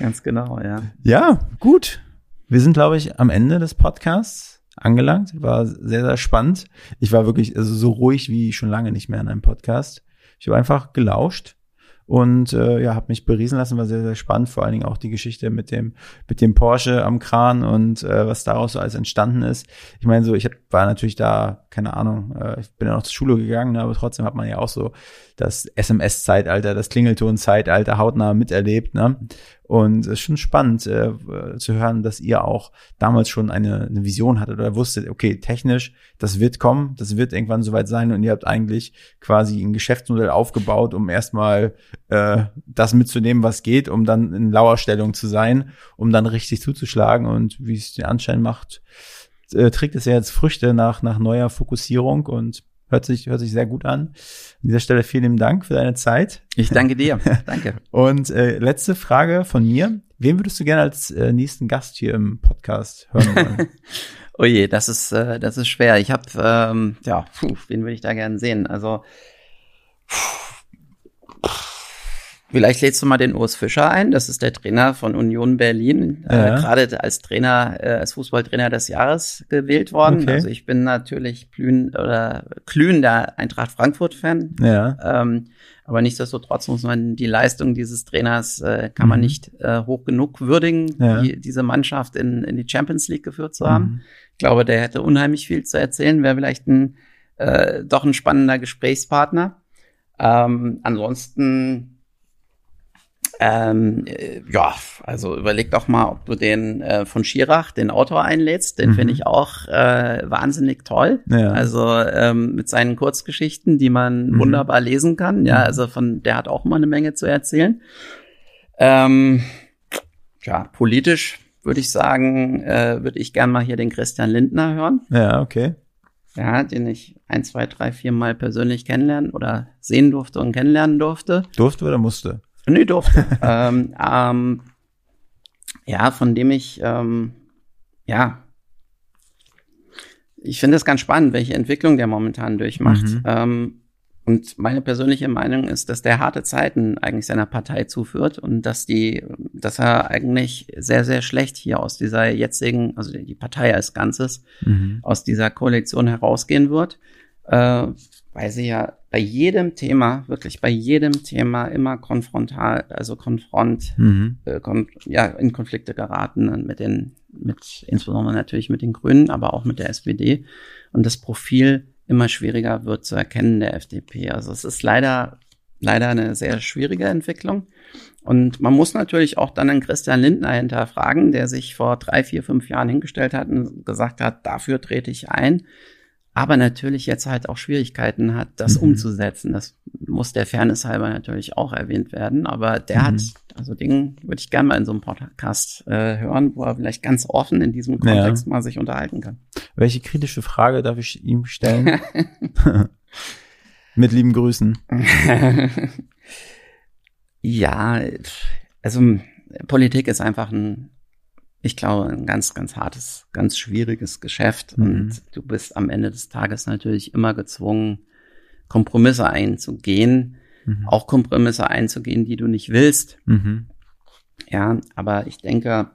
Speaker 5: Ganz genau, ja.
Speaker 4: Ja, gut. Wir sind, glaube ich, am Ende des Podcasts angelangt. War sehr, sehr spannend. Ich war wirklich also so ruhig wie schon lange nicht mehr in einem Podcast. Ich habe einfach gelauscht und äh, ja, habe mich beriesen lassen, war sehr, sehr spannend, vor allen Dingen auch die Geschichte mit dem, mit dem Porsche am Kran und äh, was daraus so alles entstanden ist. Ich meine, so, ich hab, war natürlich da, keine Ahnung, äh, ich bin ja noch zur Schule gegangen, ne, aber trotzdem hat man ja auch so das SMS-Zeitalter, das Klingelton-Zeitalter hautnah miterlebt, ne? Und es ist schon spannend äh, zu hören, dass ihr auch damals schon eine, eine Vision hattet oder wusstet, okay, technisch, das wird kommen, das wird irgendwann soweit sein und ihr habt eigentlich quasi ein Geschäftsmodell aufgebaut, um erstmal äh, das mitzunehmen, was geht, um dann in Lauerstellung zu sein, um dann richtig zuzuschlagen und wie es den Anschein macht, äh, trägt es ja jetzt Früchte nach, nach neuer Fokussierung und Hört sich, hört sich sehr gut an. An dieser Stelle vielen Dank für deine Zeit.
Speaker 5: Ich danke dir. danke.
Speaker 4: Und äh, letzte Frage von mir. Wen würdest du gerne als äh, nächsten Gast hier im Podcast hören wollen?
Speaker 5: oh je, das ist, äh, das ist schwer. Ich habe, ähm, ja, puh, wen würde ich da gerne sehen? Also, puh, Vielleicht lädst du mal den Urs Fischer ein. Das ist der Trainer von Union Berlin. Äh, ja. Äh, Gerade als Trainer, äh, als Fußballtrainer des Jahres gewählt worden. Okay. Also ich bin natürlich glühen oder glühender Eintracht Frankfurt-Fan. Ja. Ähm, aber nichtsdestotrotz muss man die Leistung dieses Trainers äh, kann man mhm. nicht äh, hoch genug würdigen, ja. die, diese Mannschaft in, in die Champions League geführt zu haben. Mhm. Ich glaube, der hätte unheimlich viel zu erzählen, wäre vielleicht ein äh, doch ein spannender Gesprächspartner. Ähm, ansonsten ähm, äh, ja, also überleg doch mal, ob du den äh, von Schirach, den Autor einlädst. Den mhm. finde ich auch äh, wahnsinnig toll. Ja. Also ähm, mit seinen Kurzgeschichten, die man mhm. wunderbar lesen kann. Ja, mhm. also von der hat auch mal eine Menge zu erzählen. Ähm, ja, politisch würde ich sagen, äh, würde ich gern mal hier den Christian Lindner hören.
Speaker 4: Ja, okay.
Speaker 5: Ja, den ich ein, zwei, drei, vier Mal persönlich kennenlernen oder sehen durfte und kennenlernen durfte.
Speaker 4: Durfte oder musste?
Speaker 5: Nee, durfte. ähm, ähm, ja, von dem ich, ähm, ja, ich finde es ganz spannend, welche Entwicklung der momentan durchmacht. Mhm. Ähm, und meine persönliche Meinung ist, dass der harte Zeiten eigentlich seiner Partei zuführt und dass die, dass er eigentlich sehr, sehr schlecht hier aus dieser jetzigen, also die Partei als Ganzes, mhm. aus dieser Koalition herausgehen wird, äh, weil sie ja bei jedem Thema, wirklich bei jedem Thema immer konfrontal, also konfront, mhm. äh, kon ja, in Konflikte geraten mit den, mit, insbesondere natürlich mit den Grünen, aber auch mit der SPD. Und das Profil immer schwieriger wird zu erkennen der FDP. Also es ist leider, leider eine sehr schwierige Entwicklung. Und man muss natürlich auch dann einen Christian Lindner hinterfragen, der sich vor drei, vier, fünf Jahren hingestellt hat und gesagt hat, dafür trete ich ein aber natürlich jetzt halt auch Schwierigkeiten hat, das mhm. umzusetzen. Das muss der Fairness halber natürlich auch erwähnt werden. Aber der mhm. hat, also Ding würde ich gerne mal in so einem Podcast äh, hören, wo er vielleicht ganz offen in diesem Kontext ja. mal sich unterhalten kann.
Speaker 4: Welche kritische Frage darf ich ihm stellen? Mit lieben Grüßen.
Speaker 5: ja, also Politik ist einfach ein ich glaube, ein ganz, ganz hartes, ganz schwieriges Geschäft. Mhm. Und du bist am Ende des Tages natürlich immer gezwungen, Kompromisse einzugehen, mhm. auch Kompromisse einzugehen, die du nicht willst. Mhm. Ja, aber ich denke,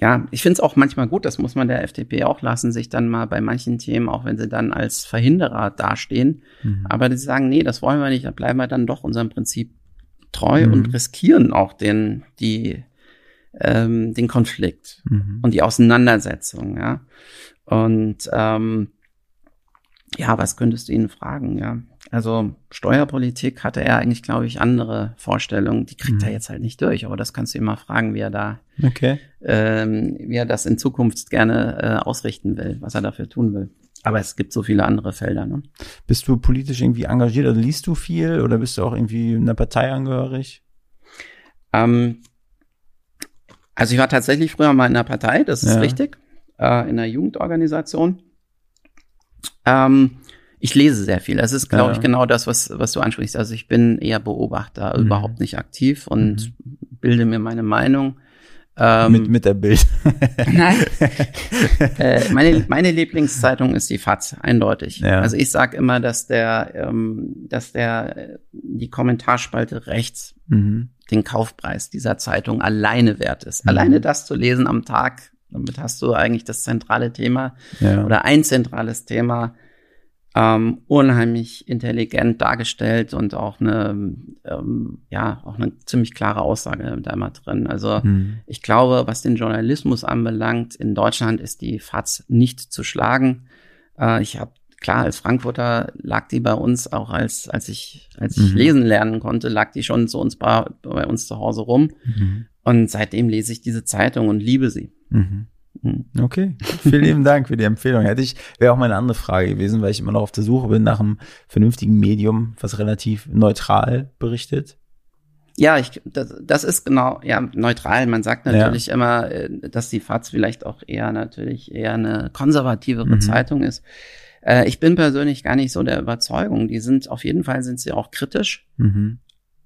Speaker 5: ja, ich finde es auch manchmal gut, das muss man der FDP auch lassen, sich dann mal bei manchen Themen, auch wenn sie dann als Verhinderer dastehen, mhm. aber die sagen, nee, das wollen wir nicht, da bleiben wir dann doch unserem Prinzip treu mhm. und riskieren auch den, die ähm, den Konflikt mhm. und die Auseinandersetzung, ja. Und ähm, ja, was könntest du ihn fragen, ja? Also Steuerpolitik hatte er eigentlich, glaube ich, andere Vorstellungen. Die kriegt mhm. er jetzt halt nicht durch, aber das kannst du mal fragen, wie er da,
Speaker 4: okay.
Speaker 5: ähm, wie er das in Zukunft gerne äh, ausrichten will, was er dafür tun will. Aber es gibt so viele andere Felder. Ne?
Speaker 4: Bist du politisch irgendwie engagiert? Also liest du viel oder bist du auch irgendwie einer Partei angehörig?
Speaker 5: Ähm, also ich war tatsächlich früher mal in einer Partei, das ist ja. richtig, äh, in einer Jugendorganisation. Ähm, ich lese sehr viel. Das ist, glaube ja. ich, genau das, was, was du ansprichst. Also ich bin eher Beobachter, mhm. überhaupt nicht aktiv und mhm. bilde mir meine Meinung. Ähm,
Speaker 4: mit, mit der Bild.
Speaker 5: Nein. äh, meine, meine Lieblingszeitung ist die FAZ, eindeutig.
Speaker 4: Ja.
Speaker 5: Also ich sage immer, dass der, ähm, dass der die Kommentarspalte rechts
Speaker 4: Mhm.
Speaker 5: den Kaufpreis dieser Zeitung alleine wert ist. Alleine das zu lesen am Tag, damit hast du eigentlich das zentrale Thema
Speaker 4: Ja.
Speaker 5: oder ein zentrales Thema ähm, unheimlich intelligent dargestellt und auch eine, ähm, ja, auch eine ziemlich klare Aussage da immer drin. Also
Speaker 4: Mhm.
Speaker 5: ich glaube, was den Journalismus anbelangt, in Deutschland ist die FAZ nicht zu schlagen. Äh, ich habe klar als Frankfurter lag die bei uns auch als als ich als ich
Speaker 4: Mhm.
Speaker 5: lesen lernen konnte, lag die schon zu uns bei, bei uns zu Hause rum.
Speaker 4: Mhm.
Speaker 5: Und seitdem lese ich diese Zeitung und liebe sie.
Speaker 4: Mhm.
Speaker 5: Mhm.
Speaker 4: Okay, vielen lieben Dank für die Empfehlung. Hätte ich, wäre auch meine andere Frage gewesen, weil ich immer noch auf der Suche bin nach einem vernünftigen Medium, was relativ neutral berichtet.
Speaker 5: Ja, ich, das, das ist genau, ja, neutral. Man sagt natürlich immer, äh, dass die FAZ vielleicht auch eher natürlich eher eine konservativere
Speaker 4: Mhm.
Speaker 5: Zeitung ist. Äh, Ich bin persönlich gar nicht so der Überzeugung. Die sind, auf jeden Fall sind sie auch kritisch.
Speaker 4: Mhm.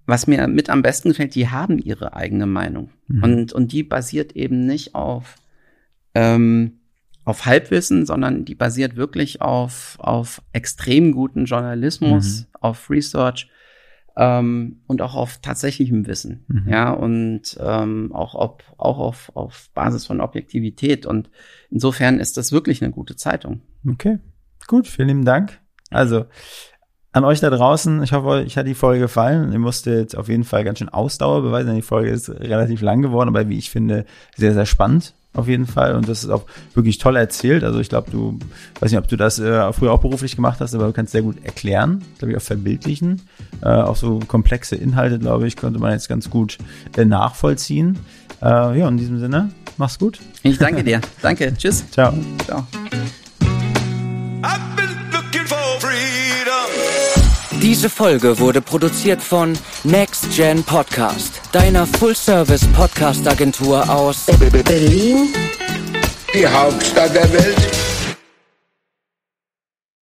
Speaker 5: Was mir mit am besten gefällt, die haben ihre eigene Meinung.
Speaker 4: Mhm.
Speaker 5: Und, und die basiert eben nicht auf, ähm, auf Halbwissen, sondern die basiert wirklich auf, auf extrem guten Journalismus,
Speaker 4: Mhm.
Speaker 5: auf Research ähm, und auch auf tatsächlichem Wissen.
Speaker 4: Mhm.
Speaker 5: Ja, und ähm, auch, ob, auch auf, auf Basis von Objektivität. Und insofern ist das wirklich eine gute Zeitung.
Speaker 4: Okay, gut, vielen lieben Dank. Also, an euch da draußen, ich hoffe, euch hat die Folge gefallen. Ihr musstet auf jeden Fall ganz schön Ausdauer beweisen, denn die Folge ist relativ lang geworden, aber wie ich finde, sehr, sehr spannend auf jeden Fall. Und das ist auch wirklich toll erzählt. Also ich glaube, du, weiß nicht, ob du das äh, früher auch beruflich gemacht hast, aber du kannst sehr gut erklären, glaube ich, auch verbildlichen. Äh, auch so komplexe Inhalte, glaube ich, könnte man jetzt ganz gut äh, nachvollziehen. Äh, ja, in diesem Sinne, mach's gut.
Speaker 5: Ich danke dir. danke. Tschüss.
Speaker 4: Ciao.
Speaker 5: Ciao.
Speaker 1: I've been looking for freedom.
Speaker 2: Diese Folge wurde produziert von Next Gen Podcast, deiner Full-Service-Podcast-Agentur aus
Speaker 3: Berlin,
Speaker 1: Die Hauptstadt der Welt.